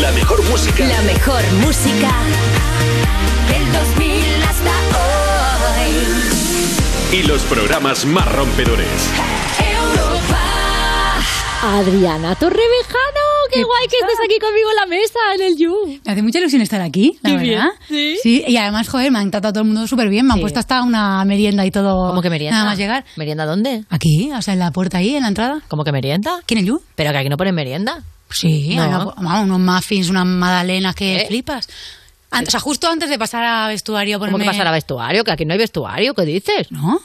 La mejor música. La mejor música del 2000 hasta hoy. Y los programas más rompedores. Europa. Adriana Torrevejano, qué, guay que estés aquí conmigo en la mesa, en el You. Me hace mucha ilusión estar aquí, la Qué verdad. bien, ¿sí? y además, joder, me han tratado todo el mundo súper bien. Me han Sí. puesto hasta una merienda y todo. ¿Cómo que merienda? Nada más llegar. ¿Merienda dónde? Aquí, o sea, en la puerta ahí, en la entrada. ¿Cómo que merienda? ¿Quién es You? Pero que aquí no ponen merienda. Sí, No. vamos, unos muffins, unas magdalenas que ¿Eh? flipas. An- o sea, justo antes de pasar a vestuario. ¿Cómo que ponerme- pasar a vestuario? Que aquí no hay vestuario, ¿qué dices? ¿No?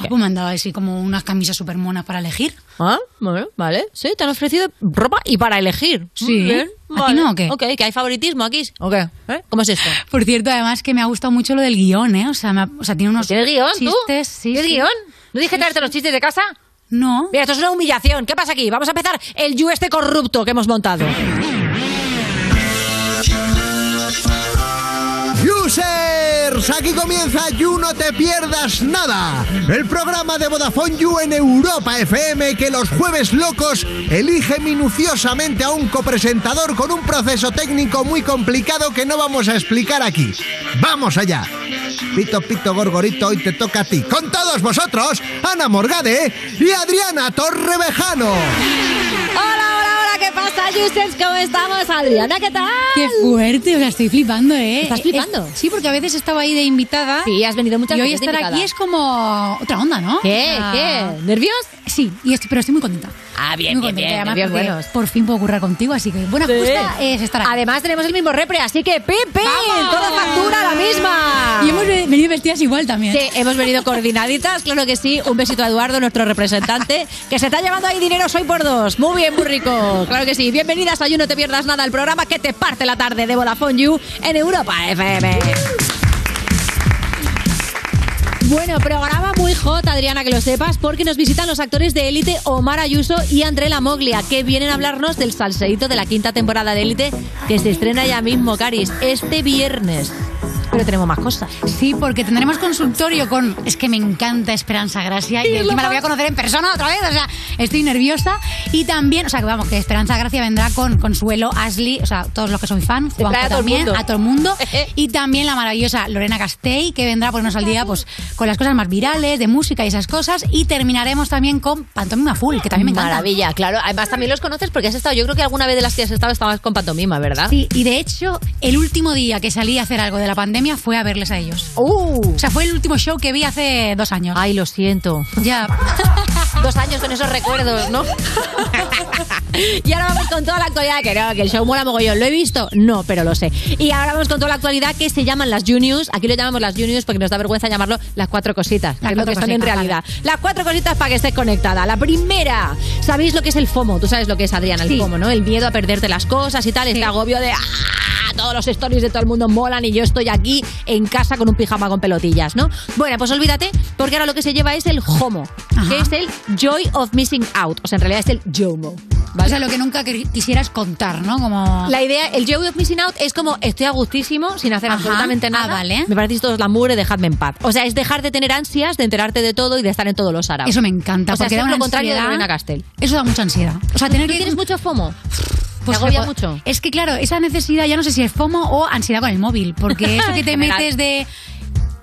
Ah, pues me han dado así como unas camisas súper monas para elegir. Ah, bueno, vale. Sí, te han ofrecido ropa y para elegir. Sí. Bien, ¿A ti vale. no o qué? Ok, que hay favoritismo aquí. ¿O qué? ¿Eh? ¿Cómo es esto? Por cierto, además que me ha gustado mucho lo del guion, ¿eh? O sea, me ha- o sea tiene unos ¿Tienes guion tú? chistes. Sí, ¿Tienes sí. guion? ¿No dije traerte los chistes de casa? No. Mira, esto es una humillación. ¿Qué pasa aquí? Vamos a empezar el You este corrupto que hemos montado. Users, aquí comienza You No Te Pierdas Nada, el programa de Vodafone You en Europa FM que los jueves locos elige minuciosamente a un copresentador con un proceso técnico muy complicado que no vamos a explicar aquí. ¡Vamos allá! Pito, pito, gorgorito, hoy te toca a ti. Con todos vosotros, Ana Morgade y Adriana Torrevejano. ¿Qué pasa, Users? ¿Cómo estamos? Adriana, ¿qué tal? Qué fuerte, o sea, estoy flipando, ¿eh? ¿Estás flipando? Es- sí, porque a veces estaba ahí de invitada. Sí, has venido muchas Y hoy veces estar aquí es como otra onda, ¿no? ¿Qué? ¿Qué? ¿Nervios? Sí, y estoy- pero estoy muy contenta. Ah, bien, bien, bien. Además, buenos. por fin puedo currar contigo, así que buena justa es estar aquí. Además tenemos el mismo repre, así que ¡pim, pim! ¡Vamos! ¡Toda factura la misma! Y hemos ve- venido vestidas igual también. Sí, hemos venido coordinaditas, claro que sí. Un besito a Eduardo, nuestro representante, que se está llevando ahí dinero soy por dos. Muy bien, muy rico. Claro que sí. Bienvenidas a You No Te Pierdas Nada, el programa que te parte la tarde de Vodafone You en Europa FM. Bueno, programa muy hot, Adriana, que lo sepas, porque nos visitan los actores de Élite Omar Ayuso y André Lamoglia, que vienen a hablarnos del salseíto de la quinta temporada de Élite, que se estrena ya mismo, Caris, este viernes. Pero tenemos más cosas. Sí, porque tendremos consultorio con. Es que me encanta Esperanza Gracia y encima la voy a conocer en persona otra vez. O sea, estoy nerviosa. Y también, o sea, que vamos, que Esperanza Gracia vendrá con Consuelo, Ashley, o sea, todos los que son fan, el también, a todo el mundo. y también la maravillosa Lorena Castell, que vendrá a ponernos al día pues, con las cosas más virales, de música y esas cosas. Y terminaremos también con Pantomima Full, que también me encanta. Maravilla, claro. Además también los conoces porque has estado, yo creo que alguna vez de las que has estado estabas con Pantomima, ¿verdad? Sí, y de hecho, el último día que salí a hacer algo de la pandemia fue a verles a ellos. Uh. O sea, fue el último show que vi hace dos años. Ay, lo siento. Ya. Dos años con esos recuerdos, ¿no? y ahora vamos con toda la actualidad, que no, que el show mola mogollón. ¿Lo he visto? No, pero lo sé. Y ahora vamos con toda la actualidad que se llaman las Juniors. Aquí lo llamamos las Juniors porque nos da vergüenza llamarlo las cuatro cositas, que Las es lo que cuatro son en cositas, realidad. Las cuatro cositas para que estés conectada. La primera, ¿sabéis lo que es el FOMO? Tú sabes lo que es, Adriana, el Sí. FOMO, ¿no? El miedo a perderte las cosas y tal, este agobio de ¡ah! todos los stories de todo el mundo molan y yo estoy aquí en casa con un pijama con pelotillas, ¿no? Bueno, pues olvídate, porque ahora lo que se lleva es el HOMO, Ajá. que es el Joy of Missing Out. O sea, en realidad es el JOMO. ¿vale? O sea, lo que nunca quisieras contar, ¿no? Como... La idea, el Joy of Missing Out es como estoy a gustísimo sin hacer Ajá. absolutamente Ah, nada. vale. Me parecéis todos la mugre, dejadme en paz. O sea, es dejar de tener ansias, de enterarte de todo y de estar en todos los araos. Eso me encanta. O sea, porque da una lo contrario de Lorena Castell. Eso da mucha ansiedad. O sea, tener ¿Tú que... tienes mucho FOMO? Pues ¿Te agobia me po- mucho? Es que claro, esa necesidad ya no sé si es FOMO o ansiedad con el móvil. Porque eso que te metes de...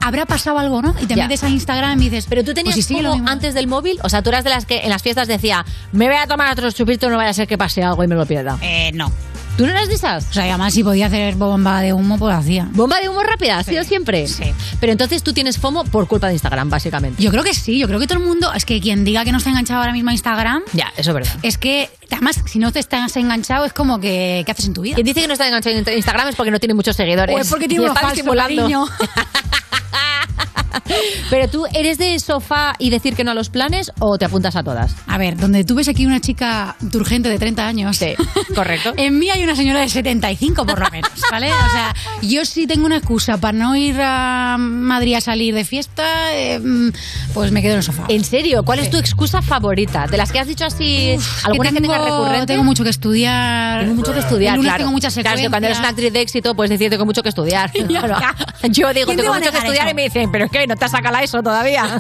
Habrá pasado algo, ¿no? Y te Ya. metes a Instagram y dices... Pero tú tenías pues si antes del móvil, o sea, tú eras de las que en las fiestas decía, me voy a tomar otro chupito, no vaya a ser que pase algo y me lo pierda. Eh, no. ¿Tú no eras de esas? O sea, y además si podía hacer bomba de humo, pues hacía. ¿Bomba de humo rápida? ¿Ha sido siempre? Sí. Pero entonces tú tienes FOMO por culpa de Instagram, básicamente. Yo creo que sí, yo creo que todo el mundo... Es que quien diga que no está enganchado ahora mismo a Instagram... Ya, eso es verdad. Es que, además, si no te estás enganchado, es como que, ¿qué haces en tu vida? Quien dice que no está enganchado en Instagram es porque no tiene muchos seguidores. O es porque tiene Y unos falsos. Pero tú, ¿eres de sofá y decir que no a los planes o te apuntas a todas? A ver, donde tú ves aquí una chica turgente de 30 años. Sí, correcto. En mí hay una señora de 75 por lo menos, ¿vale? O sea, yo sí tengo una excusa para no ir a Madrid a salir de fiesta, eh, mm, pues me quedo en el sofá. ¿En serio? ¿Cuál es tu excusa favorita? De las que has dicho así, alguna que, tengo, tengas recurrente. Tengo mucho que estudiar. Tengo mucho que estudiar, El lunes claro. tengo muchas Claro, que secuencias. cuando eres una actriz de éxito, puedes decir tengo mucho que estudiar. Yo digo, ¿Quién te tengo mucho que estudiar eso? y me dicen, ¿pero qué ¿No te saca la eso todavía?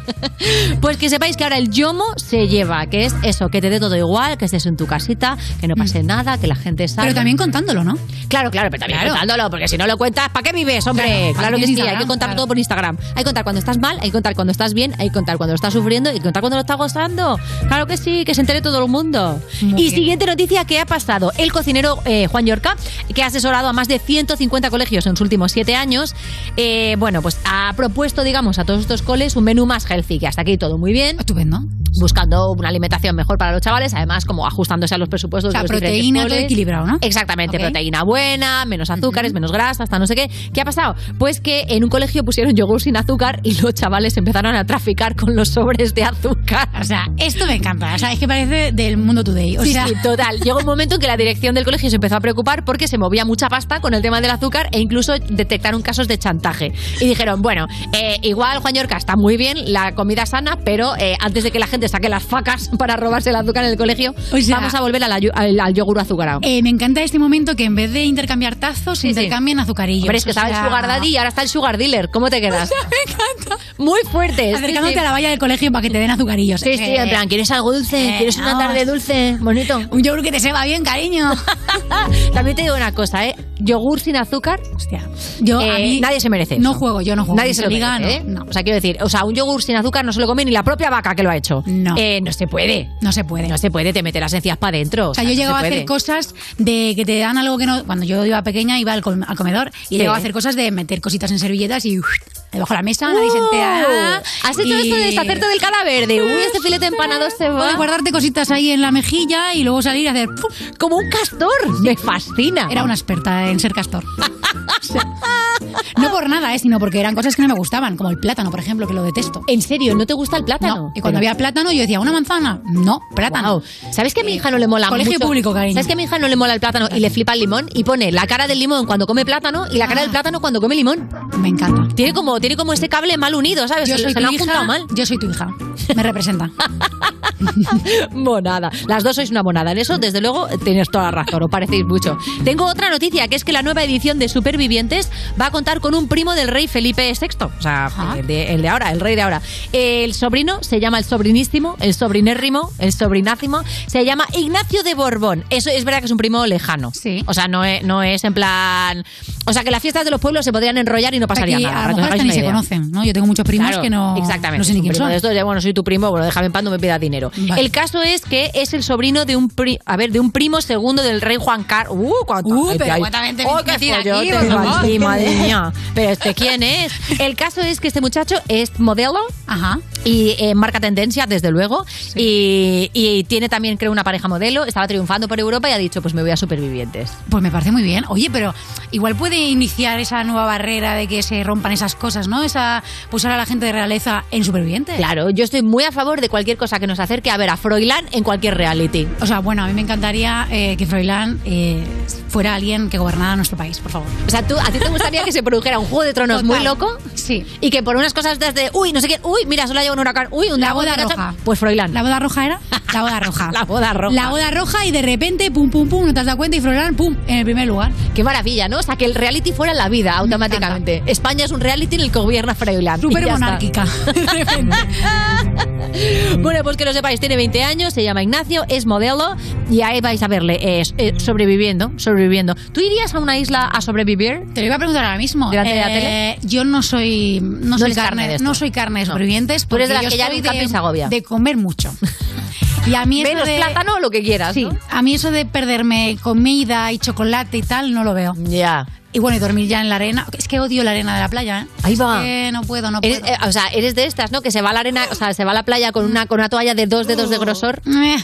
pues que sepáis que ahora el yomo se lleva, que es eso, que te dé todo igual, que estés en tu casita, que no pase nada, que la gente salga. Pero también contándolo, ¿no? Claro, claro, pero también Claro. contándolo, porque si no lo cuentas, ¿para qué vives, hombre? Claro, Claro, que sí, hay que contar claro. todo por Instagram. Hay que contar cuando estás mal, hay que contar cuando estás bien, hay que contar cuando lo estás sufriendo y contar cuando lo estás gozando. Claro que sí, que se entere todo el mundo. Muy y bien. siguiente noticia que ha pasado. El cocinero eh, Juan Yorca, que ha asesorado a más de 150 colegios en sus últimos siete años, eh, bueno, pues ha propuesto, digamos, a todos estos coles un menú más healthy, que hasta aquí todo muy bien Estupendo. buscando una alimentación mejor para los chavales, además como ajustándose a los presupuestos O sea, de los proteína, todo equilibrado, ¿no? Exactamente, proteína buena, menos azúcares, menos grasa, hasta no sé qué. ¿Qué ha pasado? Pues que en un colegio pusieron yogur sin azúcar y los chavales empezaron a traficar con los sobres de azúcar. O sea, esto me encanta. O sea, es que parece del mundo today. O Sí, sea, sí, total. Llegó un momento en que la dirección del colegio se empezó a preocupar porque se movía mucha pasta con el tema del azúcar e incluso detectaron casos de chantaje. Y dijeron, bueno, eh, igual Juan Yorca está muy bien, la comida sana, pero eh, antes de que la gente saque las facas para robarse el azúcar en el colegio, O sea- vamos a volver al, ayu- al- al yogur azucarado. eh, me encanta este momento que en vez de intercambiar tazos, Sí, sí. intercambian azucarillos. Hombre, es que estaba el sugar daddy y ahora está el sugar dealer. ¿Cómo te quedas? Me encanta. Muy fuerte. sí, Acercándote sí. a la valla del colegio para que te den azucarillos. Sí, sí, en plan, ¿quieres algo dulce? ¿Quieres una vamos. tarde dulce? Bonito. Un yogur que te sepa bien, cariño. También te digo una cosa, ¿eh? Yogur sin azúcar Hostia. Yo, a mí, nadie se merece No eso. juego, yo no juego. Nadie se lo ¿eh? no, no. O sea, quiero decir, o sea, un yogur sin azúcar no se lo come ni la propia vaca que lo ha hecho. No. Eh, no se puede. No se puede. No se puede, te mete las encías para adentro. O sea, yo llegaba a hacer cosas de que te dan algo que no. Cuando yo iba pequeña, iba al, com- al comedor y Sí. llegaba a hacer cosas de meter cositas en servilletas y uf, debajo de la mesa, nadie se entera. Uh, ¿Has hecho y- esto de deshacerte del cadáver? De, uy, este filete empanado se O de va. guardarte cositas ahí en la mejilla y luego salir a hacer. ¡pum! Como un castor. Me fascina. Era una experta en ser castor. O sea, no por nada, ¿eh? sino porque eran cosas que no me gustaban, como el plátano, por ejemplo, que lo detesto. ¿En serio? ¿No te gusta el plátano? No. Y cuando había plátano, yo decía, ¿una manzana? No, plátano. ¿Sabes que a mi hija no le mola Colegio mucho? público, cariño. ¿Sabes que a mi hija no le mola el plátano y le flipa el limón? Y pone la cara del limón cuando come plátano y la cara Ah. del plátano cuando come limón. Me encanta. Tiene como, tiene como ese cable mal unido, ¿sabes? Yo soy se tu han hija. mal. Yo soy tu hija. Me representa. Monada. Las dos sois una monada. En eso, desde luego, tienes toda la razón, os parecéis mucho. Tengo otra noticia, que es que la nueva edición de Supervivientes va a contar con un primo del rey Felipe VI. O sea, Ajá. el de, el de ahora, el rey de ahora. El sobrino se llama el sobrinísimo, el sobrinérrimo, el sobrinácimo. Se llama Ignacio de Borbón. Eso es verdad que es un primo lejano. Sí. O sea, no es, no es en plan... O sea, que las fiestas de los pueblos se podrían enrollar y no pasaría Aquí, nada. a lo mejor ni se conocen, ¿no? Yo tengo muchos primos Claro, que no, exactamente, no sé ni quién son. de estos, ya, bueno, soy tu primo, bueno, déjame en paz, no me pidas dinero. Vale. El caso es que es el sobrino de un pri- a ver, de un primo segundo del rey Juan Carlos. Uh, cuánta Uh, pero Oh, qué aquí, madre mía. Pero este quién es? El caso es que este muchacho es modelo Ajá. y eh, marca tendencia, desde luego. Y, y tiene también, creo, una pareja modelo. Estaba triunfando por Europa y ha dicho, pues me voy a Supervivientes. Pues me parece muy bien. Oye, pero igual puede iniciar esa nueva barrera de que se rompan esas cosas, ¿no? Esa pulsar a la gente de realeza en supervivientes. Claro, yo estoy muy a favor de cualquier cosa que nos acerque a ver a Froilán en cualquier reality. O sea, bueno, a mí me encantaría eh, que Froilán eh, fuera alguien que gobernara nuestro país, por favor. O sea, ¿tú, ¿a ti te gustaría que se produjera un juego de tronos muy loco? Sí. Y que por unas cosas desde, uy, no sé qué, uy, mira, solo lleva un huracán, uy, un La boda una roja. Pues Froilán. ¿La boda roja era? La boda roja. La boda roja. La boda roja y de repente, pum, pum, pum, no te has dado cuenta y Froilán, pum, en el primer lugar. Qué maravilla, ¿no? O sea, que el reality fuera la vida automáticamente. España es un reality en el que gobierna Froilán. Súper monárquica. Bueno, pues que lo sepáis, tiene 20 años, se llama Ignacio, es modelo y ahí vais a verle es, eh, sobreviviendo, sobreviviendo. ¿Tú irías a una isla a sobrevivir? Te lo iba a preguntar ahora mismo. ¿Delante de la Eh, tele? Yo no soy no, No soy carne de no soy carne de No. sobrevivientes. Tú eres de porque las que ya soy agobia. de comer mucho. Y a mí eso Menos de, plátano o lo que quieras, Sí, ¿no? a mí eso de perderme comida y chocolate y tal no lo veo. Ya. Y bueno, y dormir ya en la arena. Es que odio la arena de la playa, ¿eh? Ahí Es va. que no puedo, no Eres, puedo. eh, o sea, eres de estas, ¿no? Que se va a la arena, o sea, se va a la playa con una, con una toalla de dos dedos de grosor. Eh,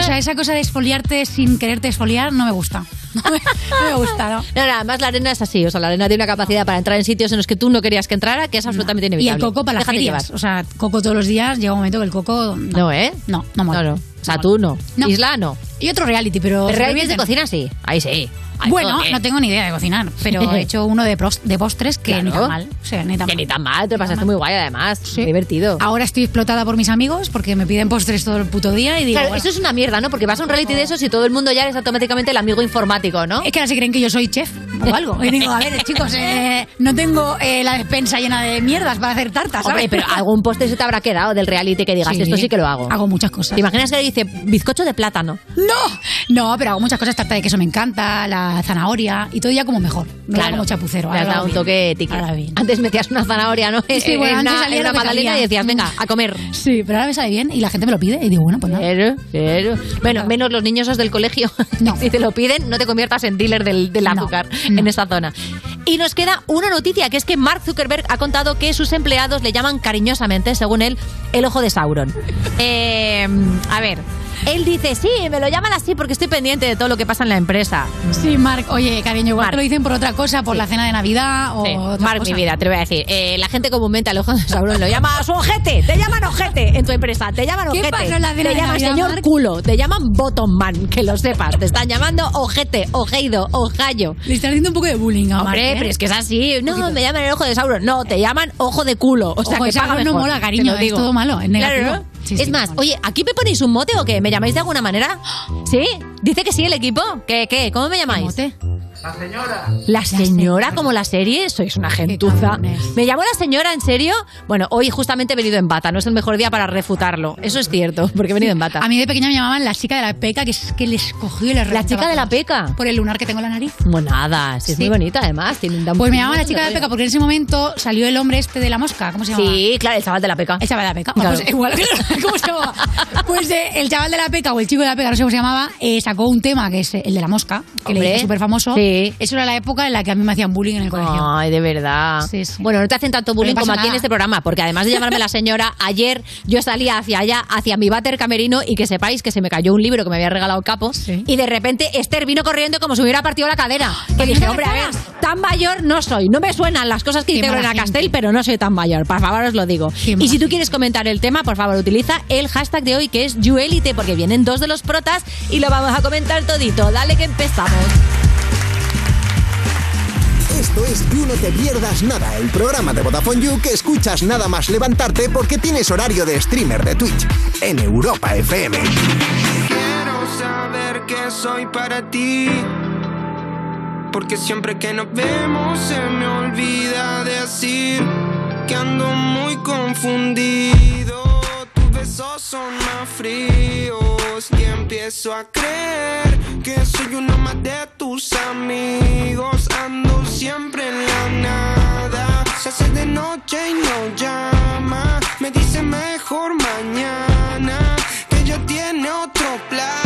O sea, esa cosa de esfoliarte sin quererte esfoliar no me gusta. No me, no me gusta, ¿no? No, no, además la arena es así, o sea, la arena tiene una capacidad para entrar en sitios en los que tú no querías que entrara, que es absolutamente Y inevitable. el coco para las Déjate ferias. llevar. O sea, coco todos los días, llega un momento que el coco... No, ¿eh? no, no mola. No, no. O sea, tú. No. Isla no. Y otro reality, pero... El reality de cocina sí. Ahí sí. Bueno, no tengo ni idea de cocinar, pero he hecho uno de, pros- de postres que ni Claro. tan mal. O sea, ni tan Que mal. ni tan mal, te lo pasaste mal. muy guay además. Sí. Muy divertido. Ahora estoy explotada por mis amigos porque me piden postres todo el puto día y digo, Claro, bueno, eso es una mierda, ¿no? Porque vas a un reality de esos y todo el mundo ya eres automáticamente el amigo informático, ¿no? es que ahora se creen que yo soy chef. o algo. Y digo, a ver, chicos, eh, no tengo eh, la despensa llena de mierdas para hacer tartas, ¿sabes? Hombre, pero algún postre se te habrá quedado del reality que digas, esto sí que lo hago. Hago muchas cosas. ¿Te imaginas que le dice bizcocho de plátano? ¡No! No, pero hago muchas cosas. Tarta de queso me encanta, la zanahoria y todo ya como mejor. Me da como chapucero. Ahora dado un toque bien. Antes metías una zanahoria, ¿no? Sí, bueno, en antes salía una magdalena y decías, venga, a comer. Sí, pero ahora me sale bien y la gente me lo pide y digo, bueno, pues nada. Claro, claro. Bueno, menos los niños del colegio. No. si te lo piden, no te conviertas en dealer del, del No, azúcar no. en esta zona. Y nos queda una noticia, que es que Mark Zuckerberg ha contado que sus empleados le llaman cariñosamente, según él, el ojo de Sauron. Eh, a ver, él dice, sí, me lo llaman así porque estoy pendiente de todo lo que pasa en la empresa. Sí, Marc, oye, cariño, igual Marc. te lo dicen por otra cosa, por Sí. la cena de Navidad o Sí, cosa. mi vida, te lo voy a decir. Eh, la gente comúnmente al ojo de Sauron lo llama su ojete. Te llaman ojete en tu empresa. Te llaman ¿Qué ojete. pasó en la cena te de llaman Navidad, señor Marc? culo. Te llaman bottom man, que lo sepas. Te están llamando ojete, ojeido, ojallo. Le estás haciendo un poco de bullying a Marc, Hombre, ¿eh? pero es que es así. No, me llaman el ojo de Sauron. No, te llaman ojo de culo. O sea, Ojo de que paga Sauron no mejor, mola, cariño, es digo. todo malo, es negativo. Claro, ¿no? Sí, es sí, más, oye, ¿aquí me ponéis un mote o qué? ¿Me llamáis de alguna manera? ¿Sí? Dice que sí el equipo. ¿Qué, qué? ¿Cómo me llamáis? Mote. La señora señora. como la serie, sois una gentuza. ¿Me llamó la señora en serio? Bueno, hoy justamente he venido en bata, no es el mejor día para refutarlo. Eso es cierto, porque he venido en bata. A mí de pequeña me llamaban la chica de la peca, que es que les cogió y les ¿La chica de la peca? Por el lunar que tengo en la nariz. Bueno, nada, sí, es Sí. muy bonita además. Tiene un Pues me llamaban la chica de la peca porque en ese momento salió el hombre este de la mosca. ¿Cómo se llama? Sí, claro, el chaval de la peca. El chaval de la peca. Claro. Pues igual, ¿cómo se llama? Pues eh, el chaval de la peca o el chico de la peca, no sé cómo se llamaba, eh, sacó un tema que es el de la mosca, que le hizo súper famoso. Sí. Eso era la época en la que a mí me hacían bullying en el colegio. Ay, de verdad. Sí, sí. Bueno, no te hacen tanto bullying como aquí en este programa, porque además de llamarme la señora, ayer yo salía hacia allá, hacia mi váter camerino, y que sepáis que se me cayó un libro que me había regalado Capo, Sí. y de repente Esther vino corriendo como si hubiera partido la cadera. Que ¿Por qué dije, hombre, a ver, tan mayor no soy. No me suenan las cosas que dice Lorena. Castell, pero no soy tan mayor. Por favor, os lo digo. Qué Y si tú quieres comentar el tema, por favor, utiliza el hashtag de hoy, que es YouElite, porque vienen dos de los protas y lo vamos a comentar todito. Dale que empezamos. Esto es You No Te Pierdas Nada, el programa de Vodafone You que escuchas nada más levantarte porque tienes horario de streamer de Twitch en Europa FM. Quiero saber que soy para ti. Porque siempre que nos vemos se me olvida decir que ando muy confundido. Besos son más fríos y empiezo a creer que soy uno más de tus amigos. Ando siempre en la nada. Se hace de noche y no llama. Me dice mejor mañana que ya tiene otro planes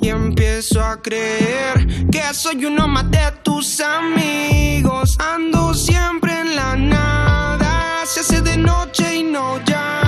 Y empiezo a creer que soy uno más de tus amigos. Ando siempre en la nada. Se hace de noche y no llama.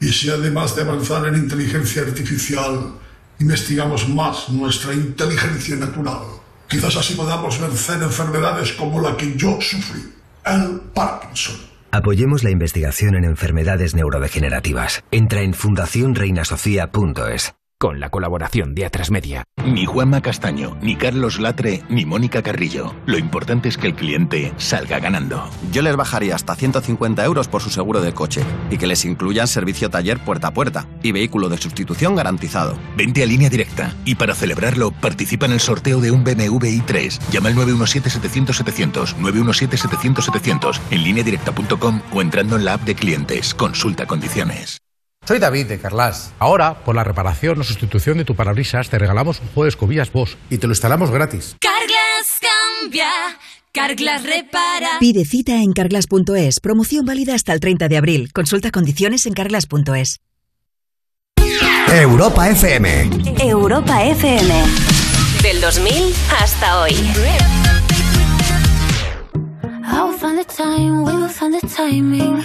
Y si además de avanzar en inteligencia artificial, investigamos más nuestra inteligencia natural, quizás así podamos vencer enfermedades como la que yo sufrí, el Parkinson. Apoyemos la investigación en enfermedades neurodegenerativas. Entra en fundacionreinasofía.es. Con la colaboración de Atrasmedia. Ni Juanma Castaño, ni Carlos Latre, ni Mónica Carrillo. Lo importante es que el cliente salga ganando. Yo les bajaría hasta 150 euros por su seguro de coche y que les incluyan servicio taller puerta a puerta y vehículo de sustitución garantizado. Vente a línea directa y para celebrarlo participa en el sorteo de un BMW i3. Llama al 917-700-700, 917-700-700 en lineadirecta.com o entrando en la app de clientes. Consulta condiciones. Soy David de Carlas. Ahora, por la reparación o sustitución de tu parabrisas, te regalamos un juego de escobillas Bosch y te lo instalamos gratis. Carglass cambia, Carglass repara. Pide cita en carglass.es. Promoción válida hasta el 30 de abril. Consulta condiciones en carglass.es. Europa FM. Europa FM. Del 2000 hasta hoy. I will find the time, we will find the timing.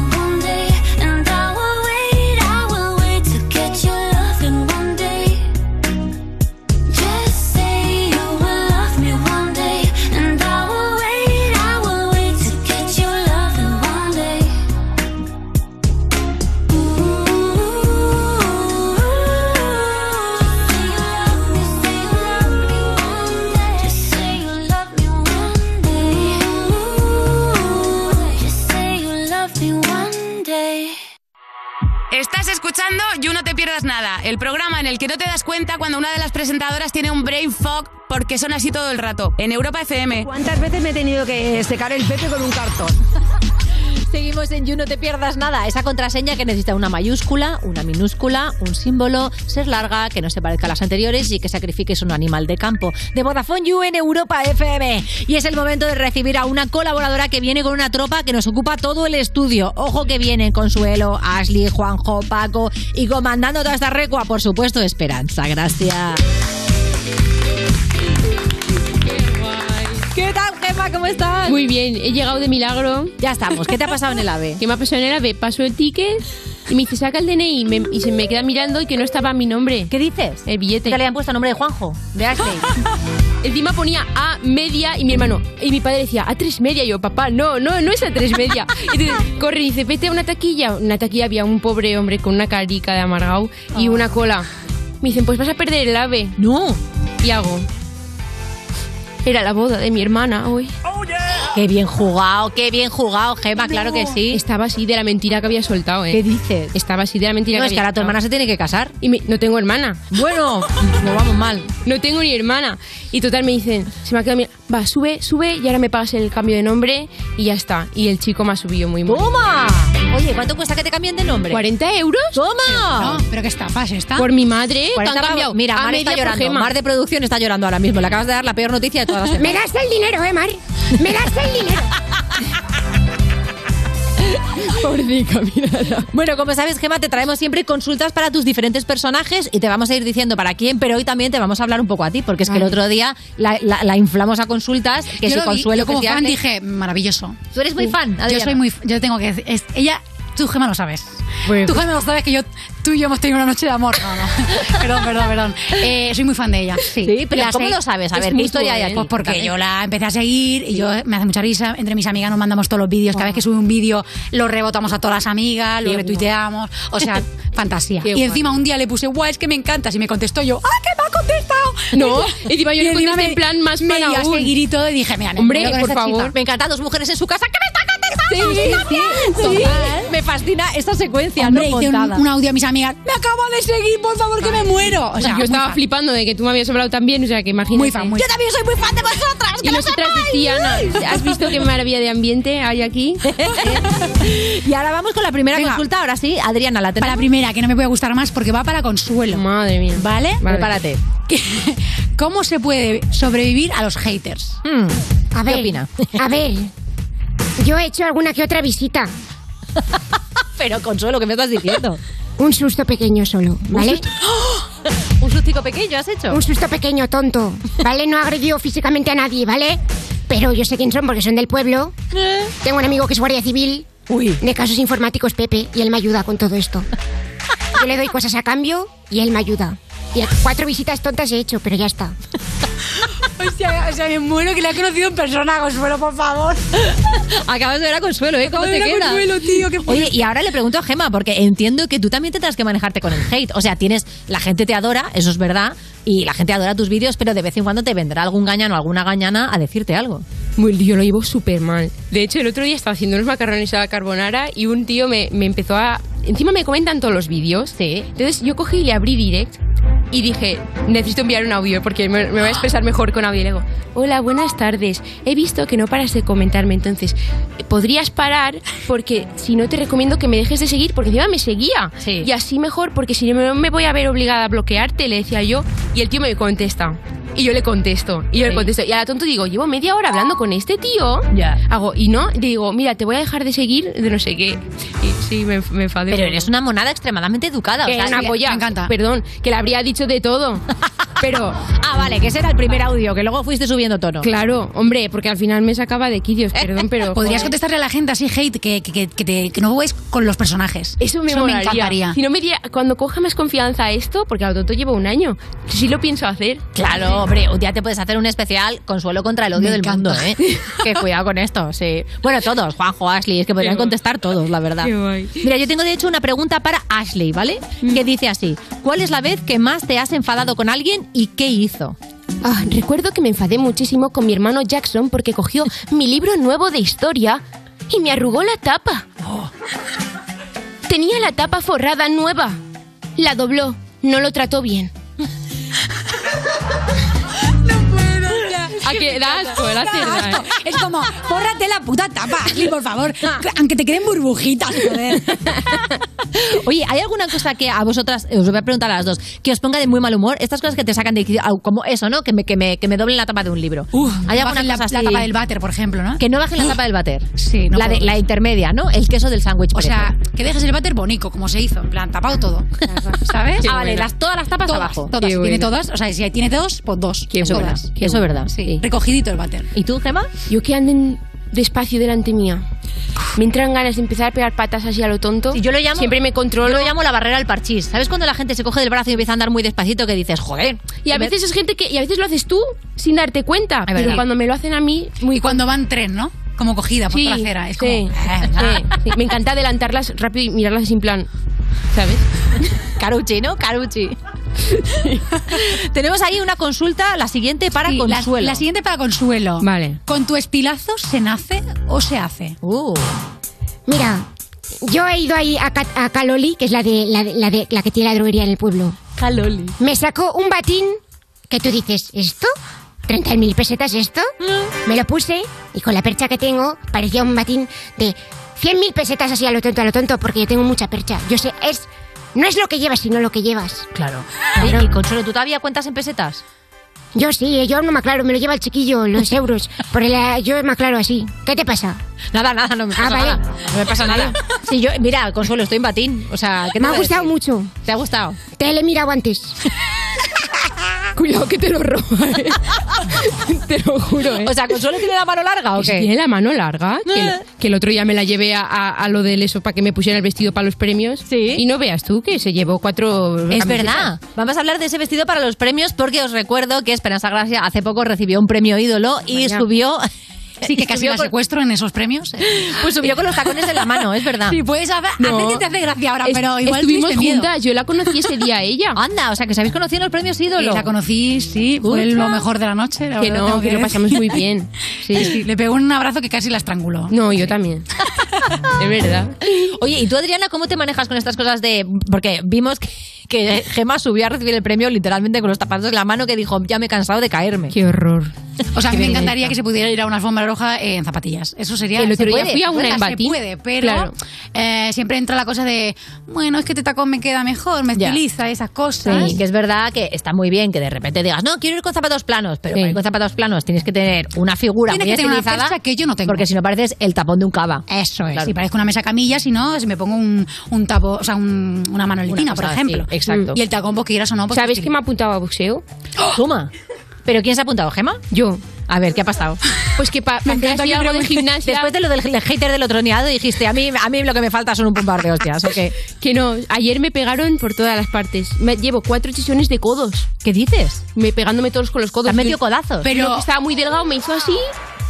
Estás escuchando You No Te Pierdas Nada, el programa en el que no te das cuenta cuando una de las presentadoras tiene un brain fog porque son así todo el rato. En Europa FM. ¿Cuántas veces me he tenido que secar el pepe con un cartón? Seguimos en You, no te pierdas nada. Esa contraseña que necesita una mayúscula, una minúscula, un símbolo, ser larga, que no se parezca a las anteriores y que sacrifiques un animal de campo. De Vodafone You en Europa FM. Y es el momento de recibir a una colaboradora que viene con una tropa que nos ocupa todo el estudio. Ojo que vienen Consuelo, Ashley, Juanjo, Paco y comandando toda esta recua, por supuesto, Esperanza. Gracias. ¿Qué tal, Gemma? ¿Cómo estás? Muy bien, he llegado de milagro. Ya estamos. ¿Qué te ha pasado en el AVE? ¿Qué me ha pasado en el AVE? Paso el ticket y me dice, saca el DNI y, me- y se me queda mirando y que no estaba mi nombre. ¿Qué dices? El billete. Que le han puesto nombre de Juanjo, de Ashley. Encima ponía A media y mi hermano. Y mi padre decía, A tres media. Y yo, papá, no, no, no es A tres media. Y corre y dice, vete a una taquilla. En una taquilla había un pobre hombre con una carica de amargado y una cola. Me dicen, pues vas a perder el ave. No. Y hago. Era la boda de mi hermana hoy. Qué bien jugado, qué bien jugado, Gemma, claro que sí. Estaba así de la mentira que había soltado, ¿eh? ¿Qué dices? Estaba así de la mentira No, que es que había ahora tu soltado. hermana se tiene que casar. Y me- no tengo hermana. Bueno, no vamos mal. No tengo ni hermana. Y total me dicen, se me ha quedado mi- Va, sube, sube y ahora me pagas el cambio de nombre y ya está. Y el chico me ha subido muy mal. ¡Toma! Oye, ¿cuánto cuesta que te cambien de nombre? ¿40 euros? ¡Toma! No, pero qué estafas está. Por mi madre, te 40 han cambiado. Mira, Mar está llorando. Mar de producción está llorando ahora mismo. Le acabas de dar la peor noticia de todas las Me das el dinero, eh, Mar. Me das el dinero. Pobrecita, mira. Bueno, como sabes, Gema, te traemos siempre consultas para tus diferentes personajes y te vamos a ir diciendo para quién, pero hoy también te vamos a hablar un poco a ti, porque es que el Ay. otro día la, la- la inflamos a consultas, que yo si lo vi, consuelo yo como que fan dije, maravilloso. ¿Tú eres muy fan, Yo Adriana? soy muy... Yo tengo que decir... es- ella... Tú, Gema, lo sabes. Pues- Tú, Gema, lo sabes que yo, tú y yo hemos tenido una noche de amor. No, no. perdón, perdón, perdón. Eh, soy muy fan de ella. Sí, Sí, pero ¿cómo lo sabes? A ver, ¿qué historia hay aquí? Pues porque yo la empecé a seguir y yo me hace mucha risa. Entre mis amigas nos mandamos todos los vídeos. Cada vez que sube un vídeo lo rebotamos a todas las amigas, lo Qué retuiteamos. O sea, fantasía. Qué y encima un día le puse, guau, es que me encantas. Y me contestó yo, ¡ah, qué maja ha contestado. No, encima yo Y le me- en plan más me iba a seguir y todo y dije, mira, me Hombre, por favor. Me encantan dos mujeres en su casa que me están. Sí, sí, sí. Me fascina esta secuencia, Hombre, ¿no? hice un, Montada. un audio a mis amigas. Me acabo de seguir, por favor, que me muero. O sea, yo muy estaba fan. flipando de que tú me habías hablado también, o sea, que imagínate. Muy fan, muy Yo también soy muy fan de vosotras. Y nosotras decían, ¿has visto qué maravilla de ambiente hay aquí? Y ahora vamos con la primera Venga. consulta. Ahora sí, Adriana, la Para tenemos. la primera, que no me puede gustar más porque va para consuelo. Madre mía. ¿Vale? Vale. Prepárate. ¿Cómo se puede sobrevivir a los haters? A ¿Qué opina? a ver. Yo he hecho alguna que otra visita. Pero Consuelo, ¿qué me estás diciendo? Un susto pequeño solo, ¿vale? ¿Un sustico pequeño has hecho? Un susto pequeño, tonto. ¿Vale? No agredió físicamente a nadie, ¿vale? Pero yo sé quién son porque son del pueblo. Tengo un amigo que es guardia civil. Uy. De casos informáticos, Pepe, y él me ayuda con todo esto. Yo le doy cosas a cambio y él me ayuda. Y cuatro visitas tontas he hecho, pero ya está. O sea, o sea, me muero que le he conocido en persona, Consuelo, por favor. Acabas de ver a Consuelo, ¿eh? ¿Cómo Acabo de te ver a queda? Consuelo, tío, qué Oye, y ahora le pregunto a Gema, porque entiendo que tú también tendrás que manejarte con el hate. O sea, tienes, la gente te adora, eso es verdad, y la gente adora tus vídeos, pero de vez en cuando te vendrá algún gañano o alguna gañana a decirte algo. Muy, yo lo llevo súper mal. De hecho, el otro día estaba haciendo unos macarrones a la carbonara y un tío me, me empezó a... Encima me comentan todos los vídeos. Sí. Entonces yo cogí y le abrí direct y dije, necesito enviar un audio porque me, me voy a expresar mejor con audio. Y le digo, hola, buenas tardes. He visto que no paras de comentarme, entonces, ¿podrías parar? Porque si no te recomiendo que me dejes de seguir, porque encima me seguía. Sí. Y así mejor, porque si no me voy a ver obligada a bloquearte, le decía yo. Y el tío me contesta. Y yo le contesto. Y yo le contesto. Y a la tonto digo, llevo media hora hablando con este tío. Ya. Hago, y no, digo, mira, te voy a dejar de seguir de no sé qué. Y sí, me, me enfadé. Pero eres una monada extremadamente educada. Que o sea, una polla. Me encanta. Perdón, que le habría dicho de todo. Pero, Ah, vale, que ese era el primer audio, que luego fuiste subiendo tono. claro, hombre, porque al final me sacaba de quillos, perdón, pero. Podrías joder. contestarle a la gente así, hate, que, que, que, que te- que no juegues con los personajes. Eso me, encantaría. Si no me diera, cuando coja más confianza esto, porque al tonto llevo un año, sí lo pienso hacer. Claro, hombre, un día te puedes hacer un especial consuelo contra el odio Me del encanta. mundo, ¿eh? que cuidado con esto, sí. Bueno, todos, Juanjo, Ashley, es que podrían contestar todos, la verdad. Qué guay. Mira, yo tengo de hecho una pregunta para Ashley, ¿vale? Que dice así: ¿Cuál es la vez que más te has enfadado con alguien y qué hizo? Ah, recuerdo que me enfadé muchísimo con mi hermano Jackson porque cogió mi libro nuevo de historia y me arrugó la tapa. Tenía la tapa forrada nueva. La dobló. No lo trató bien. ¿A qué da asco? Da Asco. ¿eh? Es como, bórrate la puta tapa, Ashley, por favor. Aunque te queden burbujitas, joder. Oye, ¿hay alguna cosa que a vosotras, os voy a preguntar a las dos, que os ponga de muy mal humor? Estas cosas que te sacan de como eso, ¿no? Que me, que me, que me doblen la tapa de un libro. ¿Hay alguna Bajen la, cosa la así? tapa del váter, por ejemplo, ¿no? Que no bajen la tapa del váter. Sí, no la, de, la intermedia, ¿no? El queso del sándwich. O sea, que dejes el váter bonito, como se hizo, en plan, tapado todo. ¿Sabes? ah, vale, las, todas las tapas Todas, abajo. todas. Qué tiene buena. todas, o sea, si tiene dos, pues dos. Todas. verdad. Eso es verdad. Sí. Recogidito el váter. ¿Y tú, Gemma? Yo que anden despacio delante mía. Me entran ganas de empezar a pegar patas así a lo tonto. Sí, yo lo llamo, Siempre me controlo. Yo lo llamo la barrera al parchís. ¿Sabes cuando la gente se coge del brazo y empieza a andar muy despacito que dices, joder? Y a veces es gente que. Y a veces lo haces tú sin darte cuenta. pero cuando me lo hacen a mí, muy. Y cuando van tren, ¿no? Como cogida por Sí, toda la acera. Es sí, como... "Ah, sí, sí. Me encanta adelantarlas rápido y mirarlas sin plan. ¿Sabes? Caruchi, ¿no? Caruchi. Tenemos ahí una consulta, la siguiente para Sí, Consuelo. La, siguiente para Consuelo. Vale. ¿Con tu espilazo se nace o se hace? Uh. Mira, yo he ido ahí a, Ca- a Caloli, que es la de, la, de, la de la que tiene la droguería en el pueblo. Caloli. Me sacó un batín que tú dices, ¿esto? ¿30.000 pesetas esto? Me lo puse y con la percha que tengo parecía un batín de 100.000 pesetas así a lo tonto, a lo tonto, porque yo tengo mucha percha. Yo sé, es... No es lo que llevas, sino lo que llevas. Claro. Oye, y Consuelo, ¿tú todavía cuentas en pesetas? Yo sí, yo no me aclaro, me lo lleva el chiquillo, los euros. Por el, yo me aclaro así. ¿Qué te pasa? Nada, nada, no me pasa Ah, vale. nada. No me pasa nada. Sí, yo, mira, Consuelo, estoy en batín. O sea, ¿qué te Me ha gustado decir? mucho. ¿Te ha gustado? Te lo he mirado antes. Cuidado que te lo roba, ¿eh? te lo juro, ¿eh? O sea, ¿Consuelo tiene la mano larga o Que si qué? tiene la mano larga, que, el otro día me la llevé a, a- a lo del eso para que me pusiera el vestido para los premios. Sí. Y no veas tú que se llevó cuatro. Es camisetas. verdad. Vamos a hablar de ese vestido para los premios porque os recuerdo que Esperanza Gracia hace poco recibió un premio ídolo y Vaya. subió Sí, que casi la con- secuestro en esos premios. Pues subió con los tacones en la mano, es verdad. Sí, puedes hacer, No. hacer que te hace gracia ahora, Es- pero igual estuvimos miedo. juntas, yo la conocí ese día a ella. Anda, o sea, que se habéis conocido en los premios ídolo. Y la conocí, sí, fue Escucha. lo mejor de la noche. la Que verdad, no, tengo que lo pasamos muy bien. Sí. Sí, le pegó un abrazo que casi la estranguló. No, yo también. Es verdad. Oye, ¿y tú, Adriana, cómo te manejas con estas cosas de...? Porque vimos que, que Gemma subió a recibir el premio literalmente con los zapatos en la mano que dijo, ya me he cansado de caerme. Qué horror. O sea, a mí me encantaría que se pudiera ir a una alfombra roja en zapatillas. Eso sería. El otro se día puede, fui a una se en puede, Batín. Se puede, pero Claro. eh, siempre entra la cosa de, bueno, es que este tacón me queda mejor, me Ya. estiliza, esas cosas. Sí, que es verdad que está muy bien que de repente digas, no, quiero ir con zapatos planos, pero Sí. para ir con zapatos planos tienes que tener una figura Tienes muy que tener una estilizada, que yo no tengo. Porque si no pareces el tapón de un cava. Eso es. Claro. Si parezco una mesa camilla, si no, si me pongo un, un tapo, o sea, un- una manoletina, Una por ejemplo. así, exacto. Y el tacón, pues quieras o no, pues ¿Sabes te- que me ha apuntado a boxeo? Suma. ¿Pero quién se ha apuntado, Gema? Yo. A ver, ¿qué ha pasado? Pues que para que algo de gimnasia. Después de lo del hater del otro niado dijiste, a mí, a mí lo que me falta son un par de hostias, ¿o qué? Que no, ayer me pegaron por todas las partes. Me llevo cuatro chichones de codos. ¿Qué dices? Me pegándome todos con los codos. ¿Te has metido codazos? Pero Pero- estaba muy delgado, me hizo así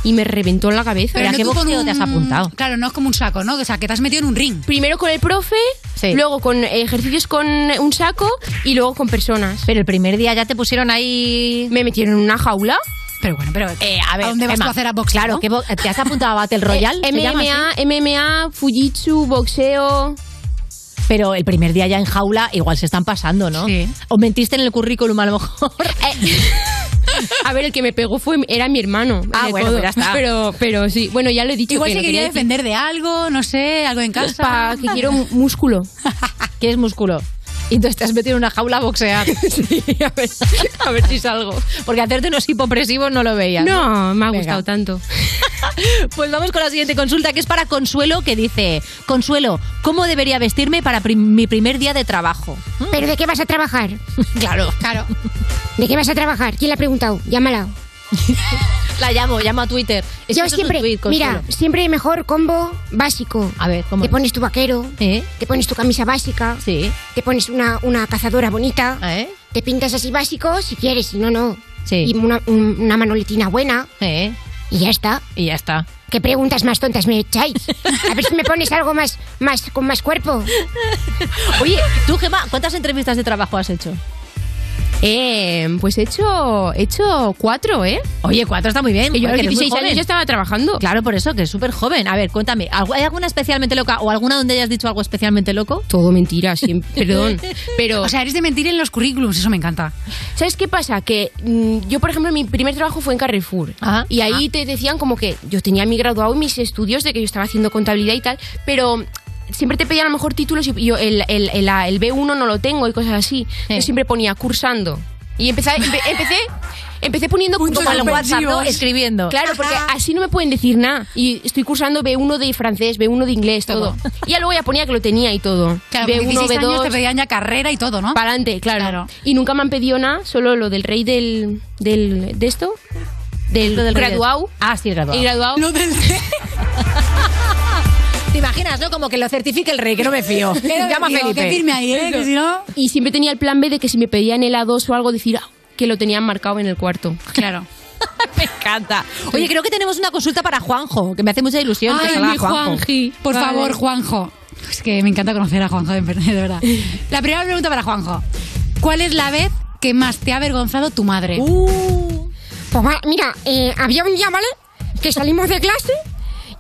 y me reventó en la cabeza. Pero ¿a no qué boxeo te has apuntado? Claro, no es como un saco, ¿no? O sea, que te has metido en un ring. Primero con el profe, Sí. luego con ejercicios con un saco y luego con personas. Pero el primer día ya te pusieron ahí... Me metieron en una jaula. Pero bueno, pero Eh, a ver, ¿a dónde vas Emma, tú a hacer a boxeo? Claro, ¿qué bo- ¿te has apuntado a Battle Royale? Eh, ¿Se llama MMA? MMA, Fujitsu, boxeo. Pero el primer día ya en jaula igual se están pasando, ¿no? Sí. O mentiste en el currículum a lo mejor. Eh, A ver, el que me pegó fue era mi hermano. Ah, de bueno, codo. pues ya está. Pero, pero sí, bueno, ya lo he dicho. Igual que se no quería decir. defender de algo, no sé, algo en casa. Pa- que quiero músculo. ¿Qué es músculo? Y entonces te has metido en una jaula a boxear. sí, a ver, a ver si salgo. Porque hacerte unos hipopresivos no lo veías. No, me ha Venga. gustado tanto. Pues vamos con la siguiente consulta, que es para Consuelo, que dice: Consuelo, ¿cómo debería vestirme para prim- mi primer día de trabajo? ¿Pero de qué vas a trabajar? Claro. Claro. ¿De qué vas a trabajar? ¿Quién le ha preguntado? Llámala. La llamo, llamo a Twitter. Es Yo siempre, Consuelo. mira, siempre mejor combo básico. A ver, ¿cómo Te es? pones tu vaquero, ¿Eh? te pones tu camisa básica, Sí. te pones una, una cazadora bonita, ¿Eh? te pintas así básico si quieres, si no, no. Sí. Y una, un- una manoletina buena ¿Eh? y ya está. Y ya está. ¿Qué preguntas más tontas me echáis? A ver si me pones algo más, más con más cuerpo. Oye, tú, Gemma, ¿cuántas entrevistas de trabajo has hecho? Eh, pues he hecho, he hecho cuatro, ¿eh? Oye, cuatro está muy bien. Que yo a los eres muy 16 años ya estaba trabajando. Claro, por eso, que es súper joven. A ver, cuéntame, ¿algu- ¿hay alguna especialmente loca o alguna donde hayas dicho algo especialmente loco? Todo mentira, siempre, perdón. Pero, O sea, eres de mentir en los currículums, eso me encanta. ¿sabes qué pasa? Que mm, yo, por ejemplo, mi primer trabajo fue en Carrefour. Ajá. Y ahí te decían como que yo tenía mi graduado y mis estudios de que yo estaba haciendo contabilidad y tal, pero siempre te pedían a lo mejor títulos y yo el, el, el- el B1 no lo tengo y cosas así. Yo siempre ponía cursando. Y empecé, empe- empecé, empecé poniendo Como al WhatsApp, ¿no? Escribiendo. Claro, porque así no me pueden decir nada. Y estoy cursando B1 de francés, B1 de inglés, todo. Y ya luego ya ponía que lo tenía y todo. Claro, con B1, 16 años B2. te pedían ya carrera y todo, ¿no? Para adelante, claro. Claro. Y nunca me han pedido nada, solo lo del rey del. del de esto. Del, del rey graduado. Ah, sí, el graduado. El graduado. Lo del... ¿Te imaginas, no? Como que lo certifique el rey, que no me fío. Llama a Felipe. Firme ahí, ¿eh? Que si no... Y siempre tenía el plan B de que si me pedían el A2 o algo, decir ah, que lo tenían marcado en el cuarto. Claro. Me encanta. Oye, creo que tenemos una consulta para Juanjo, que me hace mucha ilusión que Ay, salga mi Juanjo. Juanji. Por Vale. favor, Juanjo. Es que me encanta conocer a Juanjo, de ver- de verdad. La primera pregunta para Juanjo. ¿Cuál es la vez que más te ha avergonzado tu madre? Pues va- mira, eh, había un día, ¿vale? Que salimos de clase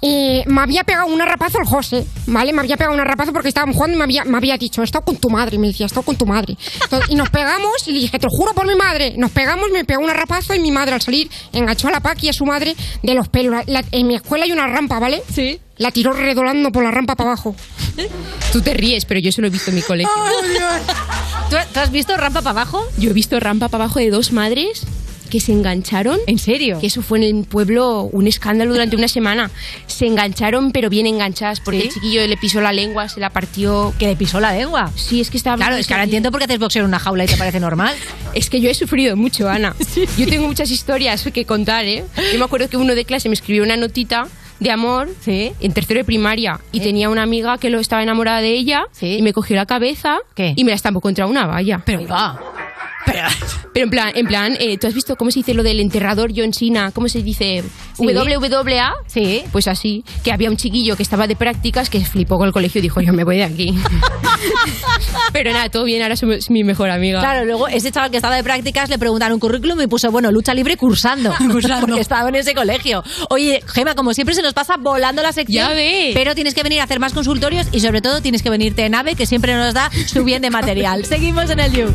y me había pegado un rapazo el José, ¿vale? Me había pegado un rapazo porque estábamos jugando y me había, me había dicho, he estado con tu madre, me decía, he estado con tu madre. Entonces, y nos pegamos y le dije, te lo juro por mi madre. Nos pegamos, me pegó un rapazo y mi madre al salir enganchó a la Paqui y a su madre de los pelos. La- en mi escuela hay una rampa, ¿vale? Sí. La tiró redolando por la rampa para abajo. Tú te ríes, pero yo eso lo he visto en mi colegio. ¿Tú, tú has visto rampa para abajo? Yo he visto rampa para abajo de dos madres que se engancharon. ¿En serio? Que eso fue en el pueblo un escándalo durante una semana. Se engancharon, pero bien enganchadas, porque ¿Sí? el chiquillo le pisó la lengua, se la partió. ¿Que le pisó la lengua? Sí, es que estaba. Claro, es que ahora entiendo por qué haces boxeo en una jaula y te parece normal. Es que yo he sufrido mucho, Ana. Yo tengo muchas historias que contar, ¿eh? Yo me acuerdo que uno de clase me escribió una notita de amor Sí. en tercero de primaria y tenía una amiga que lo estaba enamorada de ella Sí. y me cogió la cabeza ¿Qué? y me la estampó contra una valla. Pero, Va. Pero, Pero en plan, en plan eh, ¿tú has visto cómo se dice lo del enterrador John Cena? ¿Cómo se dice? Sí. WWA. Sí. Pues así, que había un chiquillo que estaba de prácticas que flipó con el colegio y dijo, yo me voy de aquí. Pero nada, todo bien, ahora es mi mejor amiga. Claro, luego ese chaval que estaba de prácticas le preguntaron un currículum y puso, bueno, lucha libre cursando. Porque estaba en ese colegio. Oye, Gema, como siempre se nos pasa volando la sección. Ya ves. Pero tienes que venir a hacer más consultorios y sobre todo tienes que venirte en AVE, que siempre nos da su bien de material. Seguimos en el You.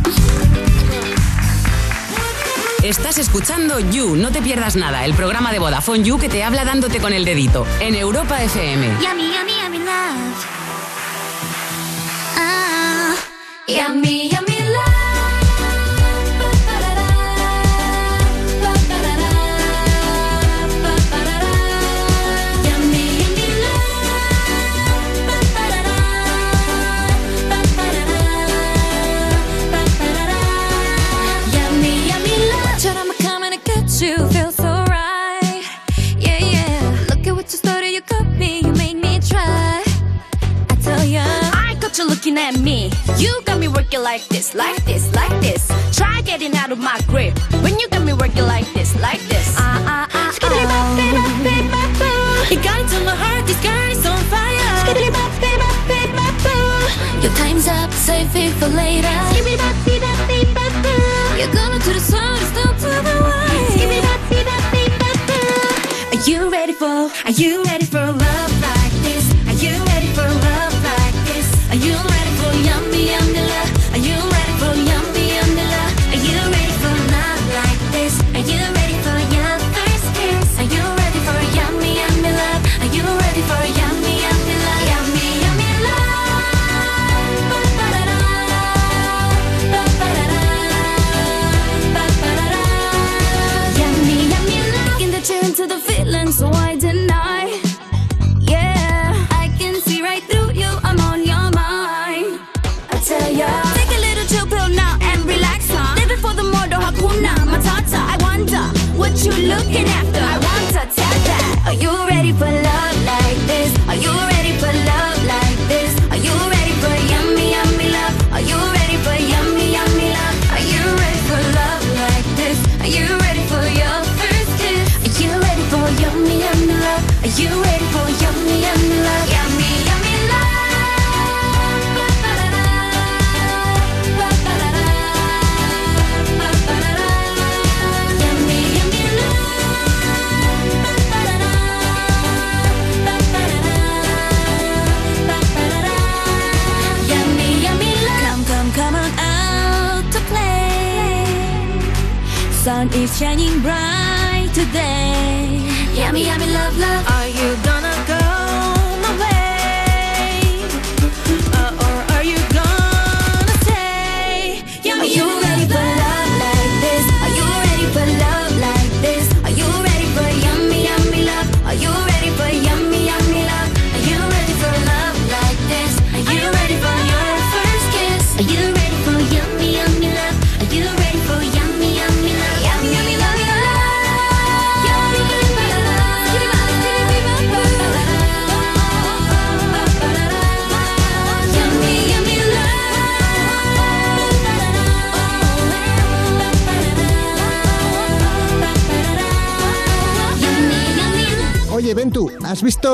Estás escuchando You, no te pierdas nada, el programa de Vodafone You que te habla dándote con el dedito en Europa FM. Yummy, yummy, yummy love. Ah, love. Looking at me. You got me working like this, like this, like this. Try getting out of my grip when you got me working like this, like this. Ah ah ah. Skiddly bop, bop, bop, bop, bop. You got into my heart, this girl is on fire. Skiddly bop, bop, bop, bop, bop. Your time's up, save it for later. Skiddly bop, bop, bop, bop, bop. You're gonna do the sun, it's down to the wire. Skiddly bop, bop, bop, bop. Are you ready for? Are you ready for love you looking after. I want to tell that. Are you ready is shining bright today. Yummy, yummy, love, love.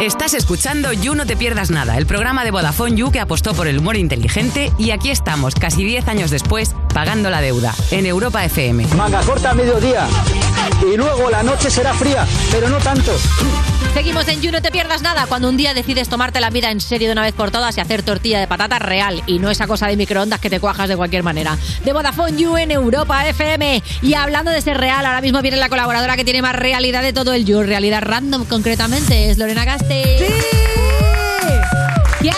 Estás escuchando You No Te Pierdas Nada, el programa de Vodafone You que apostó por el humor inteligente y aquí estamos, casi 10 años después, pagando la deuda, en Europa FM. Manga corta a mediodía. Y luego la noche será fría, pero no tanto. Seguimos en You, no te pierdas nada. Cuando un día decides tomarte la vida en serio de una vez por todas y hacer tortilla de patata real y no esa cosa de microondas que te cuajas de cualquier manera. De Vodafone You en Europa FM. Y hablando de ser real, ahora mismo viene la colaboradora que tiene más realidad de todo el You, realidad random concretamente, es Lorena Caste.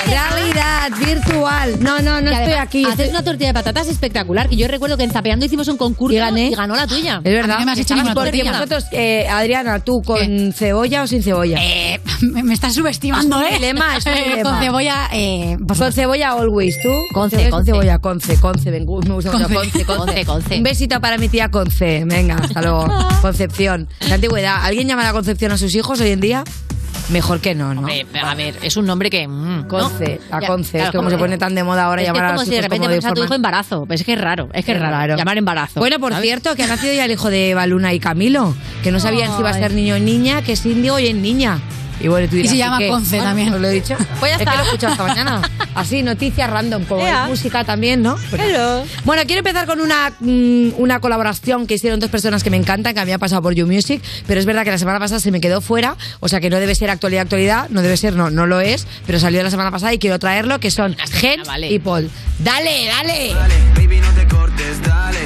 Realidad virtual. No, no, no Y estoy además, aquí. Haces una tortilla de patatas espectacular. Que yo recuerdo que en Zapeando hicimos un concurso y, gané. ganó la tuya. Es verdad. Mí me has hecho Estabas ninguna por Porque tortilla. vosotros, eh, Adriana, ¿tú con cebolla o sin cebolla? Eh, me, me estás subestimando, Es un ¿eh? dilema, es un Eh, dilema. Con cebolla, eh, por Con cebolla always, ¿tú? Con C, Cebolla con cebolla, con C, con C, venga, me gusta mucho, con C, con C. Conce, Conce. Un besito para mi tía Conce, venga, hasta luego. Concepción. De antigüedad, ¿alguien llama a Concepción a sus hijos hoy en día? Mejor que no, ¿no? Hombre, a ver, es un nombre que. mm, ¿no? Conce, a Conce. es como se pone tan de moda ahora es que llamar es a como si de repente pones a tu hijo embarazo. Pues es que es raro, es que es Es raro. raro. Llamar embarazo. Bueno, por ¿sabes? cierto, que ha nacido ya el hijo de Baluna y Camilo, que no sabían si iba a ser niño o niña, que es indio y es niña. Y bueno, tú Y dirás, se llama? Conce Bueno, también. ¿Os lo he dicho? Pues ya es está. que lo he escuchado esta mañana. Así, noticias random, como Ea. música también, ¿no? Bueno, quiero empezar con una, mm, una colaboración que hicieron dos personas que me encantan, que había pasado por You Music, pero es verdad que la semana pasada se me quedó fuera, o sea que no debe ser actualidad, actualidad, no debe ser, no, no lo es, pero salió la semana pasada y quiero traerlo, que son Gen vale. y Paul. ¡Dale, dale! Baby, no te cortes, dale.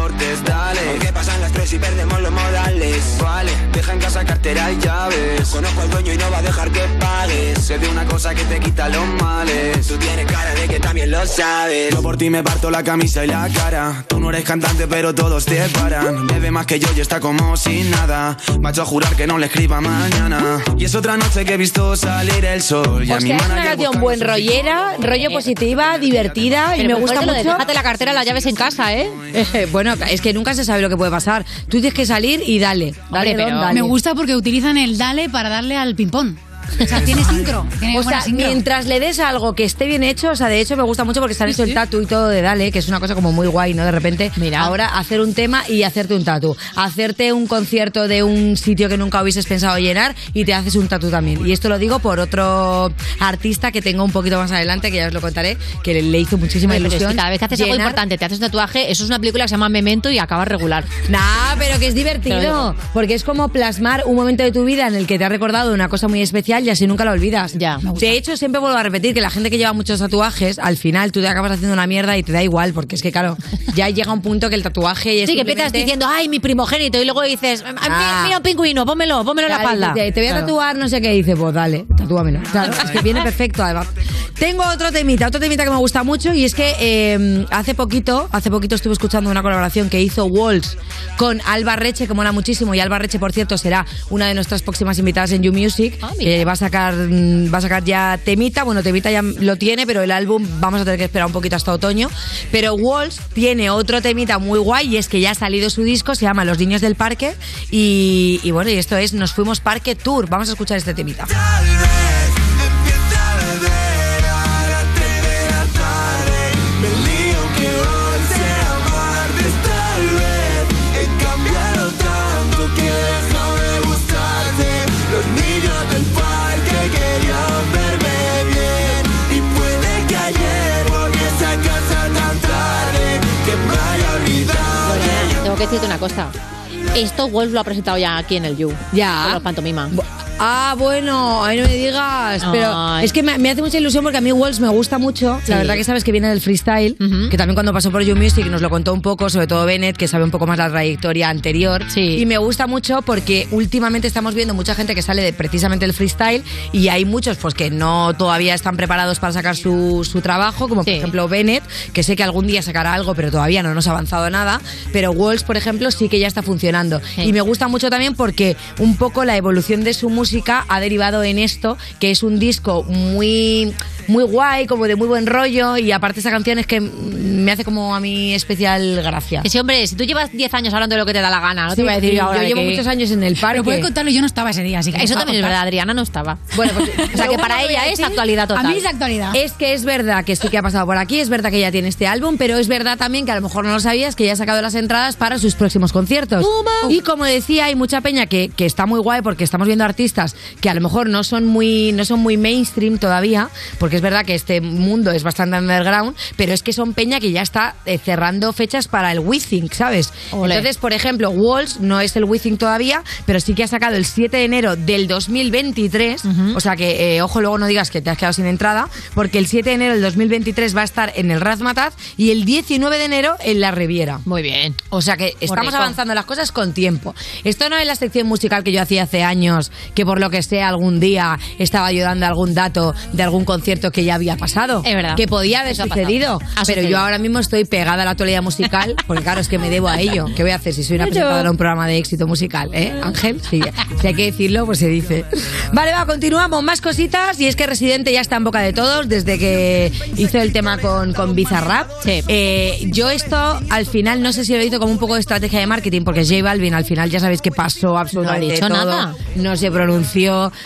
Cortes, dale. Porque pasan las tres y perdemos los modales. Vale, deja en casa cartera y llaves. Conozco al dueño y no va a dejar que pagues. Sé de una cosa que te quita los males. Tú tienes cara de que también lo sabes. Yo por ti me parto la camisa y la cara. Tú no eres cantante, pero todos te paran. Bebe más que yo y está como sin nada. Macho a jurar que no le escriba mañana. Y es otra noche que he visto salir el sol. Y a O mi sea, es una canción buen rollera, rollo positiva, divertida y Pero me mejor gusta mucho. Déjate la cartera, las llaves en casa, ¿eh? bueno, es que nunca se sabe lo que puede pasar. Tú tienes que salir y dale, dale, Hombre, pero- dale. Me gusta porque utilizan el dale para darle al ping-pong. O sea, tiene sincro. Tiene O sea, sincro. mientras le des algo que esté bien hecho, o sea, de hecho me gusta mucho porque están hecho el tatu y todo de Dale, que es una cosa como muy guay, ¿no? De repente, Mira. ahora hacer un tema y hacerte un tatu. Hacerte un concierto de un sitio que nunca hubieses pensado llenar y te haces un tatu también. Y esto lo digo por otro artista que tengo un poquito más adelante, que ya os lo contaré, que le, hizo muchísima Oye, pero es que ilusión. cada vez que haces algo llenar- importante, te haces un tatuaje, eso es una película que se llama Memento y acabas regular. Nah, pero que es divertido. Porque es como plasmar un momento de tu vida en el que te ha recordado una cosa muy especial y así nunca la olvidas. Ya. De hecho, siempre vuelvo a repetir que la gente que lleva muchos tatuajes, al final tú te acabas haciendo una mierda y te da igual, porque es que, claro, ya llega un punto que el tatuaje es Sí, que empiezas diciendo, ay, mi primogénito, y luego dices, "Ah, mira un pingüino, pónmelo, pónmelo en la Claro, espalda. Te, te voy a Claro. tatuar, no sé qué, dice, pues dale, tatúamelo. Claro, es que viene perfecto, además. Tengo otro temita, otro temita que me gusta mucho y es que eh, hace poquito, hace poquito estuve escuchando una colaboración que hizo Walls con Alba Reche, que mola muchísimo, y Alba Reche, por cierto, será una de nuestras próximas invitadas en You Music. Ah, va a sacar mm, va a sacar ya temita, bueno, temita ya lo tiene, pero el álbum vamos a tener que esperar un poquito hasta otoño. Pero Walls tiene otro temita muy guay y es que ya ha salido su disco, se llama Los Niños del Parque y, bueno, y esto es Nos Fuimos Parque Tour. Vamos a escuchar este temita. Que decirte una cosa. Esto Wolf lo ha presentado ya aquí en el You. Ya. Con los pantomima. Ah, bueno, ahí no me digas. Pero Ay. es que me, me hace mucha ilusión porque a mí Walls me gusta mucho. Sí. La verdad que sabes que viene del freestyle, que también cuando pasó por You Music nos lo contó un poco, sobre todo Bennett, que sabe un poco más la trayectoria anterior. Sí. Y me gusta mucho porque últimamente estamos viendo mucha gente que sale de precisamente el freestyle y hay muchos pues que no todavía están preparados para sacar su, su trabajo, como por ejemplo Bennett, que sé que algún día sacará algo, pero todavía no nos ha avanzado nada. Pero Walls, por ejemplo, sí que ya está funcionando. Y me gusta mucho también porque un poco la evolución de su música ha derivado en esto, que es un disco muy muy guay, como de muy buen rollo y aparte esa canción es que me hace como a mí especial gracia. Sí, hombre, si tú llevas 10 años hablando de lo que te da la gana, no Sí, te voy a decir yo ahora yo de llevo que- muchos años en el parque. Pero puedes contarlo, yo no estaba ese día, así que Eso también es verdad. Adriana no estaba. Bueno, pues, O sea, que para ella es actualidad total. A mí es actualidad. Es que es verdad que sí que ha pasado por aquí, es verdad que ya tiene este álbum, pero es verdad también que a lo mejor no lo sabías que ya ha sacado las entradas para sus próximos conciertos. Y como decía, hay mucha peña que, que está muy guay porque estamos viendo artistas que a lo mejor no son muy, no son muy mainstream todavía, porque es verdad que este mundo es bastante underground, pero es que son peña que ya está eh, cerrando fechas para el WeThink, ¿sabes? Entonces, por ejemplo, Walls no es el WeThink todavía, pero sí que ha sacado el 7 de enero del 2023, o sea que, eh, ojo, luego no digas que te has quedado sin entrada, porque el 7 de enero del 2023 va a estar en el Razmataz y el 19 de enero en la Riviera. Muy bien. O sea que estamos avanzando las cosas con tiempo. Esto no es la sección musical que yo hacía hace años, que por lo que sea algún día estaba ayudando a algún dato de algún concierto que ya había pasado. Es verdad. Que podía haber Eso sucedido. Ha Pero yo ahora mismo estoy pegada a la actualidad musical, porque claro, es que me debo a ello. ¿Qué voy a hacer si soy una Yo. presentadora de un programa de éxito musical? ¿Eh, Ángel? Sí, si hay que decirlo, pues se dice. Vale, va, continuamos. Más cositas. Y es que Residente ya está en boca de todos desde que hizo el tema con, con Bizarrap. Eh, yo esto, al final, no sé si lo hizo como un poco de estrategia de marketing, porque J Balvin al final ya sabéis que pasó absolutamente dicho todo. nada. No se pronunció.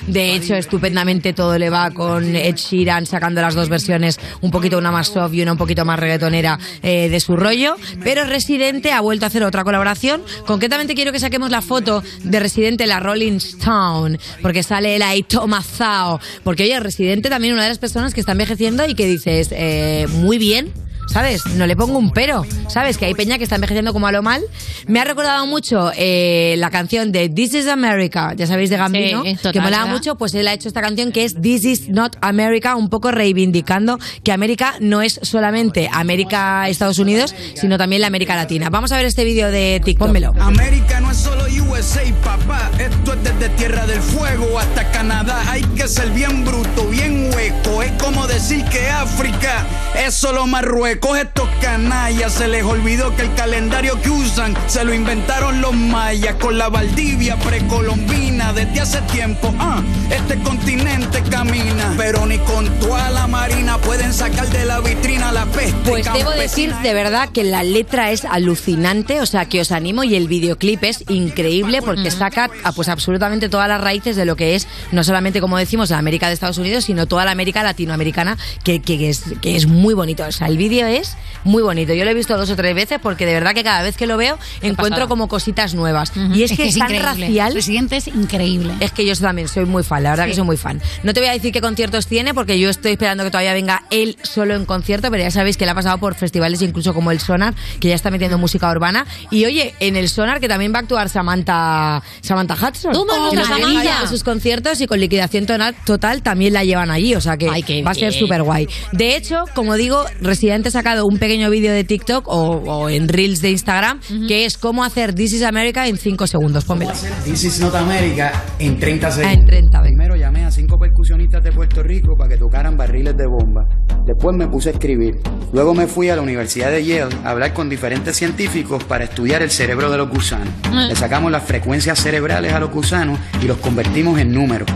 De hecho, estupendamente todo le va con Ed Sheeran sacando las dos versiones, un poquito una más soft y una un poquito más reggaetonera eh, de su rollo. Pero Residente ha vuelto a hacer otra colaboración. Concretamente quiero que saquemos la foto de Residente en la Rolling Stone, porque sale él ahí tomazao. Porque oye, Residente también una de las personas que está envejeciendo y que dices, eh, muy bien. ¿Sabes? No le pongo un pero. ¿Sabes? Que hay peña que está envejeciendo como a lo mal. Me ha recordado mucho eh, la canción de This is America, ya sabéis de Gambino, Sí, total, que molaba ¿verdad? mucho. Pues él ha hecho esta canción que es This is not America, un poco reivindicando que América no es solamente América, Estados Unidos, sino también la América Latina. Vamos a ver este vídeo de TikTok. Pónmelo. América no es solo USA, papá. Esto es desde Tierra del Fuego hasta Canadá. Hay que ser bien bruto, bien hueco. Es como decir que África es solo Marruecos. Estos canallas se les olvidó que el calendario que usan se lo inventaron los mayas con la Valdivia precolombina desde hace tiempo. Ah, este continente camina, pero ni con toda la marina pueden sacar de la vitrina la peste. Pues debo campesina. decir de verdad que la letra es alucinante, o sea que os animo y el videoclip es increíble porque saca ah, pues absolutamente todas las raíces de lo que es no solamente como decimos la América de Estados Unidos, sino toda la América latinoamericana que, que es, que es muy bonito. O sea, el vídeo es muy bonito. Yo lo he visto dos o tres veces porque de verdad que cada vez que lo veo encuentro pasada. como cositas nuevas. Y es, Es que, que es tan increíble. racial. Residente es increíble. Es que yo también soy muy fan, la verdad Sí. que soy muy fan. No te voy a decir qué conciertos tiene porque yo estoy esperando que todavía venga él solo en concierto, pero ya sabéis que él ha pasado por festivales incluso como el Sonar, que ya está metiendo música urbana. Y oye, en el Sonar que también va a actuar Samantha, Samantha Hudson. Tú, viene a sus conciertos y con liquidación tonal- total también la llevan allí, o sea que va a ser súper guay. De hecho, como digo, Residente ha sacado un pequeño vídeo de TikTok o, o en Reels de Instagram que es cómo hacer This is America en 5 segundos. Pónmelo. This is not America en 30 segundos. Ah, en 30, venga. Primero llamé a cinco percusionistas de Puerto Rico para que tocaran barriles de bomba. Después me puse a escribir. Luego me fui a la Universidad de Yale a hablar con diferentes científicos para estudiar el cerebro de los gusanos. Ah. Le sacamos las frecuencias cerebrales a los gusanos y los convertimos en números.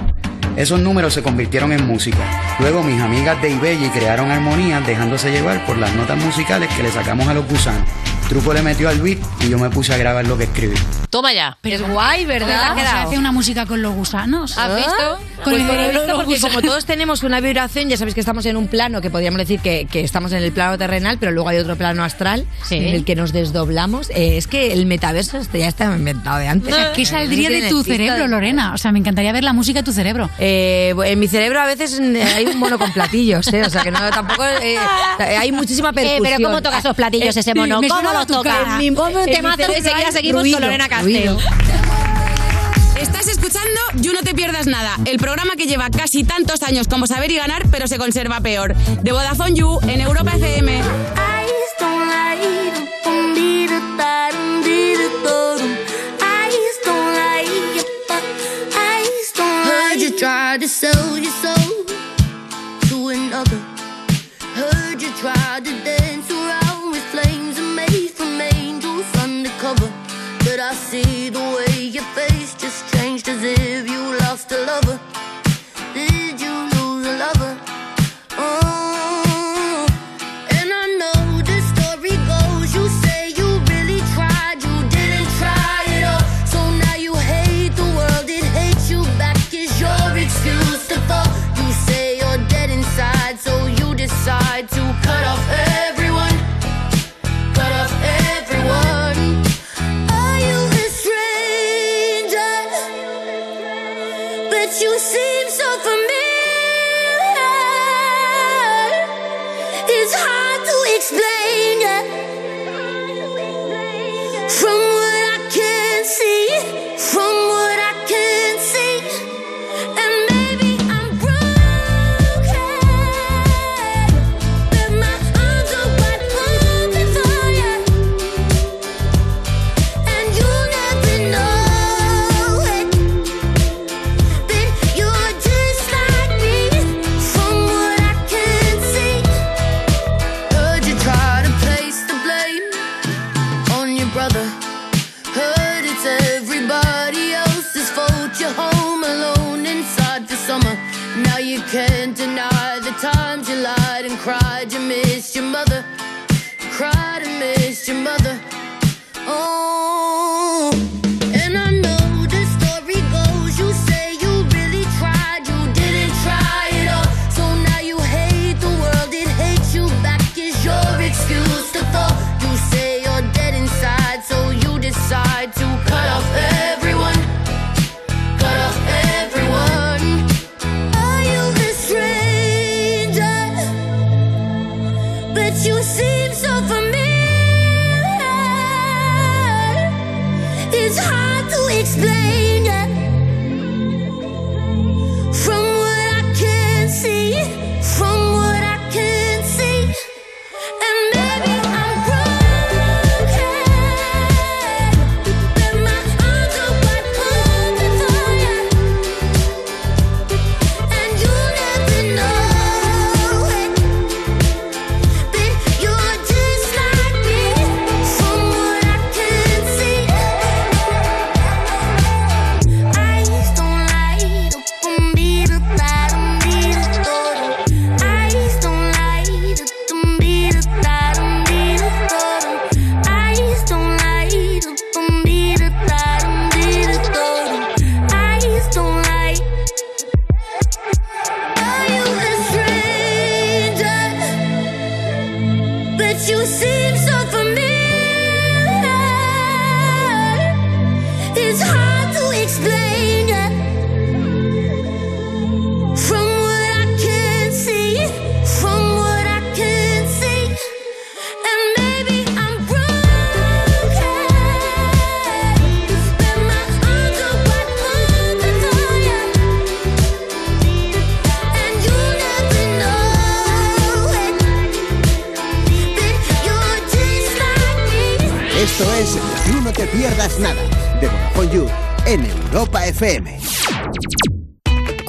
Esos números se convirtieron en música. Luego mis amigas de Ibelli crearon armonías dejándose llevar por las notas musicales que le sacamos a los gusanos. Truco le metió al beat y yo me puse a grabar lo que escribí. Toma ya. es guay, ¿verdad? ¿Cómo se hace una música con los gusanos? ¿Has visto? Con Pues el cerebro de los porque gusanos. como todos tenemos una vibración, ya sabéis que estamos en un plano que podríamos decir que, que estamos en el plano terrenal, pero luego hay otro plano astral Sí. en el que nos desdoblamos. Eh, es que el metaverso este ya está inventado de antes. O sea, ¿Qué saldría de tu cerebro, Lorena? O sea, me encantaría ver la música de tu cerebro. Eh, en mi cerebro a veces hay un mono con platillos, ¿eh? O sea que no, tampoco. eh, hay muchísima Eh, percusión. pero ¿cómo toca esos platillos ese mono? me ¿Cómo tu toca? mi- Ponme un temazo y cerebro enseguida seguimos ruido, con Lorena. Castell. Estás escuchando You No Te Pierdas Nada, el programa que lleva casi tantos años como saber y ganar, pero se conserva peor. De Vodafone You en Europa FM. Tried to sell your soul to another. Heard you tried to dance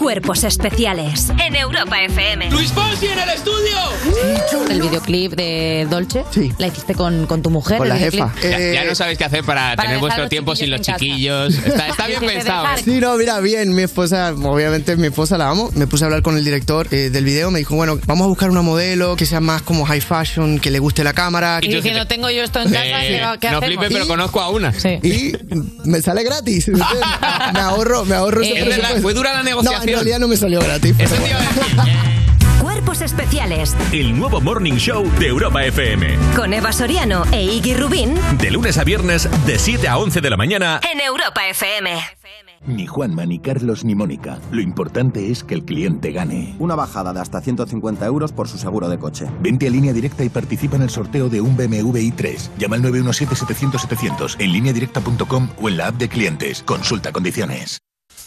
Cuerpos especiales en Europa FM. ¡Luis Fonsi en el estudio! El videoclip de Dolce la hiciste con, con tu mujer. el videoclip. Ya, ya no sabéis qué hacer para, Para tener vuestro tiempo sin los chiquillos. Está, está bien pensado. dejar- ¿eh? Sí, no, mira, bien, mi esposa, obviamente mi esposa la amo. Me puse a hablar con el director eh, del video, me dijo, bueno, vamos a buscar una modelo que sea más como high fashion, que le guste la cámara. Y diciendo, tengo yo esto en casa, ¿qué, qué no hacemos? flipes, pero conozco a una. Y me sale gratis. ¿me ahorro, me ahorro ese Es verdad, presupuesto. ¿fue dura la negociación? No, en realidad no me salió gratis. Cuerpos especiales El nuevo Morning Show de Europa FM. con Eva Soriano e Iggy Rubín De lunes a viernes, de 7 a 11 de la mañana. en Europa FM. Ni Juanma, ni Carlos, ni Mónica. Lo importante es que el cliente gane. Una bajada de hasta 150 euros por su seguro de coche. Vente a línea directa y participa en el sorteo de un BMW i3. Llama al 917-700-700 en lineadirecta.com o en la app de clientes. Consulta condiciones.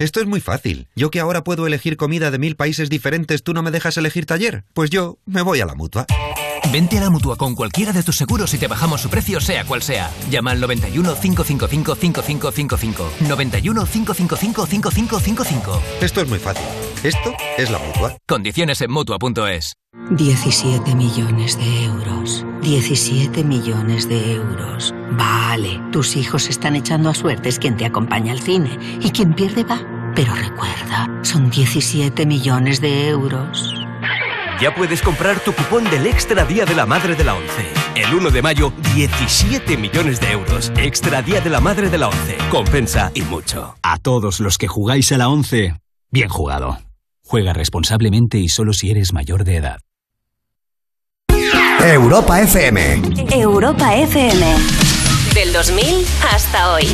Esto es muy fácil. Yo que ahora puedo elegir comida de mil países diferentes, ¿tú no me dejas elegir taller? Pues yo me voy a la mutua. Vente a la mutua con cualquiera de tus seguros y te bajamos su precio, sea cual sea. Llama al 91 555 5555. 91 555 5555. Esto es muy fácil. Esto es la mutua. Condiciones en mutua.es. 17 millones de euros. 17 millones de euros. Vale, tus hijos están echando a suertes quien te acompaña al cine y quien pierde va. Pero recuerda, son 17 millones de euros. Ya puedes comprar tu cupón del Extra Día de la Madre de la ONCE. El 1 de mayo, 17 millones de euros. Extra Día de la Madre de la ONCE. Compensa y mucho. A todos los que jugáis a la 11, bien jugado. Juega responsablemente y solo si eres mayor de edad. Europa FM. Europa FM. Del 2000 hasta hoy.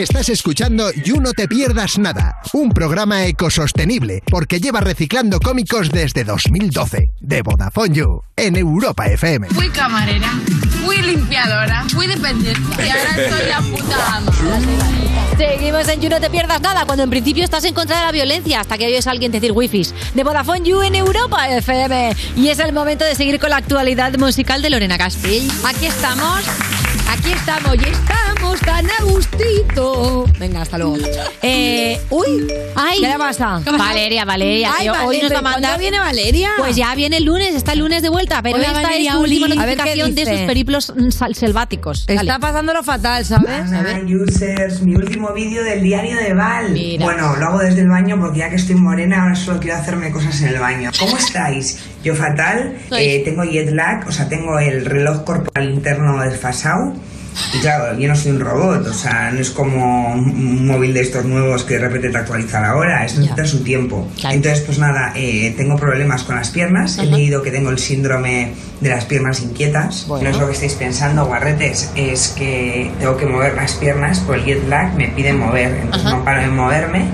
Estás escuchando You No Te Pierdas Nada, un programa ecosostenible porque lleva reciclando cómicos desde 2012, de Vodafone You, en Europa FM. Fui camarera, fui limpiadora, fui dependiente y ahora soy la puta ama. Seguimos en You No Te Pierdas Nada, cuando en principio estás en contra de la violencia, hasta que oyes a alguien decir wifis. De Vodafone You en Europa FM. Y es el momento de seguir con la actualidad musical de Lorena Castell. Aquí estamos, aquí estamos y estamos tan a gustito. Venga, hasta luego. Eh, uy, Ay, ¿qué le pasa? Valeria, Valeria. Ay, que Vale- hoy nos va a pero mandar. ¿cuándo viene Valeria? Pues ya viene el lunes, está el lunes de vuelta, pero Hola, esta Valeria, es su última Oli. A ver qué notificación de dice. sus periplos mm, sal- selváticos. Dale. Está pasándolo fatal, ¿sabes? Users, mi último vídeo del diario de Val. Bueno, lo hago desde el baño porque ya que estoy morena, ahora solo quiero hacerme cosas en el baño. ¿Cómo estáis? Yo fatal, eh, tengo jet lag, o sea, tengo el reloj corporal interno desfasado. Y claro, yo no soy un robot, o sea, no es como un móvil de estos nuevos que de repente te actualiza la hora, es necesita su tiempo. Entonces, pues nada, eh, tengo problemas con las piernas, he leído que tengo el síndrome de las piernas inquietas. No es lo que estáis pensando, guarretes, es que tengo que mover las piernas, por el jet lag me pide mover, entonces no paro de moverme.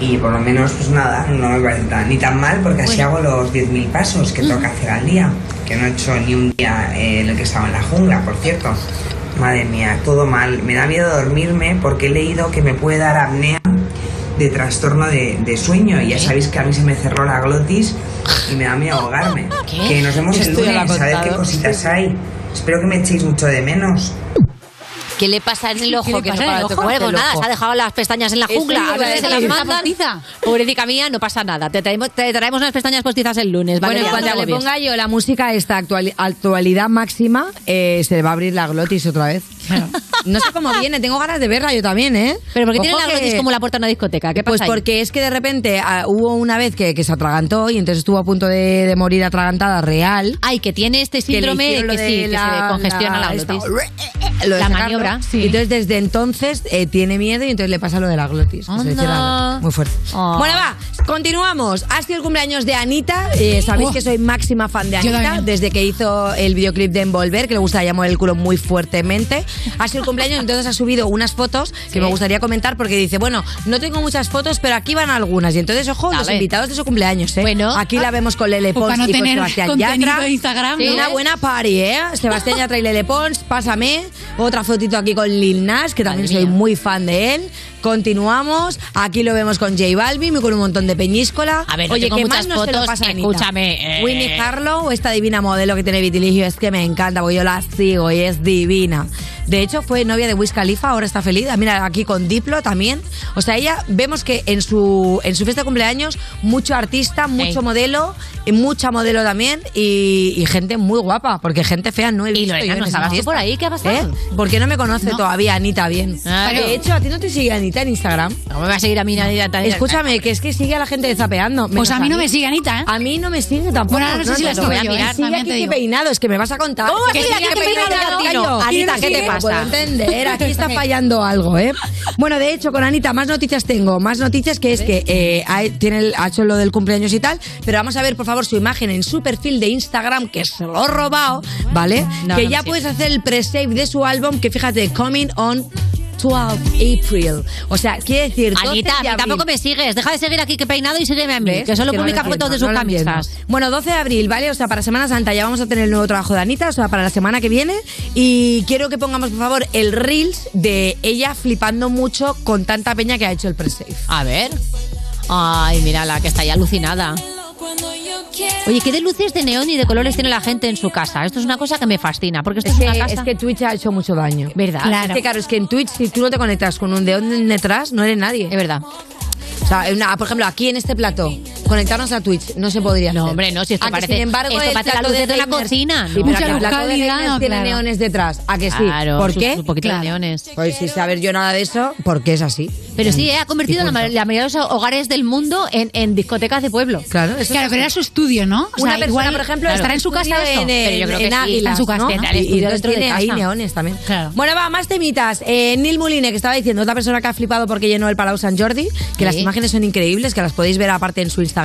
Y por lo menos, pues nada, no me parece tan- ni tan mal porque así hago los 10.000 pasos que tengo que hacer al día. Que no he hecho ni un día eh, en el que estaba en la jungla, por cierto. Madre mía, todo mal. Me da miedo dormirme porque he leído que me puede dar apnea de trastorno de, de sueño. Y ya sabéis que a mí se me cerró la glotis y me da miedo ahogarme. ¿Qué? Que nos vemos el Esto ya lo ha lunes, a ver qué cositas hay. Espero que me echéis mucho de menos. ¿Qué le pasa en el ojo? ¿Qué le que no en el para ojo? Bueno, pues El nada, se ha dejado las pestañas en la jungla. A a si se las mandan. Pobrecita mía, no pasa nada. Te traemos, te traemos unas pestañas postizas el lunes. Bueno, Valeria, en no cuanto te le ponga yo la música esta actuali- actualidad máxima, eh, se le va a abrir la glotis otra vez. No sé cómo viene, tengo ganas de verla yo también, ¿eh? Pero ¿por qué tiene la glotis que- como la puerta de una discoteca? ¿Qué pasa Pues ahí? porque es que de repente ah, hubo una vez que, que se atragantó y entonces estuvo a punto de, de morir atragantada real. Ay, que tiene este Que le síndrome que, hicieron lo sí, de que se la- congestiona la, esta- glotis. lo de la sacarlo. maniobra. Y entonces desde entonces eh, tiene miedo y entonces le pasa lo de la glotis. que se le cierra la glotis. Muy fuerte. Oh. Bueno, va, continuamos. Ha sido el cumpleaños de Anita. Eh, Sabéis Oh. que soy máxima fan de Yo Anita también. desde que hizo el videoclip de Envolver, que le gusta llamar el culo muy fuertemente. Ha sido el cumpleaños, entonces ha subido unas fotos que me gustaría comentar porque dice, bueno, no tengo muchas fotos, pero aquí van algunas. Y entonces, ojo, los invitados de su cumpleaños, ¿eh? Bueno. Aquí la vemos con Lele Pues Pons no y con Sebastián Yatra. Instagram, Sí, ¿no? Una buena party, ¿eh? Sebastián Yatra y Lele Pons, pásame. Otra fotito aquí con Lil Nas, que también soy muy fan de él. Continuamos. Aquí lo vemos con J Balvin y con un montón de peñíscola. A ver, no Oye, tengo ¿qué muchas más no se lo fotos, pasa a Anita? escúchame, eh. Winnie Harlow, esta divina modelo que tiene vitiligio, es que me encanta, porque yo la sigo y es divina. De hecho, fue novia de Wiz Khalifa, ahora está feliz. Ah, Mira, aquí con Diplo también. O sea, ella, vemos que en su, en su fiesta de cumpleaños, mucho artista, mucho modelo, y mucha modelo también, y, y gente muy guapa, porque gente fea no he visto. Lorena, yo en ¿no estabas tú por ahí? ¿Qué ha pasado? ¿Eh? ¿Por qué no me conoce todavía Anita bien? Ah, de no. hecho, ¿a ti no te sigue Anita en Instagram? No me va a seguir a mí nadie- Escúchame, que es que sigue a la gente de zapeando. Pues menos a mí no me sigue Anita, ¿eh? A mí no me sigue tampoco. Bueno, no sé si la sigo voy a mirar. ¿eh? Sigue aquí digo. peinado, es que me vas a contar. ¿Cómo Que sigue aquí peinado. Anita, Y ¿qué te pasa? puedo entender. Aquí está fallando algo, ¿eh? Bueno, de hecho, con Anita, más noticias tengo. Más noticias que es que eh, ha, tiene el- ha hecho lo del cumpleaños y tal. Pero vamos a ver, por favor, su imagen en su perfil de Instagram, que se lo he robado, ¿vale? No, que no ya puedes hacer el pre-save de su álbum, que fíjate, Coming on 12 April. O sea, quiere decir. 12 Anita, de a mí abril. tampoco me sigues. Deja de seguir aquí que peinado y sígueme a mí. ¿Ves? Que solo Que no publica lo fotos de sus no camisas. Bueno, 12 de abril, ¿vale? O sea, para Semana Santa ya vamos a tener el nuevo trabajo de Anita, o sea, para la semana que viene. Y quiero que pongamos, por favor, el Reels de ella flipando mucho con tanta peña que ha hecho el pre-save. A ver. Ay, mírala, que está ya alucinada. Oye, ¿qué de luces de neón y de colores tiene la gente en su casa? Esto es una cosa que me fascina, porque esto Es es, que, una casa... es que Twitch ha hecho mucho daño. ¿Verdad? Es que, claro, es que en Twitch, si tú no te conectas con un deón detrás, no eres nadie. Es verdad. O sea, una- por ejemplo, aquí en este plato, conectarnos a Twitch no se podría No, hacer. hombre, no, si esto A que, parece- sin embargo, esto el parece la plato luz de una cocina, Sí, pero Mucha el luz de tiene Claro. neones detrás. ¿A que sí? Claro, ¿Por sus- qué? Un poquito de neones. Pues sin saber yo nada de eso, porque es así. Pero sí, eh, ha convertido la, la mayoría de los hogares del mundo en, en discotecas de pueblo. Claro, eso Claro, pero era su estudio, ¿no? O Una sea, persona, igual por ejemplo, estará en su casa en, Pero yo creo que en sí, su casa, Y, dentro de ahí neones también. Bueno, va, más temitas. Eh, Neil Muline, que estaba diciendo, otra persona que ha flipado porque llenó el Palau San Jordi, que las imágenes son increíbles, que las podéis ver aparte en su Instagram.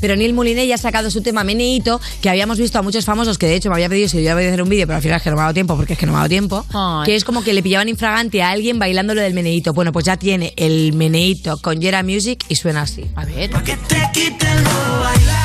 Pero Neil Muline ya ha sacado su tema Meneito, que habíamos visto a muchos famosos, que de hecho me había pedido si yo iba a hacer un vídeo, pero al final es que no me ha dado tiempo, porque es que no me ha dado tiempo. Ay. Que es como que le pillaban infragante a alguien bailando lo del Meneito. Bueno, pues ya tiene el Meneito con Yera Music y suena así. A ver. Que te quiten lo bailado,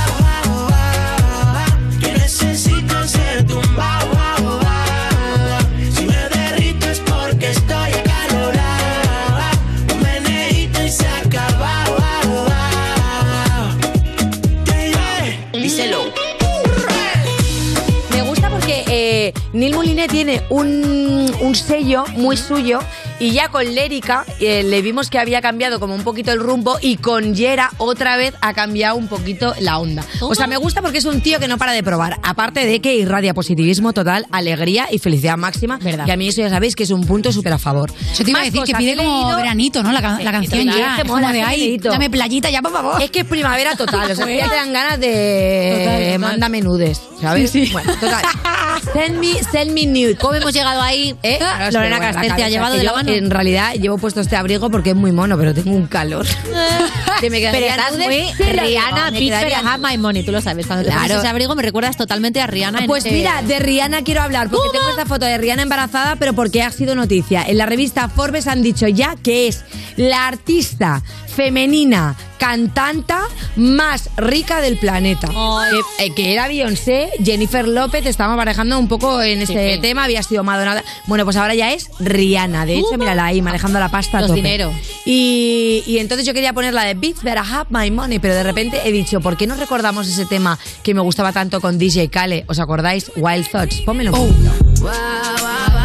Neil Muline tiene un, un sello muy suyo y ya con Lérica eh, le vimos que había cambiado como un poquito el rumbo y con Yera otra vez ha cambiado un poquito la onda. O sea, me gusta porque es un tío que no para de probar. Aparte de que irradia positivismo total, alegría y felicidad máxima. Y a mí eso ya sabéis que es un punto súper a favor. Yo te iba a decir que pide como leído- veranito, ¿no? La, la canción Total, ya. es que como de ahí, dame playita ya, por favor. Es que es primavera total, o sea, ya te dan ganas de Total, total. mándame nudes, ¿sabes? Sí, sí. Bueno, total. Send me, send me nude. ¿Cómo hemos llegado ahí? ¿Eh? Lorena Claro, que, bueno, Castell te ha llevado que de la yo, mano. En realidad llevo puesto este abrigo porque es muy mono, pero tengo un calor. que me Pero estás muy Rihanna, Bitch quedaría My Money, tú lo sabes. Cuando te Claro. pones ese abrigo me recuerdas totalmente a Rihanna. en Pues ese- mira, de Rihanna quiero hablar, porque tengo esta foto de Rihanna embarazada, pero porque ha sido noticia. En la revista Forbes han dicho ya que es la artista femenina cantanta más rica del planeta. Que, eh, que era Beyoncé, Jennifer López, estábamos barajando un poco en sí. tema, había sido Madonna. Bueno, pues ahora ya es Rihanna. De hecho, Toma. mírala ahí, manejando la pasta a Los tope. dinero. Y, y entonces yo quería poner la de Beats Better Have My Money, pero de repente he dicho, ¿por qué no recordamos ese tema que me gustaba tanto con DJ Kale? ¿Os acordáis? Wild Thoughts. Pónmelo. un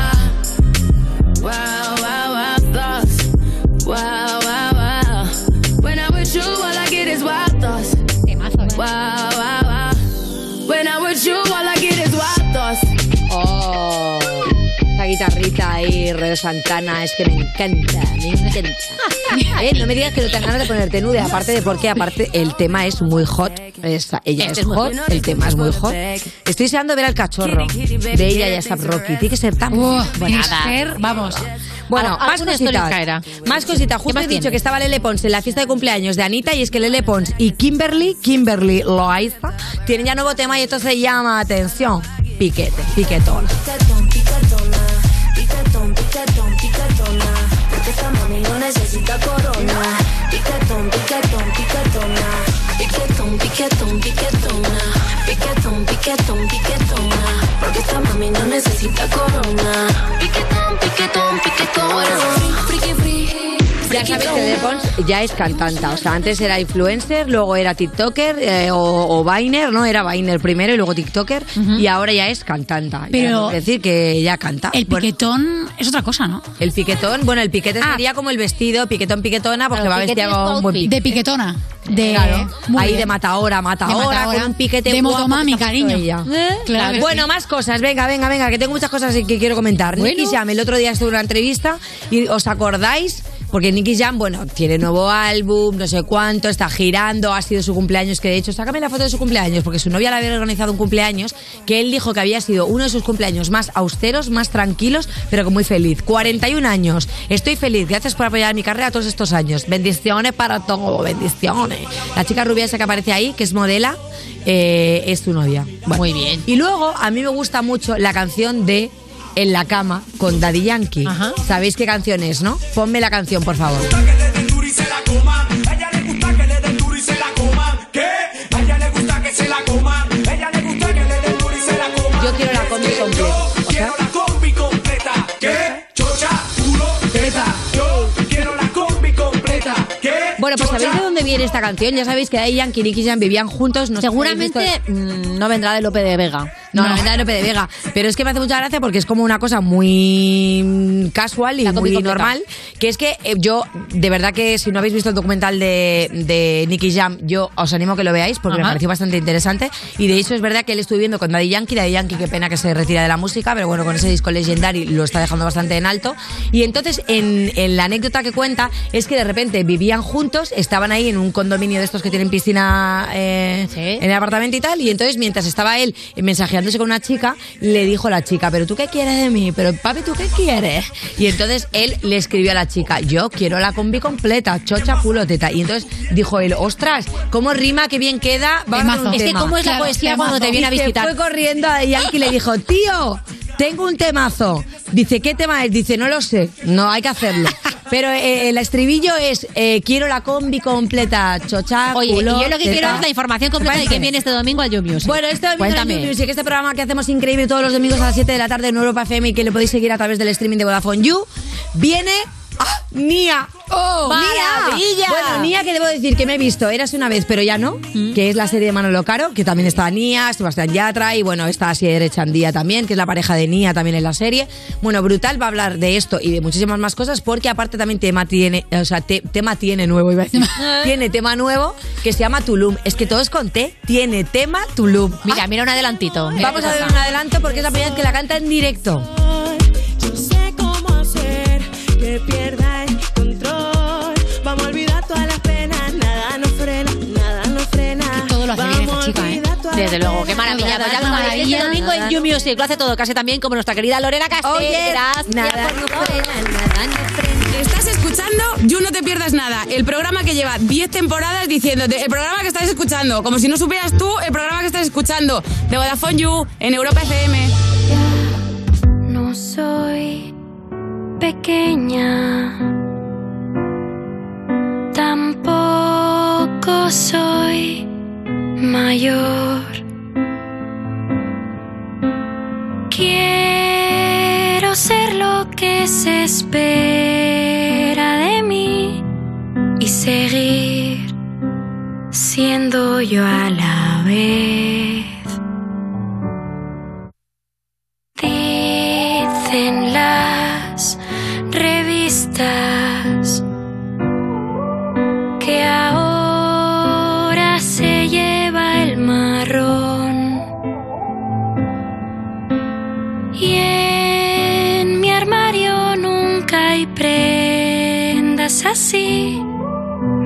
guitarrita ahí, Red Santana, es que me encanta, me encanta. Eh, No me digas que no te dan ganas de ponerte nude, aparte de porque aparte el tema es muy hot. Es- ella Este es es hot, el tema es muy hot. Estoy deseando ver al cachorro de ella y a Rocky. Tiene que ser tan Uh, tiene ser, vamos. Bueno, más cositas. Más cositas. Justo más he dicho tienes? que estaba Lele Pons en la fiesta de cumpleaños de Anita y es que Lele Pons y Kimberly, Kimberly Loaiza, tienen ya nuevo tema y esto se llama, atención, piquete, piquetón. Piquetona. Porque esta mami no necesita corona. Piquetón, piquetón, piquetona. Piquetón, piquetón, piquetona. Piquetón, piquetón, piquetona. Porque esta mami no necesita corona. Piquetón, Ya sabes que Lele Pons ya es cantanta, o sea, antes era influencer, luego era TikToker eh, o, o Viner, ¿no? Era Viner primero y luego TikToker y ahora ya es cantanta. Pero- es decir, que ya canta. El Bueno, piquetón es otra cosa, ¿no? el piquetón, bueno, el piquete Ah. sería como el vestido, piquetón, piquetona, porque va piquete vestida con un buen outfit. De piquetona. De, Claro, ahí bien. de matahora, matahora, matahora. con un piquete De motomami, cariño. Eh, claro Bueno, sí. más cosas, venga, venga, venga, que tengo muchas cosas que quiero comentar. Bueno. Nicky Jam, el otro día estuve en una entrevista y ¿os acordáis porque Nicky Jam, bueno, tiene nuevo álbum, no sé cuánto, está girando, ha sido su cumpleaños, que de hecho, sácame la foto de su cumpleaños, porque su novia le había organizado un cumpleaños que él dijo que había sido uno de sus cumpleaños más austeros, más tranquilos, pero que muy feliz. 41 años, estoy feliz, gracias por apoyar mi carrera todos estos años. Bendiciones para todo, bendiciones. La chica rubia esa que aparece ahí, que es modela, eh, es tu novia. Muy bien. Y luego, a mí me gusta mucho la canción de En la cama con Daddy Yankee. ¿Sabéis qué canción es, no? Ponme la canción, por favor. Yo quiero la combi completa. O sea, Bueno, pues ¿sabéis de dónde viene esta canción? Ya sabéis que Daddy Yankee y Nicky Jam vivían juntos. No sé si habéis Seguramente visto- mm, no vendrá de Lope de Vega. No, no, de Lope de Vega. Pero es que me hace mucha gracia porque es como una cosa muy casual y La muy normal. Que es que eh, yo, de verdad que si no habéis visto el documental de, de Nicky Jam, yo os animo a que lo veáis porque me Ajá. pareció bastante interesante. Y de hecho es verdad que él estuvo viviendo con Daddy Yankee. Daddy Yankee, qué pena que se retira de la música, pero bueno, con ese disco Legendary lo está dejando bastante en alto. Y entonces, en, en la anécdota que cuenta, es que de repente vivían juntos, estaban ahí en un condominio de estos que tienen piscina eh, en el apartamento y tal. Y entonces, mientras estaba él mensajeándose con una chica, le dijo a la chica, ¿pero tú qué quieres de mí? ¿Pero papi, tú qué quieres? Y entonces él le escribió a la chica, yo quiero la combi completa, chocha, culo, teta. Y entonces dijo él, ostras, ¿cómo rima, qué bien queda? Vamos a un Es que tema". cómo es la poesía cuando te viene a Y se visitar. fue corriendo a Yankee y le dijo, tío, tengo un temazo. Dice, ¿qué tema es? Dice, no lo sé. No, hay que hacerlo. Pero eh, el estribillo es, eh, quiero la combi completa, chocha, Oye, culo, y yo lo que quiero es la información completa de ¿Te quién viene este domingo al You Music. Bueno, este domingo Cuéntame. en You Music, este programa que hacemos increíble todos los domingos a las 7 de la tarde en Europa FM y que le podéis seguir a través del streaming de Vodafone You, viene. Nia. ¡Oh, maravilla! Nia! Bueno, Nia, que debo decir que me he visto Eras una vez, pero ya no, que es la serie de Manolo Caro, que también está Nia, Sebastián Yatra y bueno, está Asier Echandía también, que es la pareja de Nia también en la serie. Bueno, brutal va a hablar de esto y de muchísimas más cosas porque aparte también tema tiene, o sea, te- tema tiene nuevo, iba a decir. tiene tema nuevo que se llama Tulum. Es que todo es con T, tiene tema Tulum. Mira, mira un adelantito. Mira Vamos a ver un adelanto porque es la primera vez que la canta en directo. Pierda el control. Vamos a olvidar todas las penas, nada nos frena, nada nos frena. todo lo hace bien Vamos esta a chica, ¿eh? olvidar todas Desde las luego, qué penas. maravilla. Pues ya lo Una sabéis, este maravilla. domingo en You Music lo hace todo casi también como nuestra querida Lorena Castell. Oye, Gracias nada por no todo. frena, nada no frena. Estás escuchando You No Te Pierdas Nada, el programa que lleva 10 temporadas diciéndote, el programa que estás escuchando, como si no supieras tú el programa que estás escuchando, de Vodafone You, en Europa FM. No soy pequeña, tampoco soy mayor. Quiero ser lo que se espera de mí y seguir siendo yo a la vez.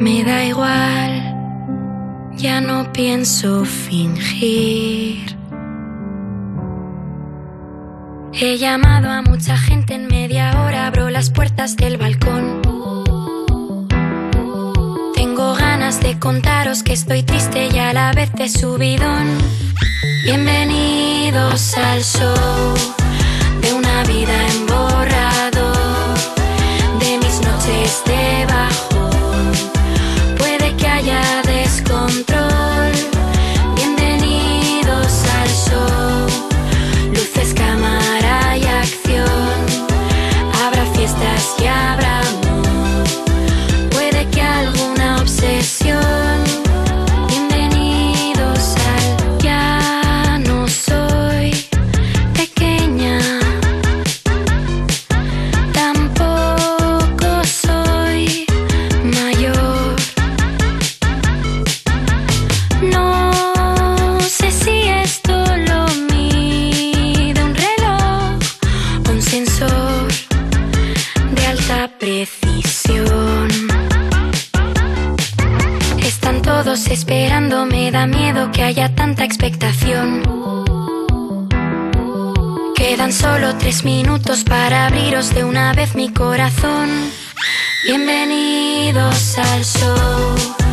Me da igual, ya no pienso fingir. He llamado a mucha gente en media hora, abro las puertas del balcón. Tengo ganas de contaros que estoy triste y a la vez de subidón. Bienvenidos al show de una vida en borrador, tres minutos para abriros de una vez mi corazón. Bienvenidos al show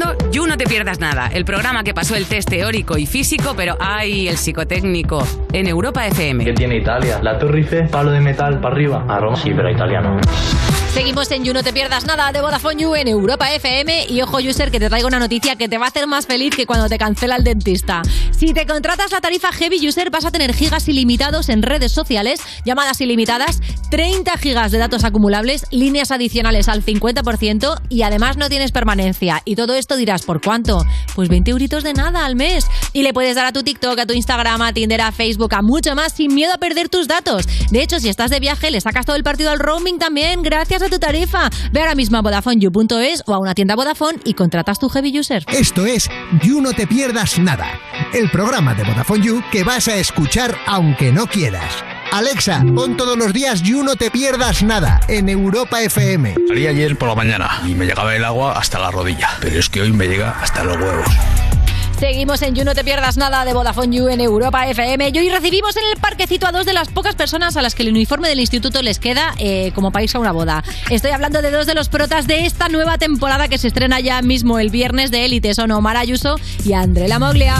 escuchando You No Te Pierdas Nada, el programa que pasó el test teórico y físico, pero hay el psicotécnico en Europa FM. ¿Qué tiene Italia? La Torre Eiffel, palo de metal para arriba. A Roma. Sí, pero italiano. Seguimos en You, no te pierdas nada de Vodafone You en Europa FM. Y ojo, user, que te traigo una noticia que te va a hacer más feliz que cuando te cancela el dentista. Si te contratas la tarifa Heavy User, vas a tener gigas ilimitados en redes sociales, llamadas ilimitadas, 30 gigas de datos acumulables, líneas adicionales al 50% y además no tienes permanencia. Y todo esto dirás, ¿por cuánto? Pues 20 euritos de nada al mes. Y le puedes dar a tu TikTok, a tu Instagram, a Tinder, a Facebook, a mucho más sin miedo a perder tus datos. De hecho, si estás de viaje, le sacas todo el partido al roaming también gracias a tu tarifa. Ve ahora mismo a VodafoneYou.es o a una tienda Vodafone y contratas tu Heavy User. Esto es You No Te Pierdas Nada, el programa de Vodafone You que vas a escuchar aunque no quieras. Alexa, pon todos los días You No Te Pierdas Nada en Europa FM. Salí ayer por la mañana y me llegaba el agua hasta la rodilla, pero es que hoy me llega hasta los huevos. Seguimos en You, no te pierdas nada de Vodafone You en Europa FM. Y hoy recibimos en el parquecito a dos de las pocas personas a las que el uniforme del instituto les queda eh, como irse a una boda. Estoy hablando de dos de los protas de esta nueva temporada que se estrena ya mismo el viernes de Élite. Son Omar Ayuso y André Lamoglia.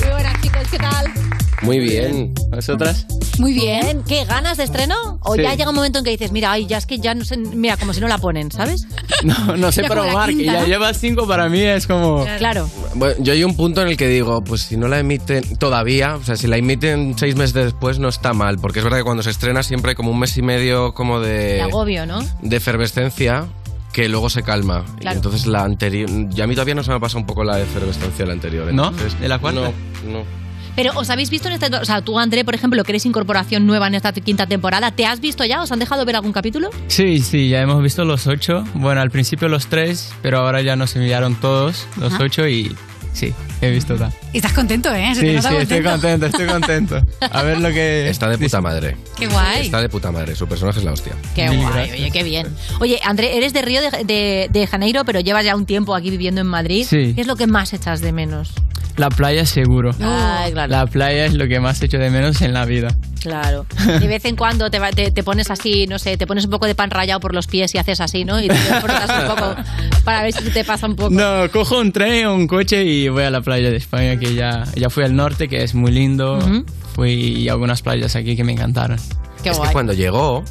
Muy buenas chicos, ¿qué tal? Muy bien. ¿Vosotras? Muy bien. ¿Qué ganas de estreno? ¿O Sí. ya llega un momento en que dices, mira, ay, ya es que ya no sé, mira, como si no la ponen, ¿sabes? No, no sé, Ya pero como la que quinta, ya ¿no? llevas cinco para mí es como... Claro. Bueno, yo hay un punto en el que digo, pues si no la emiten todavía, o sea, si la emiten seis meses después no está mal, porque es verdad que cuando se estrena siempre hay como un mes y medio como De de, agobio, ¿no? de efervescencia que luego se calma. Claro. Y entonces la anterior... Ya a mí todavía no se me pasa un poco la efervescencia de la anterior. ¿No? entonces- ¿De la cuarta? No, no. Pero os habéis visto en esta, o sea, tú André, por ejemplo, que eres incorporación nueva en esta quinta temporada, ¿te has visto ya? ¿Os han dejado ver algún capítulo? Sí, sí, ya hemos visto los ocho. Bueno, al principio los tres, pero ahora ya nos enviaron todos, los Ajá. ocho, y sí, he visto tal. Y estás contento, ¿eh? Se te Sí, sí, estoy contento. contento, estoy contento. A ver lo que... Está de puta madre. Qué guay. Está de puta madre, su personaje es la hostia. Qué guay, oye, qué bien. Oye, André, eres de Río de, de- de Janeiro, pero llevas ya un tiempo aquí viviendo en Madrid. Sí. ¿Qué es lo que más echas de menos? La playa seguro. Ay, claro. La playa es lo que más echo de menos en la vida. Claro. De vez en cuando te, va- te, te pones así, no sé, te pones un poco de pan rallado por los pies y haces así, ¿no? Y te frotas un poco para ver si te pasa un poco. No, cojo un tren o un coche y voy a la playa de España, que ya, ya fui al norte, que es muy lindo. Ujú. Fui a algunas playas aquí que me encantaron. Qué es guay. que cuando llegó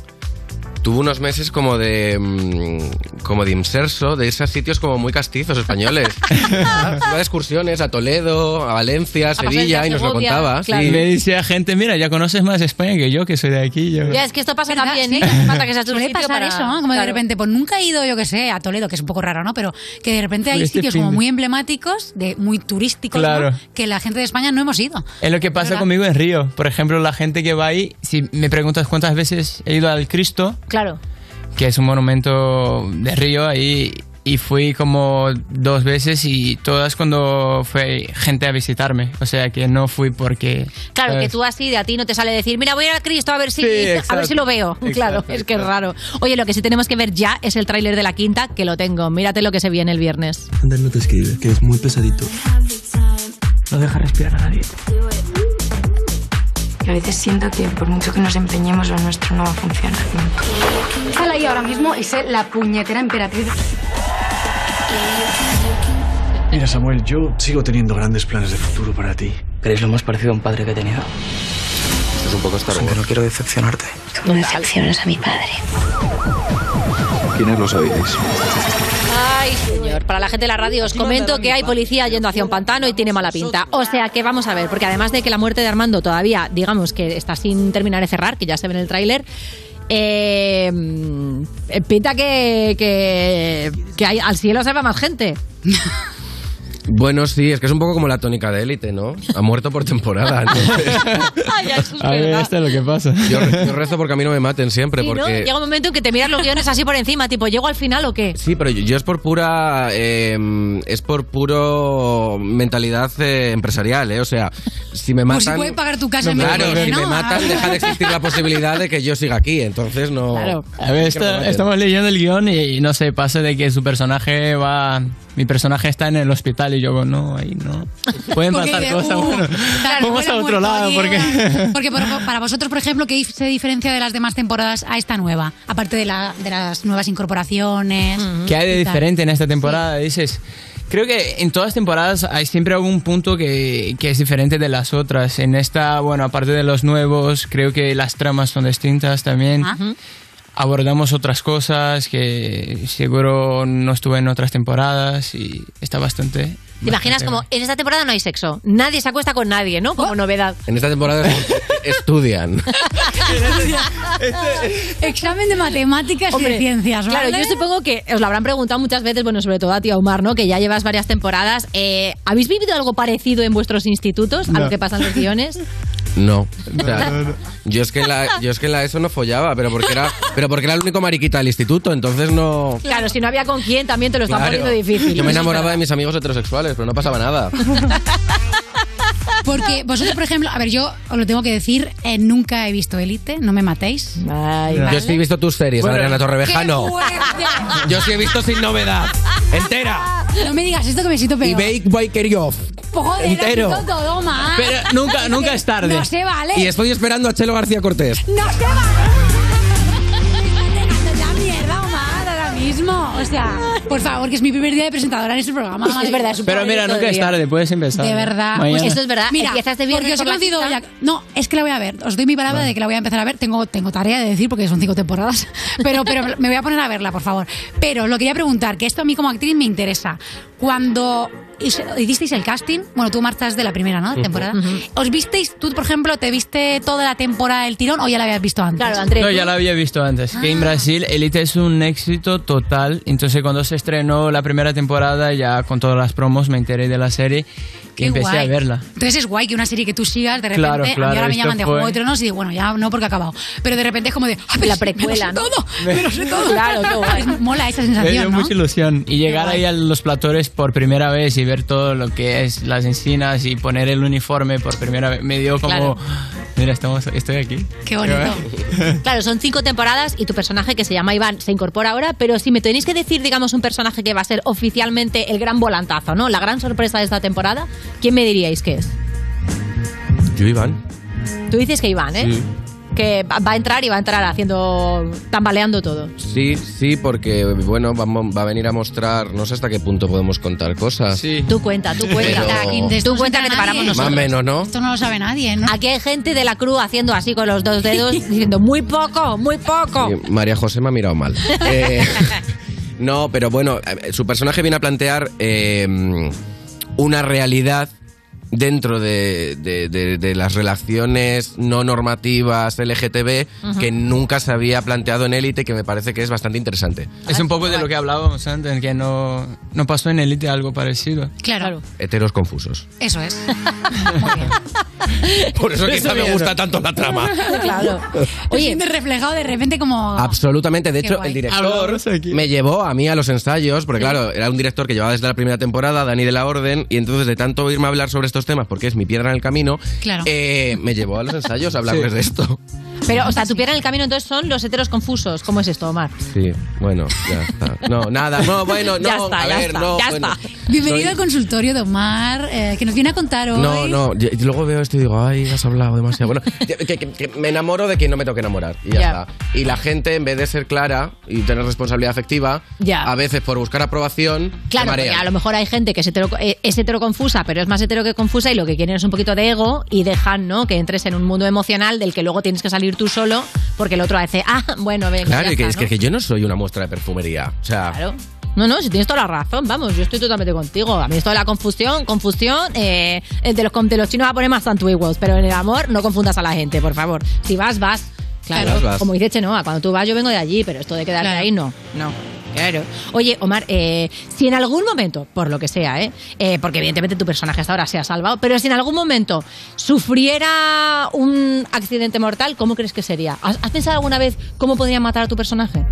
tuvo unos meses como de mm, como de inserso de esos sitios como muy castizos españoles iba de excursiones a Toledo a Valencia a Sevilla y y nos lo contaba claro. sí. Me decía gente, mira, ya conoces más España que yo, que soy de aquí. Yo... Ya, es que esto pasa ¿Verdad? también, Sí. ¿eh? Que hace falta que seas de sitio pasar para- eso, ¿no? Como de Claro. repente, pues nunca he ido, yo que sé, a Toledo, que es un poco raro, ¿no? Pero que de repente hay este sitios fin como de- muy emblemáticos, de muy turísticos, ¿no? Claro. que la gente de España no hemos ido. Es lo que pasa ¿Verdad? conmigo en Río. Por ejemplo, la gente que va ahí, si me preguntas cuántas veces he ido al Cristo, Claro. que es un monumento de Río ahí, y fui como dos veces y todas cuando fue gente a visitarme. O sea que no fui porque... Claro, que tú así de a ti no te sale decir, mira, voy a ir a Cristo a ver si, Sí, a ver si lo veo. claro, Exacto, es que es raro. Oye, lo que sí tenemos que ver ya es el tráiler de la quinta, que lo tengo. Mírate lo que se viene el viernes. Ander no te escribe, que es muy pesadito. No deja respirar a nadie. A veces siento que por mucho que nos empeñemos lo nuestro no va a funcionar. Sal ahí ahora mismo y sé la puñetera emperatriz. Mira, Samuel, yo sigo teniendo grandes planes de futuro para ti. ¿Eres lo más parecido a un padre que he tenido? Es un poco Star Wars. no quiero decepcionarte. Tú decepcionas a mi padre. ¿Quiénes lo sabíais? Ay, señor. Para la gente de la radio os comento que hay policía yendo hacia un pantano y tiene mala pinta. O sea que vamos a ver, porque además de que la muerte de Armando todavía, digamos que está sin terminar de cerrar, que ya se ve en el tráiler, eh, pinta que, que, que hay- al cielo se va más gente. Bueno, sí, es que es un poco como la tónica de élite, ¿no? Ha muerto por temporada. entonces- A ver, esto es lo que pasa. yo, re- yo rezo porque a mí no me maten siempre, Sí, ¿no? porque... Llega un momento en que te miras los guiones así por encima, tipo, ¿llego al final o qué? Sí, pero yo, yo es por pura. eh, es por puro mentalidad eh, empresarial, ¿eh? O sea, si me matan. si puede pagar tu casa en Claro, si ¿no? me matan, deja de existir la posibilidad de que yo siga aquí. Entonces no. A ver, esta- estamos leyendo el guion y, y no sé, pasa de que su personaje va... Mi personaje está en el hospital y yo, no, ahí no. Pueden Porque pasar de- cosas. uh, bueno, claro, vamos a otro muerto lado porque... Porque por- para vosotros, por ejemplo, ¿qué se diferencia de las demás temporadas a esta nueva? Aparte de, la, de las nuevas incorporaciones. ¿Qué hay de y diferente en esta temporada? Dices, creo que en todas temporadas hay siempre algún punto que, que es diferente de las otras. En esta, bueno, aparte de los nuevos, creo que las tramas son distintas también. Abordamos otras cosas que seguro no estuve en otras temporadas y está bastante... ¿Te imaginas como en esta temporada no hay sexo? Nadie se acuesta con nadie, ¿no? Como novedad. En esta temporada estudian. Examen de matemáticas y de ciencias, ¿vale? Claro, yo supongo que os lo habrán preguntado muchas veces, bueno, sobre todo a ti, Omar, ¿no? Que ya llevas varias temporadas. Eh, ¿Habéis vivido algo parecido en vuestros institutos a No. lo que pasan los guiones? No. O sea, yo es que la, yo es que la ESO no follaba, pero porque era, pero porque era el único mariquita del instituto, entonces no. Claro, si no había con quién, también te lo están Claro. poniendo difícil. Yo me enamoraba de mis amigos heterosexuales, pero no pasaba nada. Porque vosotros, por ejemplo, a ver, yo os lo tengo que decir, eh, nunca he visto Élite, no me matéis. Yo sí he visto tus series, Bueno, Adriana Torrevejano. ¡Qué fuerte! Yo sí he visto sin novedad. Entera. No me digas esto que me siento Y peor. Bake Bakery Off. Joder, entero. todo, ma. Pero nunca- nunca es tarde. No se vale. Y estoy esperando a Chelo García Cortés. ¡No se vale! O sea, por favor, que es mi primer día de presentadora en este programa. Es verdad, es un Pero mira, nunca es tarde, puedes empezar. De verdad. Mañana. Pues Eso es verdad. Mira, Empiezas de viernes porque os he por conocido ya- No, es que la voy a ver. Os doy mi palabra de que la voy a empezar a ver. Tengo, tengo tarea de decir porque son cinco temporadas. Pero, pero me voy a poner a verla, por favor. Pero lo quería preguntar, que esto a mí como actriz me interesa. Cuando hicisteis el casting, bueno, tú marchas de la primera, ¿no? Ujú. Temporada. ¿Os visteis, tú, por ejemplo, te viste toda la temporada del tirón o ya la habías visto antes? Claro, No, ya la había visto antes. Que Ah. en Brasil Elite es un éxito total. Entonces cuando se estrenó la primera temporada, ya con todas las promos me enteré de la serie Qué empecé guay. a verla. Entonces es guay que una serie que tú sigas, de repente, Claro, a mí claro, ahora me llaman de fue- Juego de Tronos y digo, bueno, ya no porque ha acabado. Pero de repente es como de, ah, pero La sí, me lo precuela, sé ¿no? todo, me lo sé todo. Claro, qué guay. Mola esa Me dio sensación, ¿no? mucha ilusión. Y llegar ahí a los platores por primera vez y ver todo lo que es las encinas y poner el uniforme por primera vez, me dio como, Claro. mira, estamos, estoy aquí. Qué bonito. Claro, son cinco temporadas y tu personaje que se llama Iván se incorpora ahora, pero si me tenéis que decir, digamos, un personaje que va a ser oficialmente el gran volantazo, ¿no? La gran sorpresa de esta temporada, ¿quién me diríais que es? Yo, Iván. Tú dices que Iván, ¿eh? Sí. Que va a entrar y va a entrar haciendo, tambaleando todo. Sí, sí, porque bueno, va a venir a mostrar, no sé hasta qué punto podemos contar cosas. Sí. Tú cuenta, tú cuenta. Pero- Tú cuenta que te paramos Más o nosotros. menos, ¿no? Esto no lo sabe nadie, ¿no? Aquí hay gente de la cruz haciendo así con los dos dedos, diciendo muy poco, muy poco. Sí, María José me ha mirado mal. Eh, no, pero bueno, eh, su personaje viene a plantear eh, una realidad dentro de, de- de- de las relaciones no normativas LGTB que nunca se había planteado en élite que me parece que es bastante interesante. Es un poco de lo que hablábamos antes, que no, no pasó en Elite algo parecido. Claro, Heteros confusos. eso es. Por eso Eso quizá me gusta tanto la trama. claro. Oye, reflejado de repente como... Absolutamente. De Qué hecho, guay. el director me llevó a mí a los ensayos, porque claro, era un director que llevaba desde la primera temporada, Dani de la Orden, y entonces de tanto oírme hablar sobre estos temas, porque es mi piedra en el camino, Claro. eh, me llevó a los ensayos a hablarles de esto. Pero, o sea, tu piedra en el camino entonces son los heteros confusos. ¿Cómo es esto, Omar? Sí, bueno, ya está. No, nada, no, bueno, no, Ya está, a ya ver, está, no, ya bueno. está. Bienvenido Soy- al consultorio de Omar, eh, que nos viene a contar hoy. No, no, y- y luego veo esto y digo, ay, has hablado demasiado. Bueno, que, que- que me enamoro de quien no me toque enamorar y ya, Ya. está. Y la gente, en vez de ser clara y tener responsabilidad afectiva, Ya. a veces por buscar aprobación, se Claro, porque marean. a lo mejor hay gente que es hetero, eh, es hetero confusa, pero es más hetero que confusa y lo que quieren es un poquito de ego y dejan, ¿no? Que entres en un mundo emocional del que luego tienes que salir tú solo porque el otro hace, ah, bueno, venga. Claro, ya y que, está, es que, ¿no? que yo no soy una muestra de perfumería. O sea, Claro. No, no, si tienes toda la razón, vamos, yo estoy totalmente contigo. A mí esto de la confusión, confusión, eh, de, los, de los chinos va a poner más antiguos, pero en el amor no confundas a la gente, por favor. Si vas, vas. Claro, Vas, vas. como dice Chenoa, cuando tú vas yo vengo de allí, pero esto de quedarte ahí no, no. Claro. Oye, Omar, eh, si en algún momento, por lo que sea, ¿eh? Eh, porque evidentemente tu personaje hasta ahora se ha salvado, pero si en algún momento sufriera un accidente mortal, ¿cómo crees que sería? ¿Has, has pensado alguna vez cómo podrían matar a tu personaje?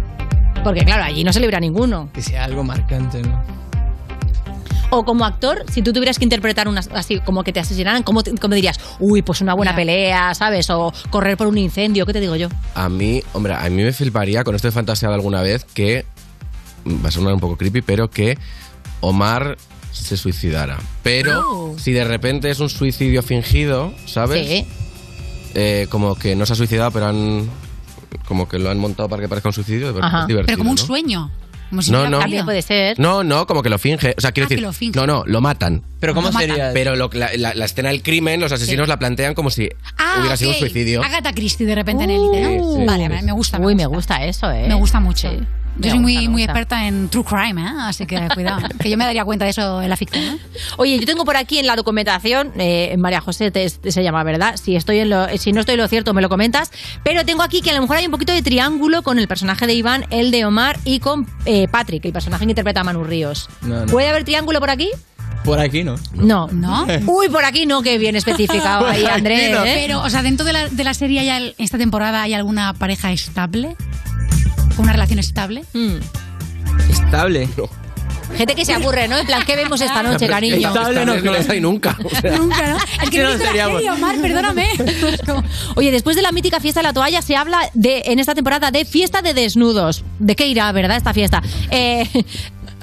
Porque claro, allí no se libra ninguno. Que sea algo marcante, ¿no? O como actor, si tú tuvieras que interpretar una, así como que te asesinaran, ¿cómo, te- cómo dirías? Uy, pues una buena pelea, ¿sabes? O correr por un incendio, ¿qué te digo yo? a mí, hombre, a mí me fliparía, con esto he fantaseado alguna vez, que, va a sonar un poco creepy, pero que Omar se suicidara. Pero Oh. si de repente es un suicidio fingido, ¿sabes? Sí. Eh, como que no se ha suicidado, pero han... Como que lo han montado para que parezca un suicidio. es Ajá. divertido, Pero como un ¿no? sueño. Como si No, no. ocurrido. puede ser. No, no, como que lo finge. O sea, quiero Ah, que decir. lo finge. No, no, lo matan. Pero ¿cómo Lo matan. sería? Pero lo- la, la- la escena del crimen, los asesinos Sí. la plantean como si Ah, hubiera sido un suicidio. Agatha Christie de repente en Elite, ¿no? Sí, sí. Vale, me gusta. Uy, me gusta eso, ¿eh? Me gusta mucho. Me Yo soy gusta, muy, muy experta en true crime, ¿eh? así que cuidado. que yo me daría cuenta de eso en la ficción. ¿eh? Oye, yo tengo por aquí en la documentación, eh, María José te- te se llama, ¿verdad? Si, estoy en lo, si no estoy en lo cierto, me lo comentas. Pero tengo aquí que a lo mejor hay un poquito de triángulo con el personaje de Iván, el de Omar y con eh, Patrick, el personaje que interpreta a Manu Ríos. No, no. ¿Puede haber triángulo por aquí? Por aquí no. No. ¿No? Uy, por aquí no, que bien especificado ahí, Andrés. no. ¿eh? Pero, o sea, dentro de la, de la serie, hay esta temporada, ¿hay alguna pareja estable? ¿Una relación estable? Mm. Estable. Gente que se aburre, ¿no? En plan, ¿qué vemos esta noche, cariño? Estable no no hay nunca. o sea. Nunca, ¿no? Es que no no seríamos. serie, Omar, perdóname. Oye, después de la mítica fiesta de la toalla se habla de en esta temporada de fiesta de desnudos. ¿De qué irá, verdad, esta fiesta? Eh,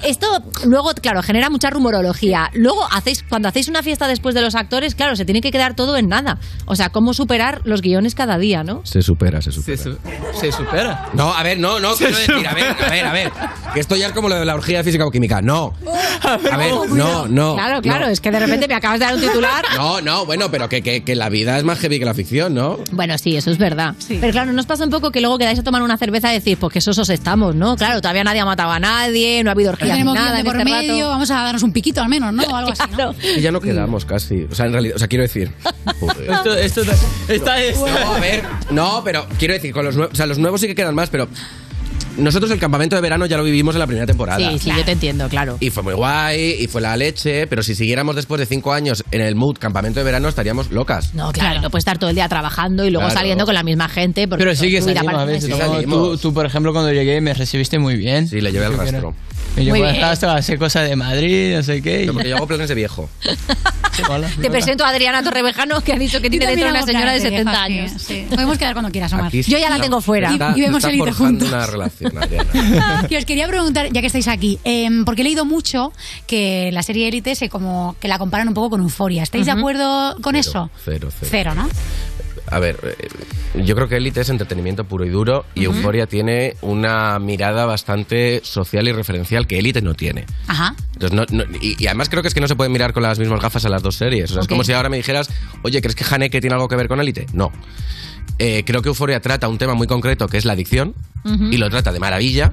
esto luego, claro, genera mucha rumorología. Luego hacéis, cuando hacéis una fiesta después de los actores, claro, se tiene que quedar todo en nada. O sea, cómo superar los guiones cada día, ¿no? Se supera, se Se, supera. su- se supera. No, a ver, no, no, quiero decir, a ver, a ver, a ver. Que esto ya es como lo de la orgía de física o química. No. A ver, no, no. Claro, claro, no. es que de repente me acabas de dar un titular. No, no, bueno, pero que, que, que la vida es más heavy que la ficción, ¿no? Bueno, sí, eso es verdad. Pero claro, nos pasa un poco que luego quedáis a tomar una cerveza y decís, pues que sosos estamos, ¿no? Claro, todavía nadie ha matado a nadie, no ha habido ni tenemos nada de por este medio, rato. vamos a darnos un piquito al menos, ¿no? O algo así, ¿no? Y ya no quedamos casi. O sea, en realidad, o sea, quiero decir. Esto, esto, esta es. No, a ver, no, pero quiero decir, con los nuevos, o sea, los nuevos sí que quedan más, pero nosotros el campamento de verano ya lo vivimos en la primera temporada. Sí, sí, yo te entiendo, claro. Y fue muy guay, y fue la leche, pero si siguiéramos después de cinco años en el mood campamento de verano estaríamos locas. No, claro, no puedes estar todo el día trabajando y luego Claro. saliendo con la misma gente. Porque Pero sí que tu vida salimos a parece- veces. Tú, tú, por ejemplo, cuando llegué me recibiste muy bien. Sí, le llevé el rastro. Me Muy llevó al bien. rastro a hacer cosas de Madrid, no sé qué. y- No, porque yo hago planes de viejo. Hola, Te hola. presento a Adriana Torrevejano, que ha dicho que tiene dentro una señora de 70 años. Sí, Podemos quedar cuando quieras, Omar. Aquí Yo ya la tengo fuera. Y- Está- y vemos está el hito forjando juntos. una relación, Adriana. Y os quería preguntar, ya que estáis aquí, em, porque he leído mucho que la serie Élite se como que la comparan un poco con Euforia. ¿Estáis de acuerdo con Cero, eso? Cero, cero. Cero, ¿no? A ver, eh, yo creo que Elite es entretenimiento puro y duro y Euforia tiene una mirada bastante social y referencial que Elite no tiene. Ajá. Entonces, no- no- y, y además creo que es que no se pueden mirar con las mismas gafas a las dos series. O sea. Es como si ahora me dijeras, oye, ¿crees que Haneke tiene algo que ver con Elite? No. Eh, creo que Euforia trata un tema muy concreto que es la adicción y lo trata de maravilla.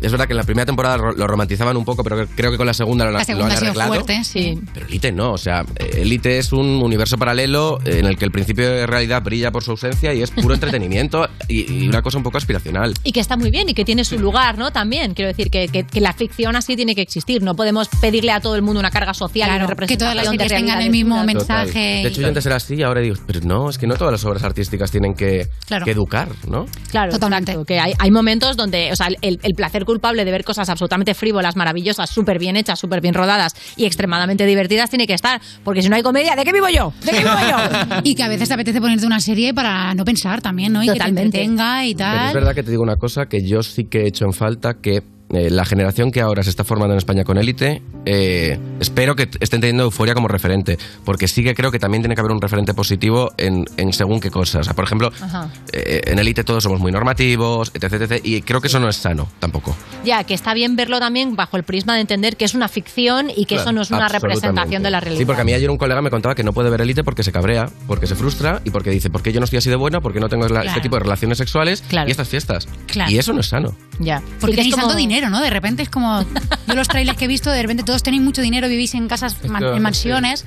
Es verdad que en la primera temporada lo romantizaban un poco, pero creo que con la segunda lo, La lo segunda han ha sido arreglado. fuerte, sí. Pero Elite no, o sea, Elite es un universo paralelo en el que el principio de realidad brilla por su ausencia y es puro entretenimiento y, y una cosa un poco aspiracional. Y que está muy bien y que tiene su lugar, ¿no? También, quiero decir, que, que- que la ficción así tiene que existir. No podemos pedirle a todo el mundo una carga social Claro, y una que representación todas las de series tengan el mismo mensaje. De hecho, yo antes era así y ahora digo, pero no, es que no todas las obras artísticas tienen que, Claro. que educar, ¿no? Claro, exacto, que hay, hay momentos donde, o sea, el, el placer culpable de ver cosas absolutamente frívolas, maravillosas, súper bien hechas, súper bien rodadas y extremadamente divertidas tiene que estar, porque si no hay comedia, ¿de qué vivo yo? ¿De qué vivo yo? y que a veces te apetece ponerte una serie para no pensar también, ¿no? Y Totalmente. que te entretenga y Pero es tal. verdad que te digo una cosa que yo sí que he hecho en falta que eh, la generación que ahora se está formando en España con élite, eh, espero que estén teniendo euforia como referente, porque sí que creo que también tiene que haber un referente positivo en, en según qué cosas. O sea, por ejemplo, eh, en élite todos somos muy normativos, etc, etc, y creo que eso no es sano tampoco. Ya, que está bien verlo también bajo el prisma de entender que es una ficción y que eso no es una representación de la realidad. Sí, porque a mí ayer un colega me contaba que no puede ver élite porque se cabrea, porque se frustra y porque dice, ¿por qué yo no estoy así de bueno? ¿Por qué no tengo la- Claro. este tipo de relaciones sexuales y estas fiestas? Claro. Y eso no es sano. Ya. Porque Sí, que es como- tanto dinero, ¿no? De repente es como. Yo los trailers que he visto, de repente todos tenéis mucho dinero, vivís en casas, man- en mansiones.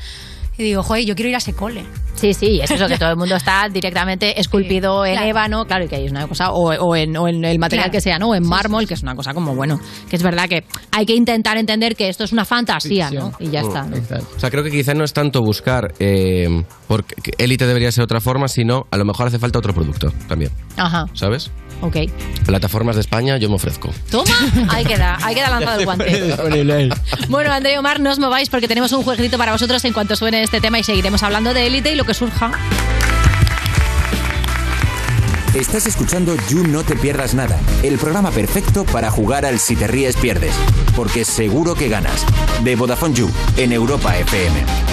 Y digo, joder, yo quiero ir a ese cole. Sí, sí, es eso, que todo el mundo está directamente esculpido en claro. ébano, claro, y que hay una cosa, o, o en, o en el material Claro. que sea, ¿no? O en mármol, que es una cosa como, bueno, que es verdad que hay que intentar entender que esto es una fantasía, ¿no? Y ya está. ¿no? O sea, creo que quizá no es tanto buscar eh, porque que élite debería ser otra forma, sino a lo mejor hace falta otro producto también, Ajá, ¿sabes? Ok. Plataformas de España, yo me ofrezco. Toma, ahí queda, ahí queda lanzado el guante. Bueno, André y Omar, no os mováis porque tenemos un jueguito para vosotros en cuanto suene este tema y seguiremos hablando de élite y lo que surja. Estás escuchando You No Te Pierdas Nada, el programa perfecto para jugar al Si Te Ríes Pierdes, porque seguro que ganas. De Vodafone You, en Europa FM.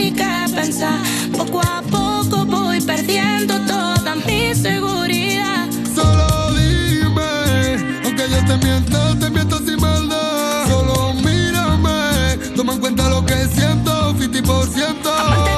Ni qué pensar. Poco a poco voy perdiendo toda mi seguridad. Solo dime, aunque yo te miento, te miento sin maldad. Solo mírame, toma en cuenta lo que siento, 50%. Amante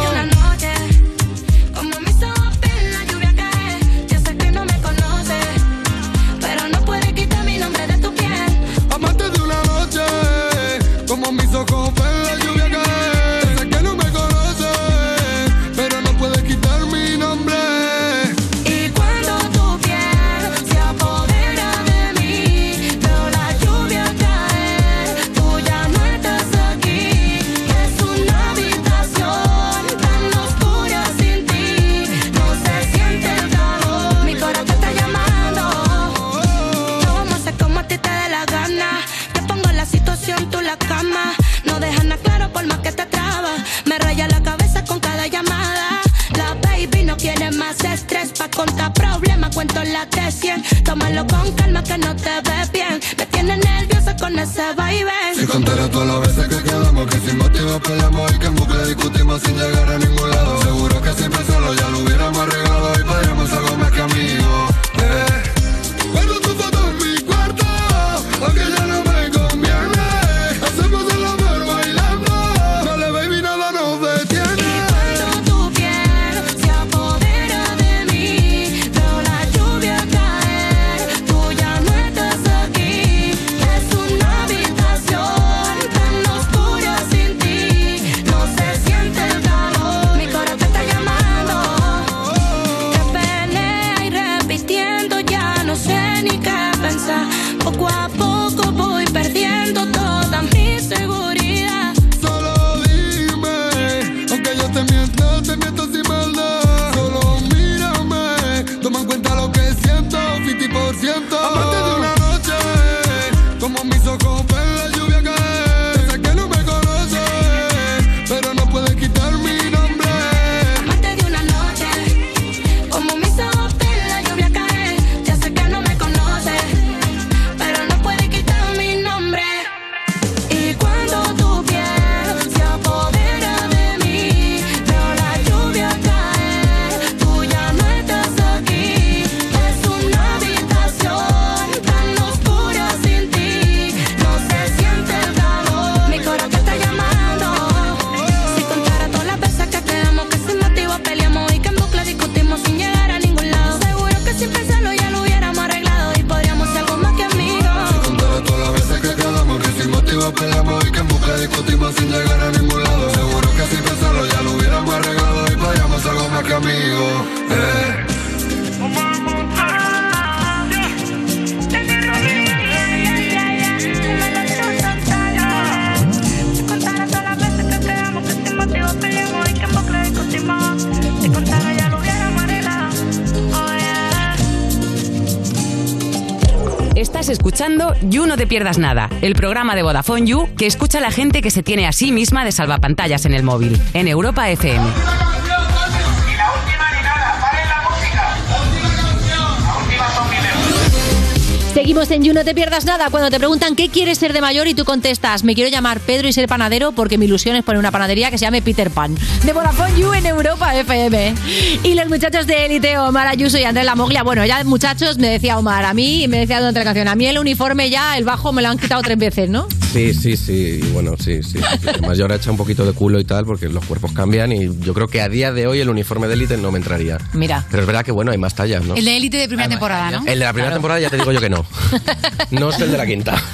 discutimos sin escuchando You No Te Pierdas Nada, el programa de Vodafone You que escucha a la gente que se tiene a sí misma de salvapantallas en el móvil, en Europa FM. Seguimos en You, no te pierdas nada. Cuando te preguntan qué quieres ser de mayor y tú contestas, me quiero llamar Pedro y ser panadero porque mi ilusión es poner una panadería que se llame Peter Pan. De Vodafone You en Europa FM. Y los muchachos de élite, Omar Ayuso y Andrés Lamoglia. Bueno, ya muchachos, me decía Omar, a mí, y me decía durante la canción, a mí el uniforme ya, el bajo me lo han quitado tres veces, ¿no? Sí, sí, sí, y bueno, sí, sí. Además yo ahora he hecho un poquito de culo y tal porque los cuerpos cambian y yo creo que a día de hoy el uniforme de élite no me entraría. Mira. Pero es verdad que bueno, hay más tallas, ¿no? El de élite de primera temporada, ¿no? El de la primera temporada ya te digo yo que no. No es el de la quinta.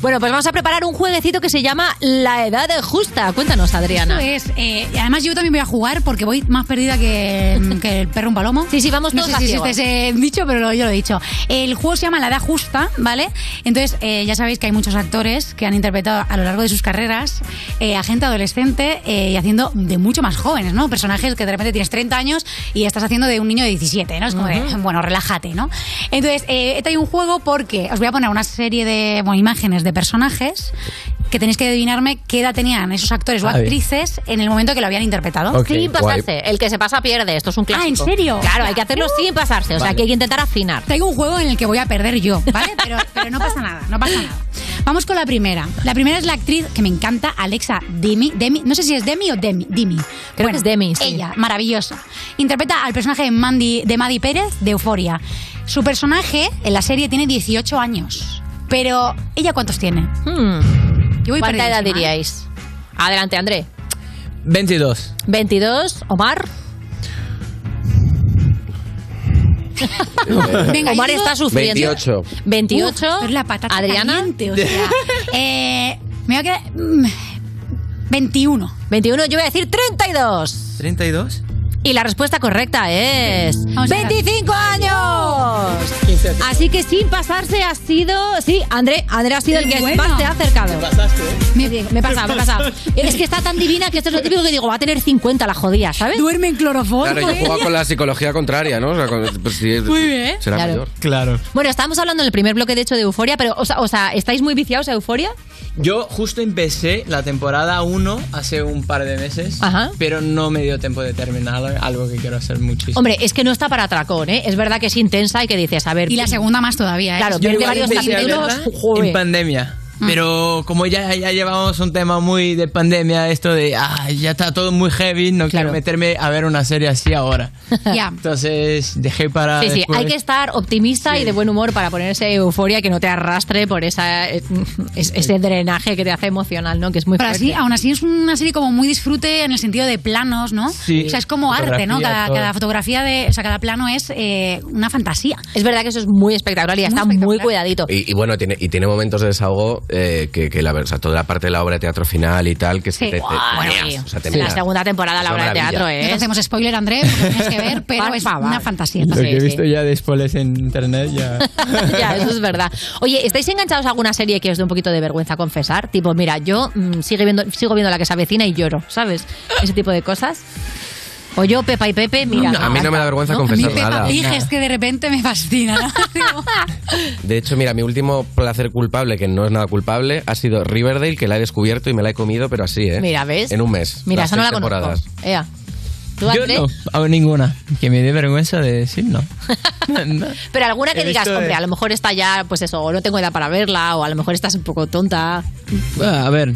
Bueno, pues vamos a preparar un jueguecito que se llama La Edad Justa. Cuéntanos, Adriana. Eso es. eh, además yo también voy a jugar porque voy más perdida que, que el perro un palomo. Sí, sí, vamos no todos sé a si ciegas. ese dicho, pero lo- yo lo he dicho. El juego se llama La Edad Justa, ¿vale? Entonces, eh, ya sabéis que hay muchos actores que han interpretado a lo largo de sus carreras eh, a gente adolescente eh, y haciendo de mucho más jóvenes, ¿no? Personajes que de repente tienes 30 años y estás haciendo de un niño de 17, ¿no? Es como de, bueno, relájate, ¿no? Entonces, eh, he traído un juego porque os voy a poner una serie de bueno, imágenes de personajes que tenéis que adivinarme qué edad tenían esos actores o A ver. actrices en el momento que lo habían interpretado. Ok, Sin pasarse. El que se pasa pierde. Esto es un clásico. Ah, ¿en serio? Claro, hay que hacerlo sin pasarse. O sea, Vale. que hay que intentar afinar. Traigo un juego en el que voy a perder yo, ¿vale? Pero, pero no pasa nada, no pasa nada. Vamos con la primera. La primera es la actriz que me encanta, Alexa Demi. Demi no sé si es Demi o Demi. Demi. Creo que es Demi, sí. Ella, maravillosa. Interpreta al personaje de, Mandy, de Maddie Pérez de Euforia. Su personaje en la serie tiene 18 años. Pero, ¿ella cuántos tiene? Yo voy ¿Cuánta edad perdidísima. diríais? Adelante, André. 22. 22. Omar. Venga, Omar está sufriendo. 28. 28. Uf, es la patata Adriana. caliente, o sea. Eh, me voy a quedar... mm, 21. 21. Yo voy a decir 32. ¿32? Y la respuesta correcta es Vamos a ver. 25 años. Así que sin pasarse ha sido, sí, André, André ha sido el que Bueno. más te ha acercado. Me, Me he pasado, me he pasado. Es que está tan divina que esto es lo típico que digo, va a tener 50 la jodida, ¿sabes? Duerme en cloroformo. Claro, yo juego con la psicología contraria, ¿no? O sea, con- pues, sí, Muy bien. Será Claro. mayor. Claro. Bueno, estábamos hablando en el primer bloque, de hecho, de Euforia, pero, o sea, o sea, ¿estáis muy viciados a Euforia? Yo justo empecé la temporada 1 hace un par de meses, Ajá. pero no me dio tiempo de terminar algo que quiero hacer muchísimo. Hombre, es que no está para atracón, ¿eh? Es verdad que es intensa y que dices, a ver. Y la segunda más todavía, ¿eh? Claro, Yo varios capítulos. en pandemia. Mm. Pero como ya, ya llevamos un tema muy de pandemia, esto de, ah, ya está todo muy heavy, no quiero meterme a ver una serie así ahora. Ya. Entonces dejé para Sí, sí, después. hay que estar optimista y de buen humor para ponerse euforia que no te arrastre por esa, eh, es- ese drenaje que te hace emocional, ¿no? Que es muy Pero fuerte. así, aún así es una serie como muy disfrute en el sentido de planos, ¿no? Sí. O sea, es como arte, ¿no? Cada, cada fotografía de, o sea, cada plano es eh, una fantasía. Es verdad que eso es muy espectacular y está muy cuidadito. Y, y bueno, tiene, y tiene momentos de desahogo eh, que, que la, o sea, toda la parte de la obra de teatro final y tal, que es que Sí. te, te- te sí. meas, o sea, te Sí, la segunda temporada, la Es obra de teatro, maravilla. ¿eh? No hacemos spoiler, André, porque tienes que ver, pero es una fantasía. Lo que he visto ya de spoilers en internet ya. ya, eso es verdad. Oye, ¿estáis enganchados a alguna serie que os dé un poquito de vergüenza confesar? Tipo, mira, yo mm, sigo, viendo, sigo viendo la que se avecina y lloro, ¿sabes? Ese tipo de cosas. O yo, Pepa y Pepe, mira. a mí no me da vergüenza A mí confesar Peppa nada. Pig es que de repente me fascina. ¿no? De hecho, mira, mi último placer culpable, que no es nada culpable, ha sido Riverdale, que la he descobierto y me la he comido, pero así, ¿eh? Mira, ¿ves? En un mes. Mira, esa no la seis conozco. temporadas. Ea. ¿Tú, Yo no, hago ninguna. Que me dé vergüenza de decir no. No. Pero alguna que He digas, de- hombre, a lo mejor está ya, pues eso, o no tengo edad para verla, o a lo mejor estás un poco tonta. Ah, A ver.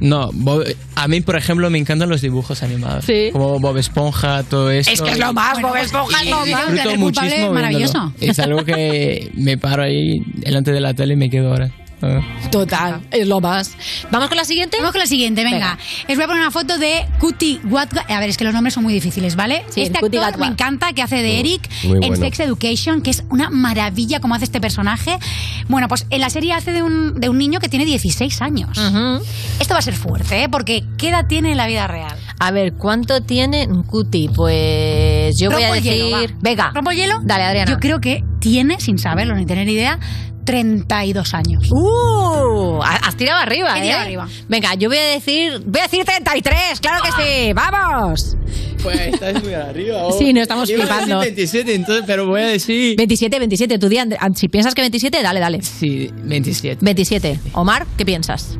No, Bob- a mí, por ejemplo, me encantan los dibujos animados. Sí. Como Bob Esponja, todo eso. Es que es lo más, Bob Esponja es lo más. disfruto muchísimo maravilloso. viéndolo. Es algo que me paro ahí delante de la tele y me quedo ahora. Ah. Total, es lo más. ¿Vamos con la siguiente? Vamos con la siguiente, venga. Les voy a poner una foto de Cutie Watga. A ver, es que los nombres son muy difíciles, ¿vale? Sí, este Cutie actor Gatwa. me encanta, que hace de Eric muy en bueno. Sex Education, que es una maravilla como hace este personaje. Bueno, pues en la serie hace de un, de un niño que tiene 16 años. Esto va a ser fuerte, ¿eh? Porque ¿qué edad tiene en la vida real? A ver, ¿cuánto tiene Cuti? Pues yo voy a Rompo decir. hielo. Venga. ¿Rompo el hielo? Dale, Adriana. Yo creo que tiene, sin saberlo ni tener idea, 32 años. ¡Uh! Has tirado arriba, He ¿eh? tirado arriba. Venga, yo voy a decir. Voy a decir 33, claro que sí. ¡Vamos! Pues estás muy arriba. oh. Sí, no estamos Iba a decir flipando. 27, entonces, pero voy a decir. 27, 27. Tú di, ah, si piensas que 27, dale, dale. Sí, 27. 27. Omar, ¿qué piensas?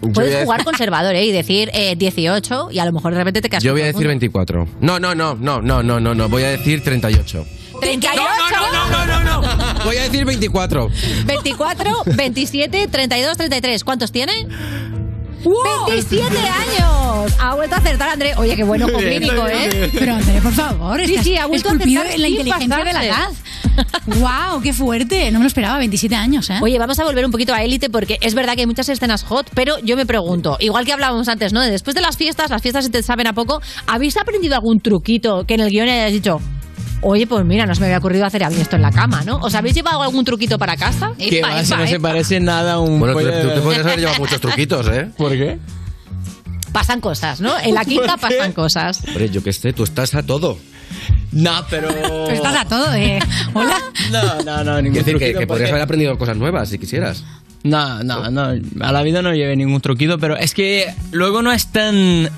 Yo voy Puedes jugar conservador, ¿eh? Y decir eh, 18 y a lo mejor de repente te quedas Yo voy a decir todo el 24. No, no, no, no, no, no, no, no. Voy a decir 38. Mundo. 38. Voy a decir 24. 24, 27, 32, 33. ¿Cuántos tiene? 27 años. Ha vuelto a acertar, André. Oye, qué bueno con clínico, ¿eh? Pero André, por favor, Sí, estás sí, ha vuelto a acertar en la inteligencia de la edad. ¡Wow! ¡Qué fuerte! No me lo esperaba, 27 años, ¿eh? Oye, vamos a volver un poquito a élite porque es verdad que hay muchas escenas hot, pero yo me pregunto, igual que hablábamos antes, ¿no? De Después de las fiestas, las fiestas se te saben a poco, ¿habéis aprendido algún truquito que en el guion hayas dicho? Oye, pues mira, no se me había ocurrido hacer a mí esto en la cama, ¿no? ¿Os habéis llevado algún truquito para casa? Que Epa, va, si epa, no se parece nada a un Bueno, tú, pollo de tú te podrías haber llevado muchos truquitos, ¿eh? ¿Por qué? Pasan cosas, ¿no? En la quinta pasan cosas. Hombre, yo qué sé, tú estás a todo. No, pero. Estás a todo, ¿eh? Hola. No, no, no, ningún Quiero decir que, truquito, que podrías porque- haber aprendido cosas nuevas si quisieras. No, no, no. A la vida no llevé ningún truquito, pero es que luego no es tan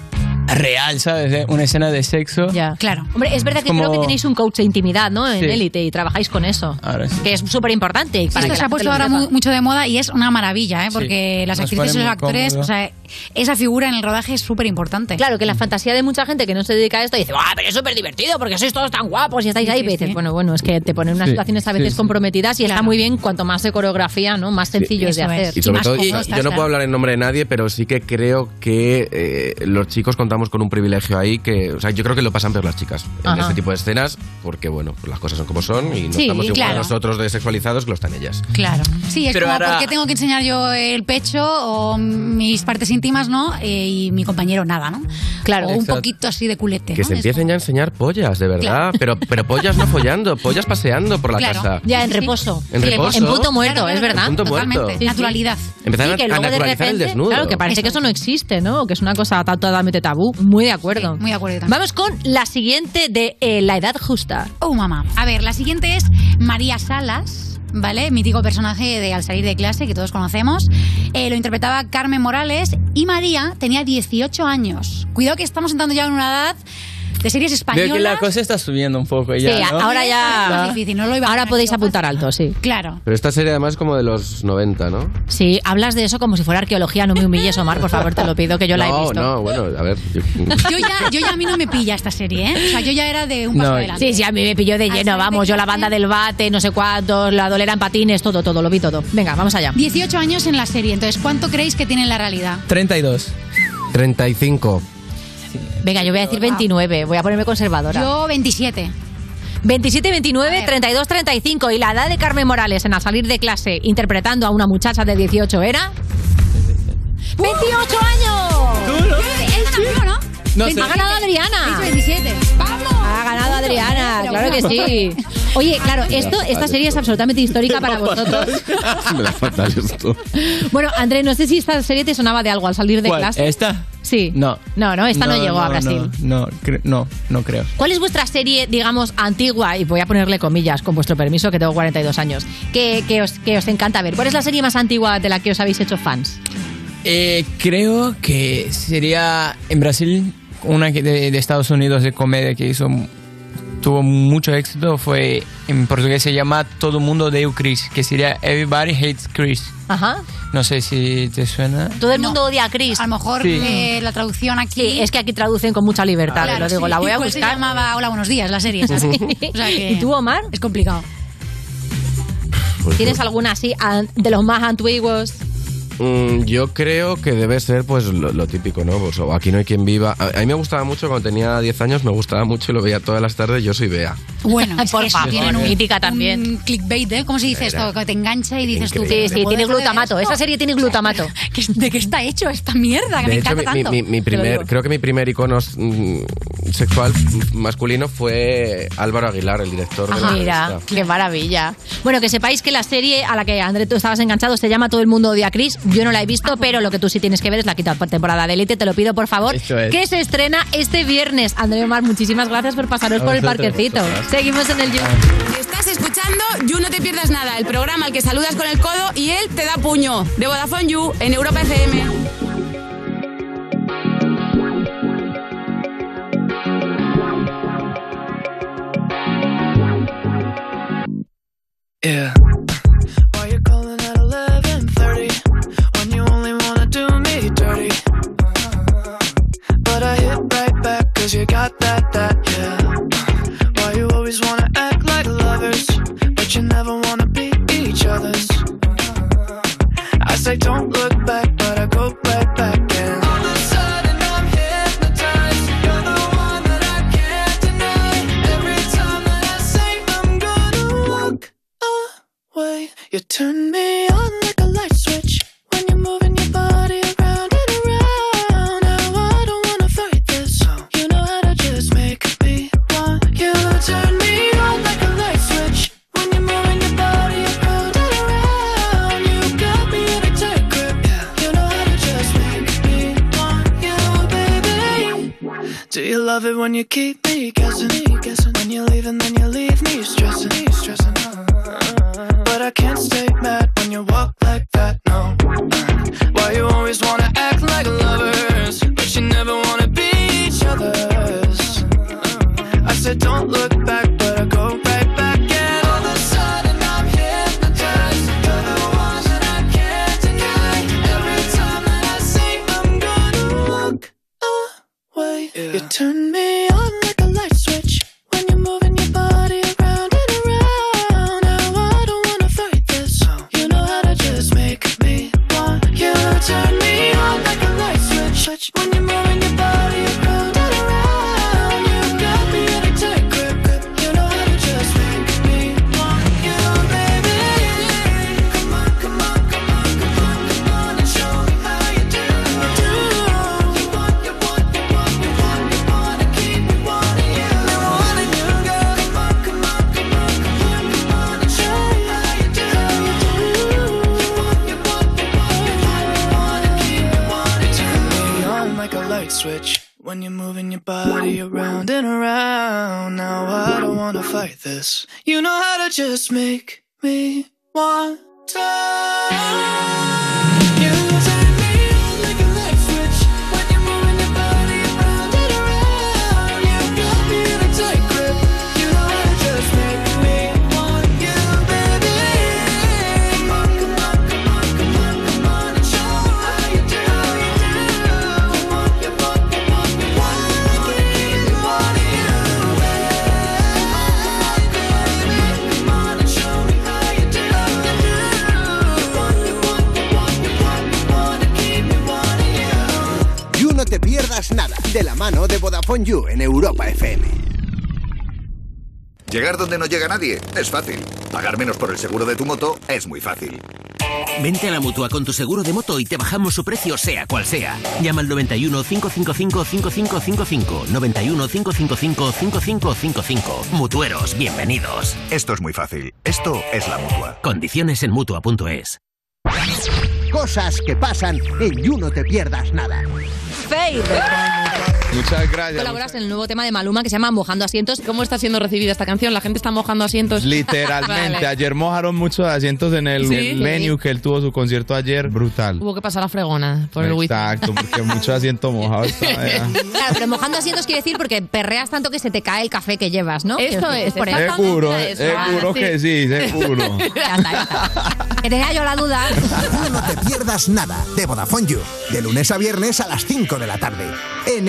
real, ¿sabes? Eh, Una escena de sexo. Ya. Claro. Hombre, es verdad que Como- creo que tenéis un coach de intimidad, ¿no? En Sí. élite y trabajáis con eso. Ahora sí. Que es súper importante. Esto se ha puesto ahora mu- mucho de moda y es una maravilla, ¿eh? Porque las actrices y los actores, cómodo. o sea, esa figura en el rodaje es súper importante. Claro, que la fantasía de mucha gente que no se dedica a esto dice, ¡ah, pero es súper divertido porque sois todos tan guapos y estáis ahí! y dices, bueno, bueno, es que te ponen unas Sí, situaciones a sí, veces sí. comprometidas y está muy bien cuanto más de coreografía, ¿no? Más sencillo es de hacer. Y sobre todo, y- yo no puedo hablar en nombre de nadie, pero sí que creo que eh, los chicos contamos con un privilegio ahí que, o sea, yo creo que lo pasan peor las chicas en Ajá. este tipo de escenas, porque bueno, pues las cosas son como son y no Sí, estamos igual claro. nosotros de sexualizados que lo están ellas. Claro. Sí, es Pero como, ahora- ¿por qué tengo que enseñar yo el pecho o mis partes íntimas, no? Eh, y mi compañero nada, ¿no? Claro. O un poquito así de culete, Que ¿no? se empiecen ya a enseñar pollas, de verdad, pero, pero pollas no follando, pollas paseando por la Claro. casa. Ya, en reposo. En Sí, reposo. En punto muerto, Claro, es claro, verdad. en punto muerto. Totalmente. Naturalidad. Empezar Sí, a- que a luego de naturalizar el repente, desnudo. Claro, que parece que eso no existe, ¿no? Que es una cosa ta- totalmente tabú. Muy de acuerdo. muy de acuerdo también. Vamos con la siguiente de eh, La Edad Justa. Oh, mamá. A ver, la siguiente es María Salas. ¿Vale? Mítico personaje de Al salir de clase que todos conocemos. Eh, lo interpretaba Carmen Morales y María tenía 18 años. Cuidado que estamos entrando ya en una edad de series Veo españolas. que la cosa está subiendo un poco ya, sí, ¿no? ahora ya. Es más difícil, no lo iba a ahora podéis yo apuntar alto, sí. Claro. Pero esta serie además es como de los 90, ¿no? Sí, hablas de eso como si fuera arqueología. No me humilles, Omar, por favor, te lo pido, que yo la he no, visto. no, bueno, a ver. yo- Yo ya, yo ya a mí no me pilla esta serie, ¿eh? O sea, yo ya era de un paso adelante. Sí, sí, a mí me pilló de lleno, vamos, yo la banda del bate, no sé cuántos, la dolera en patines, todo, todo, lo vi todo. Venga, vamos allá. 18 años en la serie, entonces, ¿cuánto creéis que tiene en la realidad? 32. 35. Venga, yo voy a decir 29, voy a ponerme conservadora. Yo 27. 27, 29, 32, 35. Y la edad de Carmen Morales en al salir de clase interpretando a una muchacha de 18 era. ¡28 años! ¿Él también o no? No ha ganado Adriana. 27. ¡Vamos! Ganado Adriana, claro que sí. Oye, claro, esto, esta serie es absolutamente histórica para vosotros. Me da fatal esto. Bueno, André, no sé si esta serie te sonaba de algo al salir de ¿Cuál? clase. ¿Esta? Sí. No. No, no, esta no, llegó a Brasil. No, no, cre- no, no creo. ¿Cuál es vuestra serie, digamos, antigua? Y voy a ponerle comillas, con vuestro permiso, que tengo 42 años. Que, que, os, que os encanta ver. ¿Cuál es la serie más antigua de la que os habéis hecho fans? Eh, creo que sería en Brasil una que de, de Estados Unidos de comedia que hizo tuvo mucho éxito fue en portugués se llama Todo mundo o Chris que sería Everybody hates Chris Ajá. no sé si te suena Todo el mundo odia a Chris. A lo mejor Sí. eh, la traducción aquí. Sí, es que aquí traducen con mucha libertad, Claro, lo digo, sí. la voy a Pues Se buscar. llamaba Hola, buenos días, la serie. ¿sabes? O sea que ¿Y tú, Omar? Es complicado. Pues ¿Tienes alguna así de los más antiguos? Mm, yo creo que debe ser pues lo, lo típico, ¿no? Pues, o aquí no hay quien viva. A, a mí me gustaba mucho cuando tenía 10 años, me gustaba mucho y lo veía todas las tardes. Yo soy Bea. Bueno, es Por favor, tienen un, mítica también. un clickbait, ¿eh? ¿Cómo se dice Era esto? Que te engancha y dices tú. Sí, sí, ¿puedo tiene glutamato. Esa serie tiene glutamato. ¿Qué- ¿De qué está hecho esta mierda? Que me De hecho, encanta mi, tanto. mi- mi Te lo primer, creo que mi primer icono mm, sexual masculino fue Álvaro Aguilar, el director de la Ah, mira, revista. qué maravilla. Bueno, que sepáis que la serie a la que André tú estabas enganchado se llama Todo el mundo odia a Chris. Yo no la he visto, pero lo que tú sí tienes que ver es la quinta temporada de Elite. Te lo pido, por favor, que se estrena este viernes. André Omar, muchísimas gracias por pasaros por el parquecito. Seguimos en el You. Estás escuchando You No Te Pierdas Nada, el programa al que saludas con el codo y él te da puño. De Vodafone You, en Europa FM. Yeah. You got that that yeah. Why you always wanna act like lovers, but you never wanna be each other's? I say don't look back, but I go right back and all of a sudden I'm hypnotized. You're the one that I can't deny. Every time I say I'm gonna walk away, you turn me love it when you keep me guessing? guessing? When you leave and then you leave me stressing, stressing. But I can't stay mad when you walk like that. No. Why you always wanna act like lovers, but you never wanna be each other's? I said don't look turn this. You know how to just make me want de la mano de Vodafone You en Europa FM. Llegar donde no llega nadie es fácil. Pagar menos por el seguro de tu moto es muy fácil. Vente a la mutua con tu seguro de moto y te bajamos su precio, sea cual sea. Llama al 91 555 5555. 91 555 5555. Mutueros, bienvenidos. Esto es muy fácil. Esto es la mutua. Condiciones en mutua.es. Cosas que pasan en You no te pierdas nada. Fade. Muchas gracias. Colaboras en el nuevo tema de Maluma que se llama Mojando Asientos. ¿Cómo está siendo recibida esta canción? ¿La gente está mojando asientos? Literalmente, Vale. ayer mojaron muchos asientos en el, Sí. el venue que él tuvo su concierto ayer, brutal. Hubo que pasar la fregona por el wifi. Exacto, porque mucho asiento mojado estaba ya. Claro, pero mojando asientos quiere decir porque perreas tanto que se te cae el café que llevas, ¿no? Esto es, por eso. Seguro, seguro que sí, seguro. Que tenía yo la duda. You no te pierdas nada de Vodafone You. De lunes a viernes a las 5 de la tarde. En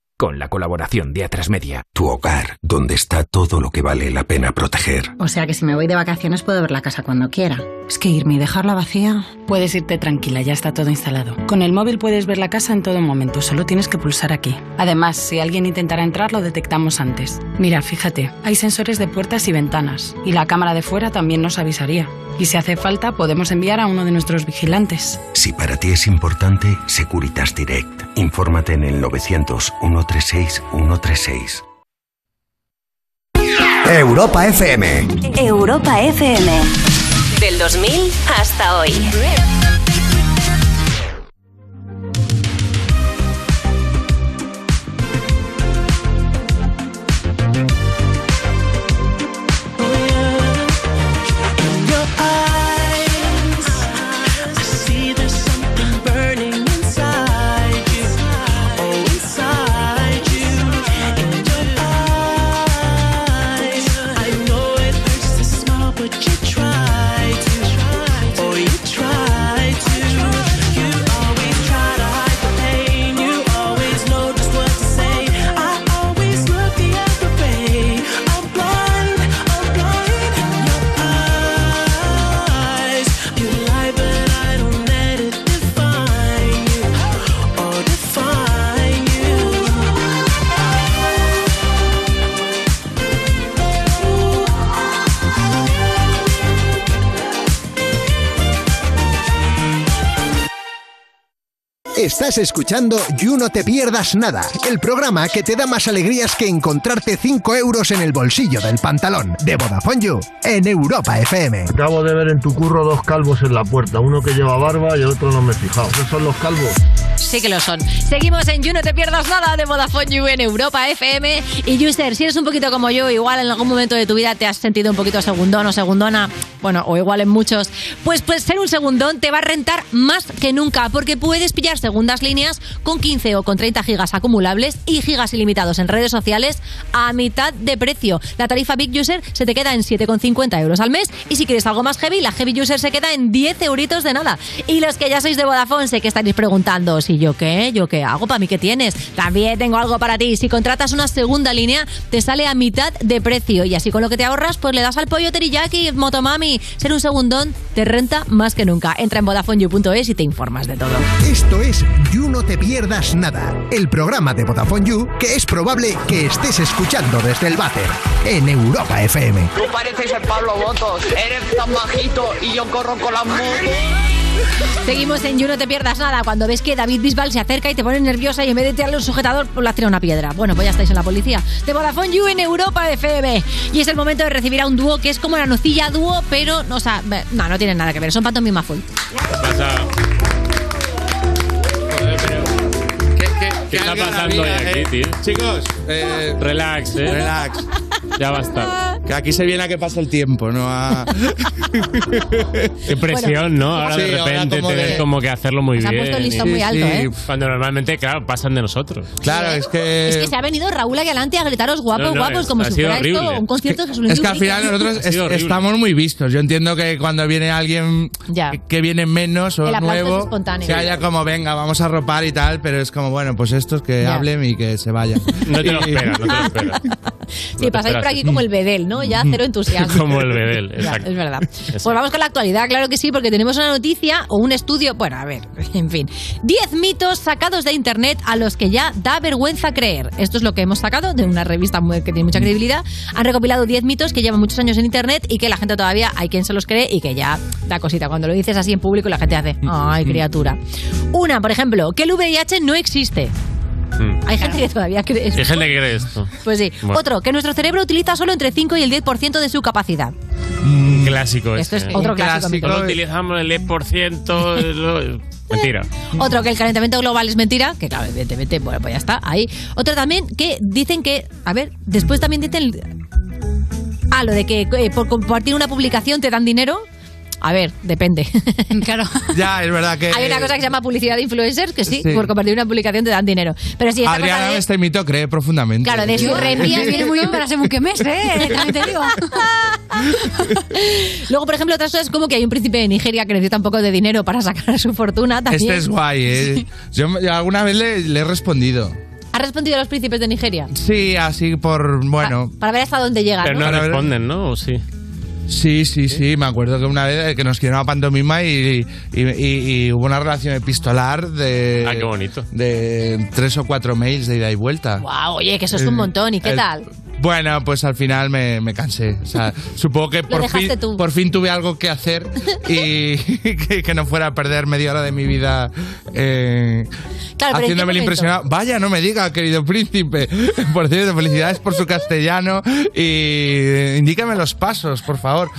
Con la colaboración de Atrasmedia. Tu hogar, donde está todo lo que vale la pena proteger. O sea que si me voy de vacaciones puedo ver la casa cuando quiera. Es que irme y dejarla vacía. Puedes irte tranquila, ya está todo instalado. Con el móvil puedes ver la casa en todo momento, solo tienes que pulsar aquí. Además, si alguien intentara entrar, lo detectamos antes. Mira, fíjate, hay sensores de puertas y ventanas, y la cámara de fuera también nos avisaría. Y si hace falta, podemos enviar a uno de nuestros vigilantes. Si para ti es importante, Securitas Direct. Infórmate en el 900 136 136. Europa FM. Europa FM. Del 2000 hasta hoy. Estás escuchando You No Te Pierdas Nada, el programa que te da más alegrías que encontrarte 5 euros en el bolsillo del pantalón de Vodafone You en Europa FM. Acabo de ver en tu curro dos calvos en la puerta, uno que lleva barba y otro no me he fijado. ¿Esos son los calvos? Sí que lo son. Seguimos en You, no te pierdas nada de Vodafone You en Europa FM. Y User, si eres un poquito como yo, igual en algún momento de tu vida te has sentido un poquito segundón o segundona, bueno, o igual en muchos, pues, pues ser un segundón te va a rentar más que nunca, porque puedes pillar segundas líneas con 15 o con 30 gigas acumulables y gigas ilimitados en redes sociales a mitad de precio. La tarifa Big User se te queda en 7,50 euros al mes y si quieres algo más heavy, la Heavy User se queda en 10 euritos de nada. Y los que ya sois de Vodafone, sé que estaréis preguntando, si yo qué, yo qué hago, para mí qué tienes. También tengo algo para ti. Si contratas una segunda línea, te sale a mitad de precio y así con lo que te ahorras, pues le das al pollo teriyaki, motomami. Ser un segundón te renta más que nunca. Entra en VodafoneYou.es y te informas de todo. Esto es You No Te Pierdas Nada, el programa de Vodafone You que es probable que estés escuchando desde el váter en Europa FM. Tú pareces el Pablo Botos, eres tan bajito y yo corro con las motos. Seguimos en You, no te pierdas nada. Cuando ves que David Bisbal se acerca y te pone nerviosa y en vez de tirarle un sujetador, has tirado una piedra. Bueno, pues ya estáis en la policía. De Vodafone You en Europa FM. Y es el momento de recibir a un dúo que es como la nocilla dúo, pero, o sea, no, no tienen nada que ver. Son pantomima full. ¿Qué está pasando hoy aquí, tío? Chicos, eh, Relax, eh. Relax. Ya va a estar. Que aquí se viene a que pasa el tiempo, ¿no? A... Qué presión, ¿no? Ahora Sí, de ahora repente como tener de- como que hacerlo muy Se ha bien. puesto el listón y- muy alto, ¿eh? Cuando normalmente, claro, pasan de nosotros. Claro, es que... Es que se ha venido Raúl aquí adelante a gritaros guapos, No, no, guapos, es- como si fuera esto horrible. un concierto de Jesús Es que al final nosotros es- estamos muy vistos. Yo entiendo que cuando viene alguien Ya. que viene menos o El aplauso es nuevo, espontáneo. que haya como, venga, vamos a ropar y tal, pero es como, bueno, pues estos que Ya. hablen y que se vayan. No te lo esperas, no te lo esperas. Sí, te pasáis por aquí como el Bedel, ¿no? Ya cero entusiasmo. Como el Bedel, Ya, exacto. es verdad. Pues vamos con la actualidad, claro que sí, porque tenemos una noticia o un estudio. Bueno, a ver, en fin. 10 mitos sacados de internet a los que ya da vergüenza creer. Esto es lo que hemos sacado de una revista muy- que tiene mucha credibilidad. Han recopilado 10 mitos que llevan muchos años en internet y que la gente todavía hay quien se los cree y que ya da cosita. Cuando lo dices así en público, la gente hace, ay, criatura. Una, por ejemplo, que el VIH no existe. Hay gente que todavía cree eso. Hay gente que cree esto. Pues sí. Bueno. Otro, que nuestro cerebro utiliza solo entre 5 y el 10% de su capacidad. Un clásico Esto ese, es ¿eh? otro clásico mito. Solo utilizamos el 10%. eso- Mentira. Otro, que el calentamiento global es mentira, que claro, evidentemente, bueno, pues ya está, ahí. Otro también, que dicen que, a ver, después también dicen... Ah, lo de que eh, por compartir una publicación te dan dinero. A ver, depende. Claro. Ya, es verdad que... Hay una cosa que se llama publicidad de influencers, que sí, Sí. por compartir una publicación te dan dinero. Pero sí, esta cosa Adriana de- este mito cree profundamente. Claro, de su reenvías Viene muy bien para según qué mes, ¿eh? También te digo. Luego, por ejemplo, otras cosas como que hay un príncipe de Nigeria que necesita un poco de dinero para sacar su fortuna también. Este es guay, ¿eh? Yo, yo alguna vez le, le he respondido. ¿Ha respondido a los príncipes de Nigeria? Sí, así por, bueno... Para ver hasta dónde llega, Pero ¿no? no responden, ¿no? ¿O sí? Sí, sí, sí, me acuerdo que una vez eh, que nos quieren a pantomima y, y, y- y hubo una relación epistolar de... Ah, qué bonito. De tres o cuatro mails de ida y vuelta. Wow, oye, que eso es un montón. ¿Y qué el- tal? Bueno, pues al final me, me cansé. O sea, supongo que por fin, tú. por fin tuve algo que hacer y que, que no fuera a perder media hora de mi vida eh, Claro, pero ¿en qué haciéndome el impresionado. Vaya, no me diga, querido príncipe. Por cierto, felicidades por su castellano y indícame los pasos, por favor.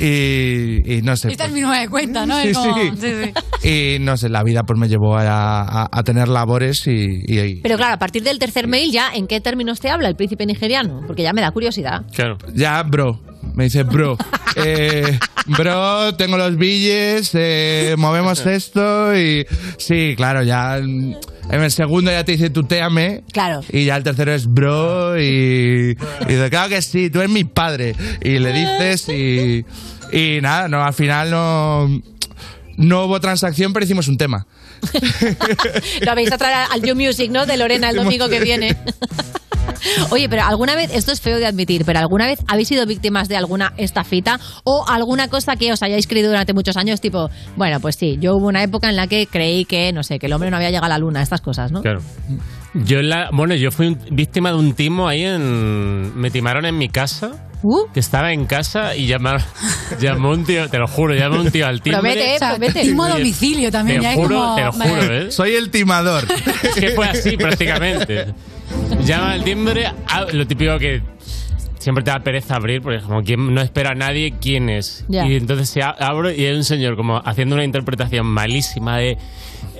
Y, y no sé. Es mi nueva cuenta, ¿no? Sí, como- sí. sí, sí. Y no sé, la vida pues me llevó a, a- a tener labores y, y- Pero claro, a partir del tercer mail ya, ¿en qué términos te habla el príncipe nigeriano? Porque ya me da curiosidad. Claro. Ya, bro. Me dice, bro. Eh, bro, tengo los billes, eh, movemos esto y... Sí, claro, ya... En el segundo ya te dice tuteame. Claro. Y ya el tercero es bro y... Y dice, claro que sí, tú eres mi padre. Y le dices y... Y nada, no, al final no... No hubo transacción, pero hicimos un tema. Lo habéis a traer al You Music, ¿no? De Lorena el domingo que viene. Oye, pero alguna vez, esto es feo de admitir, pero alguna vez habéis sido víctimas de alguna estafita o alguna cosa que os hayáis creído durante muchos años, tipo, bueno, pues sí, yo hubo una época en la que creí que, no sé, que el hombre no había llegado a la luna, estas cosas, ¿no? Claro. Yo en la, bueno, yo fui un- víctima de un timo ahí en. Me timaron en mi casa que estaba en casa y llamar, llamó un tío, te lo juro, llamó un tío al timbre. Promete, O sea, promete. timo a domicilio también. Te ya es juro, como- te lo Vale. juro, ¿eh? Soy el timador. Es que fue así prácticamente. Llama al timbre, lo típico que siempre te da pereza abrir, porque como quien no espera a nadie, ¿quién es? Ya. Y entonces se abro y hay un señor como haciendo una interpretación malísima de...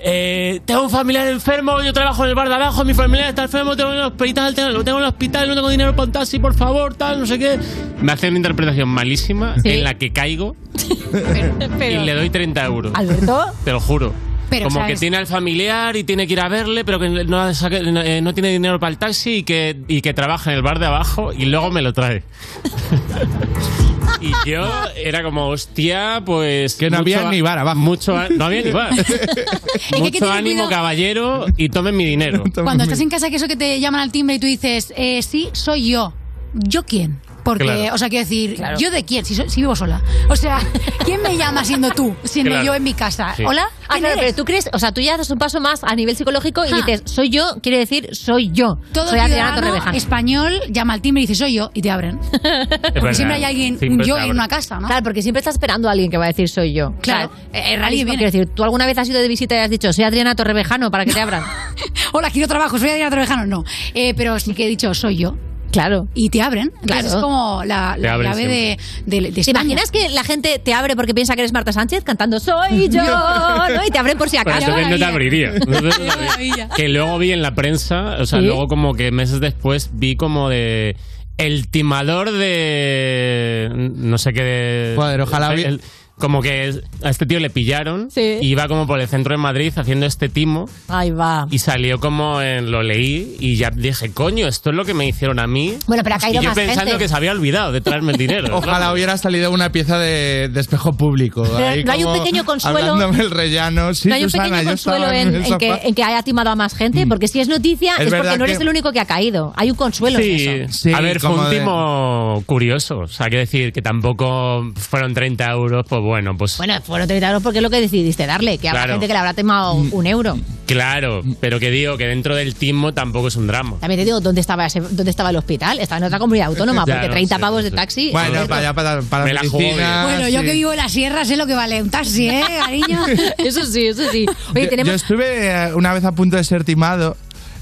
eh, tengo un familiar enfermo, yo trabajo en el bar de abajo, mi familiar está enfermo, tengo en el hospital, tengo, tengo en el hospital, no tengo dinero para un taxi, por favor, tal, no sé qué. Me hace una interpretación malísima Sí. en la que caigo y le doy 30 euros. Alberto. Te lo juro. Pero, Como ¿sabes? que tiene al familiar y tiene que ir a verle, pero que no, saque- no, eh, no tiene dinero para el taxi y que, y que trabaja en el bar de abajo y luego me lo trae. y yo era como, hostia, pues. Que no había ni bar abajo. Mucho, a- no había ni bar. mucho ánimo, cuidado. caballero, y tomen mi dinero. Cuando estás en casa, que eso que te llaman al timbre y tú dices, eh, sí, soy yo. ¿Yo quién? Porque, Claro. o sea, quiero decir, Claro. ¿yo de quién? Si, vivo sola. O sea, ¿quién me llama siendo tú? Siendo Claro. yo en mi casa. Sí. ¿Hola? Ah, ¿Quién claro, eres? pero tú crees, o sea, tú ya das un paso más a nivel psicológico y Ja. dices, soy yo, quiere decir, soy yo. Todo soy Adriana Torrevejano. español llama al timbre y dice, soy yo, y te abren. Porque siempre hay alguien, Siempre yo en una casa, ¿no? Claro, porque siempre estás esperando a alguien que va a decir soy yo. Claro. O sea, es Alguien rarísimo. viene. Quiero decir, ¿tú alguna vez has ido de visita y has dicho, soy Adriana Torrevejano para que te abran? Hola, quiero trabajo, soy Adriana Torrejano. No, Eh, pero sí que he dicho, soy yo. Claro. Y te abren. Entonces Claro. es como la, llave de, de, de ¿Te imaginas que la gente te abre porque piensa que eres Marta Sánchez cantando soy yo? ¿no? Y te abren por si Pero acaso. entonces no te abriría. Entonces no te abriría. que luego vi en la prensa, o sea, ¿Sí? luego como que meses después vi como de el timador de no sé qué de, Joder, ojalá el- como que a este tío le pillaron Sí. y iba como por el centro de Madrid haciendo este timo Ahí va. y salió como en lo leí y ya dije, coño, esto es lo que me hicieron a mí. Bueno, pero ha caído y yo más pensando gente. que se había olvidado de traerme el dinero. Ojalá hubiera salido una pieza de, de espejo público. Ahí ¿no hay un pequeño consuelo? Hablándome el rellano. Sí, ¿No hay un Susana, pequeño consuelo en, que, en que haya timado a más gente? Porque si es noticia Es es, porque no eres que- el único que ha caído. Hay un consuelo en eso. a ver, fue un de- timo curioso. O sea, quiero decir que tampoco fueron 30 euros, pues bueno, pues Bueno, fueron 30 euros porque es lo que decidiste darle, que habrá Claro. gente que le habrá timado un euro. claro. Pero que digo que dentro del timo tampoco es un drama. También te digo, ¿dónde estaba, ese- dónde estaba el hospital? Estaba en otra comunidad autónoma, Ya, porque no 30 sé, pavos no de taxi... Bueno, para, para, para Me la medicina, Bueno, yo sí. que vivo en la sierra sé lo que vale un taxi, ¿eh, cariño? eso sí, eso sí. Oye, Yo- tenemos... Yo estuve eh, una vez a punto de ser timado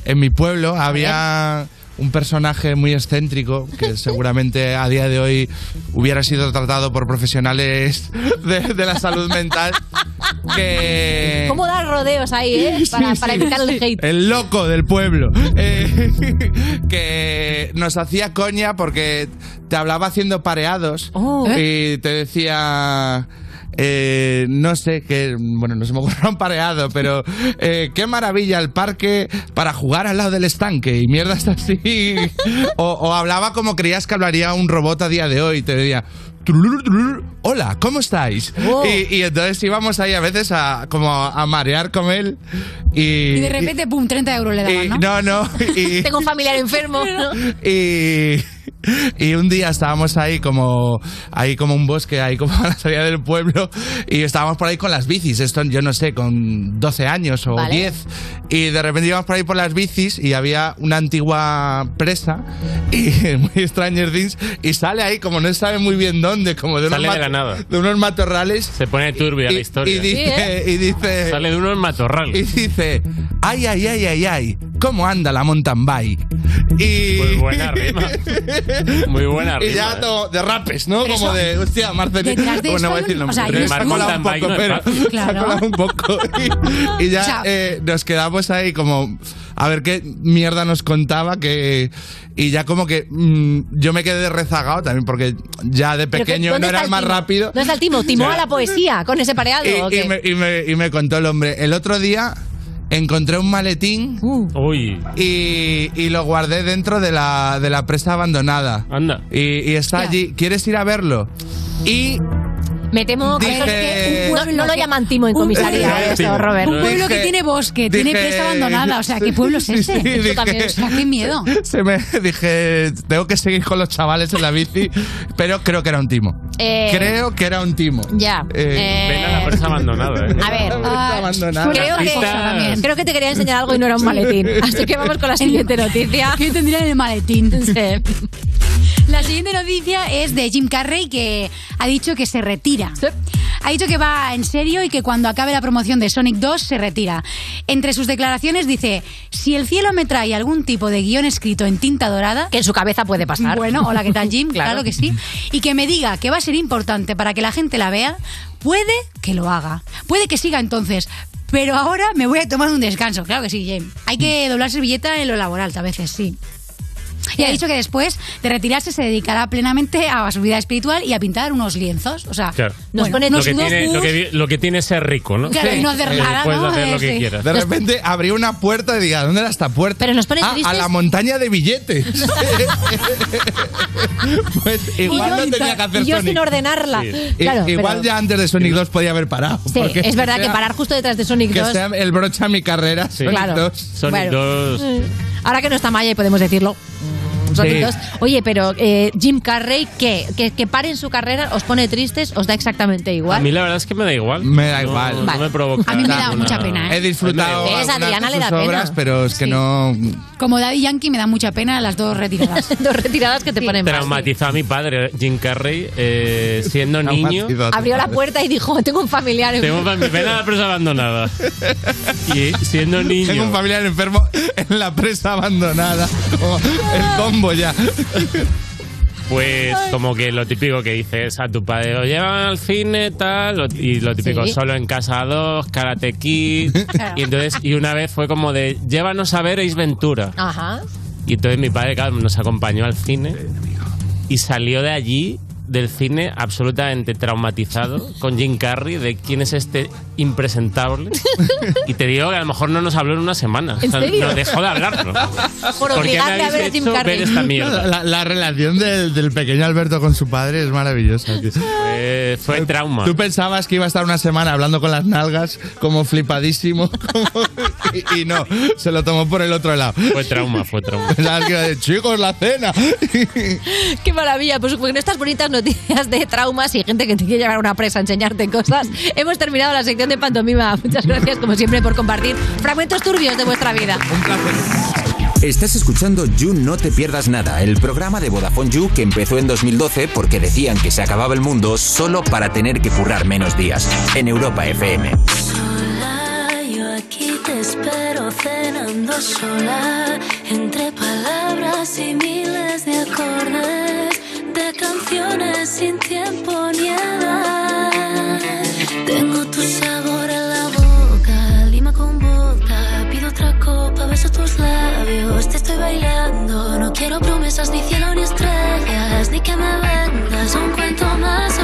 en mi pueblo. Había un personaje muy excéntrico que seguramente a día de hoy hubiera sido tratado por profesionales de, de la salud mental. Que. ¿Cómo dar rodeos ahí, eh? Para, para evitar el hate. El loco del pueblo. Eh, que nos hacía coña porque te hablaba haciendo pareados Oh. y te decía. Eh, no sé, que bueno, no se me ocurrió un pareado, pero eh, qué maravilla el parque para jugar al lado del estanque y mierdas así. O, o hablaba como creías que hablaría un robot a día de hoy, te decía. "Trululu, trululu, Hola, ¿cómo estáis? Oh. Y, y entonces íbamos ahí a veces a como a marear con él y, Y de repente, pum, 30 euros le y- daban, ¿no? no, no. Y, Tengo un familiar enfermo. ¿no? y, y un día estábamos ahí como ahí como un bosque, ahí como a la salida del pueblo y estábamos por ahí con las bicis, esto yo no sé, con 12 años o Vale. 10 y de repente íbamos por ahí por las bicis y había una antigua presa y muy Stranger Things y sale ahí como no sabe muy bien dónde, como de unos, Sale de la nada. de unos matorrales Se pone turbia la historia. y dice, y dice Sale de unos matorrales. y dice, ay, ay, ay, ay, ay, ¿cómo anda la mountain bike? Y... Pues buena rima. Muy buena Y rima. ya ¿eh? de rapes, ¿no? Pero Como eso- de, hostia, Marcelino. Bueno, no voy a decir o sea, ha colado un poco, pero ha Claro. colado un poco. Y, y ya O sea- eh, nos quedamos ahí como a ver qué mierda nos contaba que y ya como que mm, yo me quedé rezagado también porque ya de pequeño ¿dónde no era el más timo? rápido. ¿Dónde está el timo? ¿Timó a la poesía con ese pareado? o Y, qué? y me, y me- y me contó el hombre. El otro día encontré un maletín Uh. Uy, y, y lo guardé dentro de la, de la presa abandonada. anda. Y, y está allí. ¿Quieres ir a verlo? Y Me temo que, Dije- que un pueblo- no, lo que- llaman timo en comisaría, un- eso, Robert. Un pueblo que Dije- tiene bosque, tiene dije- presa abandonada. O sea, ¿qué pueblo es ese? sí, Eso dije- también. O sea, qué miedo. Se me dije, tengo que seguir con los chavales en la bici, pero creo que era un timo. Eh, creo que era un timo. Ya. Eh, Eh, Ven a la presa abandonada, ¿eh? a ver, Está abandonada. que, creo que te quería enseñar algo y no era un maletín. Así que vamos con la siguiente noticia. ¿Qué tendría en el maletín? Sí. La siguiente noticia es de Jim Carrey que ha dicho que se retira. Ha dicho que va en serio y que cuando acabe la promoción de Sonic 2 se retira. Entre sus declaraciones dice, si el cielo me trae algún tipo de guion escrito en tinta dorada... Que en su cabeza puede pasar. Bueno, hola, ¿qué tal Jim? Claro. claro. que sí. Y que me diga que va a ser importante para que la gente la vea, puede que lo haga. Puede que siga entonces. Pero ahora me voy a tomar un descanso. Claro que sí, Jim. Hay que doblar servilleta en lo laboral, a veces, sí. Y ha dicho que después de retirarse se dedicará plenamente a su vida espiritual y a pintar unos lienzos. O sea, Claro. nos pone lo, unos que tiene, lo, que, lo que tiene es ser rico, ¿no? Claro, y no hacer Eh, nada, Puedes ¿no? hacer lo que sí. quieras. De repente abrió una puerta y diga, ¿dónde era esta puerta? Pero nos pone Ah, a la montaña de billetes. pues igual yo- no tenía que hacer y yo Sonic. sin ordenarla. I- Claro, igual pero- ya antes de Sonic 2 podía haber parado. Sí, porque es verdad que sea- parar justo detrás de Sonic Que 2. sea el broche a mi carrera, Sonic Claro. 2. Sonic Bueno. 2. Ahora que no está Maya y podemos decirlo. Sonic Sí. 2. Oye, pero eh, Jim Carrey, ¿qué? ¿Que, que pare en su carrera os pone tristes? ¿Os da exactamente igual? A mí la verdad es que me da igual. Me da igual. No, Vale. me provoca. A mí me da ninguna- mucha pena, ¿eh? He disfrutado ¿Ves? algunas Adriana de le da sus pena. obras, pero es que Sí. no... Como Daddy Yankee me da mucha pena las dos retiradas. Dos retiradas que te ponen mal. Traumatizó a mi padre, Jim Carrey, eh, siendo niño. Abrió la puerta y dijo, tengo un familiar. en- Tengo mi pena la presa abandonada. Y siendo niño. Tengo un familiar enfermo en la presa abandonada. Como el combo ya. Pues como que lo típico que dices a tu padre, lo llevan al cine, tal, lo- y lo típico, Sí. solo en casa dos, Karate Kid, y entonces, y una vez fue como de, llévanos a ver Ace Ventura. Ajá. Y entonces mi padre, claro, nos acompañó al cine y salió de allí, del cine, absolutamente traumatizado con Jim Carrey, de quién es este impresentable. y te digo que a lo mejor no nos habló en una semana. ¿En O sea, serio? nos dejó de hablarnos. Por ¿Por qué me obligarle a ver a hecho Carrey. ver esta mierda? La, la relación del, del pequeño Alberto con su padre es maravillosa. Fue, fue trauma. Tú pensabas que iba a estar una semana hablando con las nalgas, como flipadísimo, como- y, y no, se lo tomó por el otro lado. Fue trauma, fue trauma. Pensabas que iba a decir, chicos, la cena. Qué maravilla. Pues con estas bonitas noticias de traumas y gente que te quiere llevar a una presa a enseñarte cosas, hemos terminado la sección de pantomima. Muchas gracias, como siempre, por compartir fragmentos turbios de vuestra vida. Estás escuchando You No Te Pierdas Nada, el programa de Vodafone You que empezó en 2012 porque decían que se acababa el mundo solo para tener que currar menos días. En Europa FM. Sola, yo aquí te espero cenando sola, entre palabras y miles de acordes, de canciones sin tiempo ni edad. Tengo tu sabor en la boca, lima con vodka, pido otra copa, beso tus labios, te estoy bailando, no quiero promesas ni cielo ni estrellas, ni que me vendas un cuento más,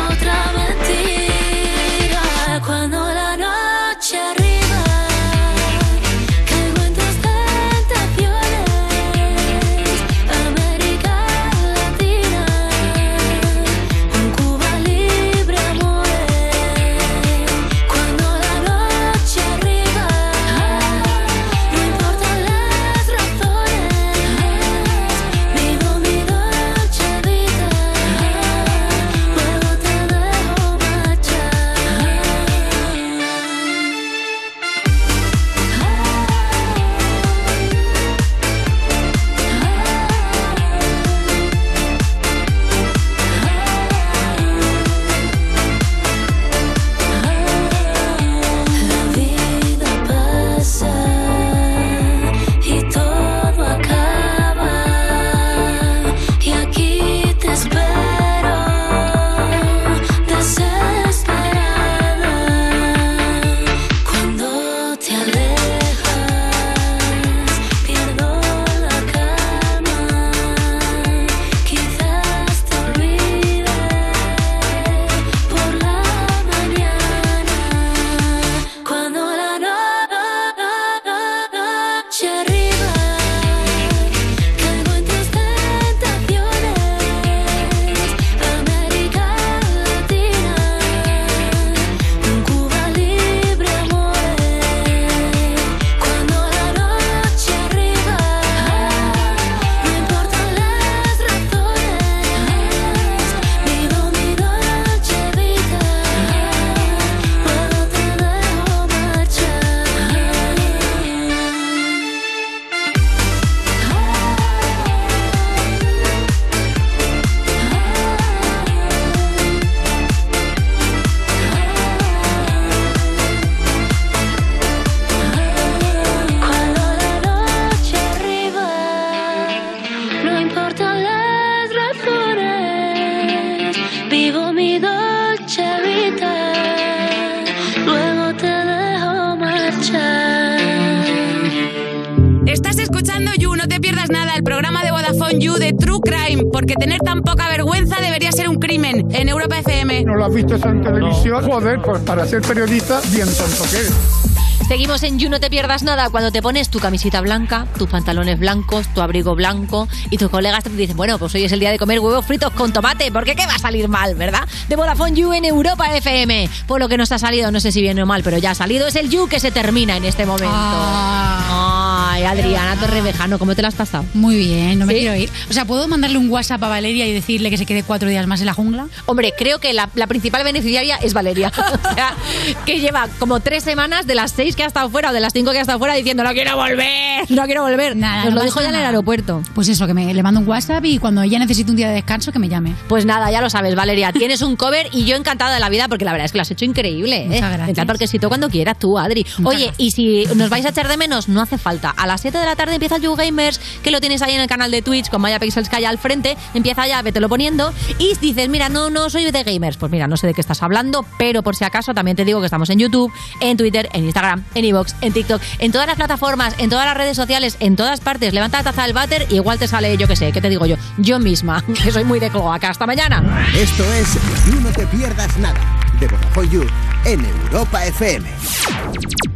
Joder, pues para ser periodista, bien tonto que eres. Seguimos en You, no te pierdas nada cuando te pones tu camisita blanca, tus pantalones blancos, tu abrigo blanco y tus colegas te dicen, bueno, pues hoy es el día de comer huevos fritos con tomate, porque qué va a salir mal, ¿verdad? De Vodafone You en Europa FM. Por lo que nos ha salido, no sé si bien o mal, pero ya ha salido, es el You que se termina en este momento. Ay, Adriana Torrevejano, ¿cómo te la has pasado? Muy bien, no me ¿Sí? quiero ir. O sea, ¿puedo mandarle un WhatsApp a Valeria y decirle que se quede cuatro días más en la jungla? Hombre, creo que la, la principal beneficiaria es Valeria. o sea, que lleva como tres semanas de las seis que ha estado fuera o de las cinco que ha estado fuera diciendo no quiero volver, no quiero volver. Nada, Nos no lo dijo ya en el aeropuerto. Pues eso, que me, le mando un WhatsApp y cuando ella necesite un día de descanso, que me llame. Pues nada, ya lo sabes, Valeria. Tienes un cover y yo encantada de la vida porque la verdad es que lo has hecho increíble. ¿eh? Muchas gracias. Entra parquecito cuando quieras tú, Adri. Oye, y si nos vais a echar de menos, no hace falta. A las 7 de la tarde empieza el You Gamers, que lo tienes ahí en el canal de Twitch con Maya Pixels que hay al frente. Empieza ya, lo poniendo. Y dices, mira, no, no soy de gamers. Pues mira, no sé de qué estás hablando, pero por si acaso también te digo que estamos en YouTube, en Twitter, en Instagram, en Evox, en TikTok, en todas las plataformas, en todas las redes sociales, en todas partes. Levanta la taza del váter, igual te sale, yo qué sé, ¿qué te digo yo? Yo misma, que soy muy de cloaca. Hasta mañana. Esto es No Te Pierdas Nada, de Vodafone You, en Europa FM.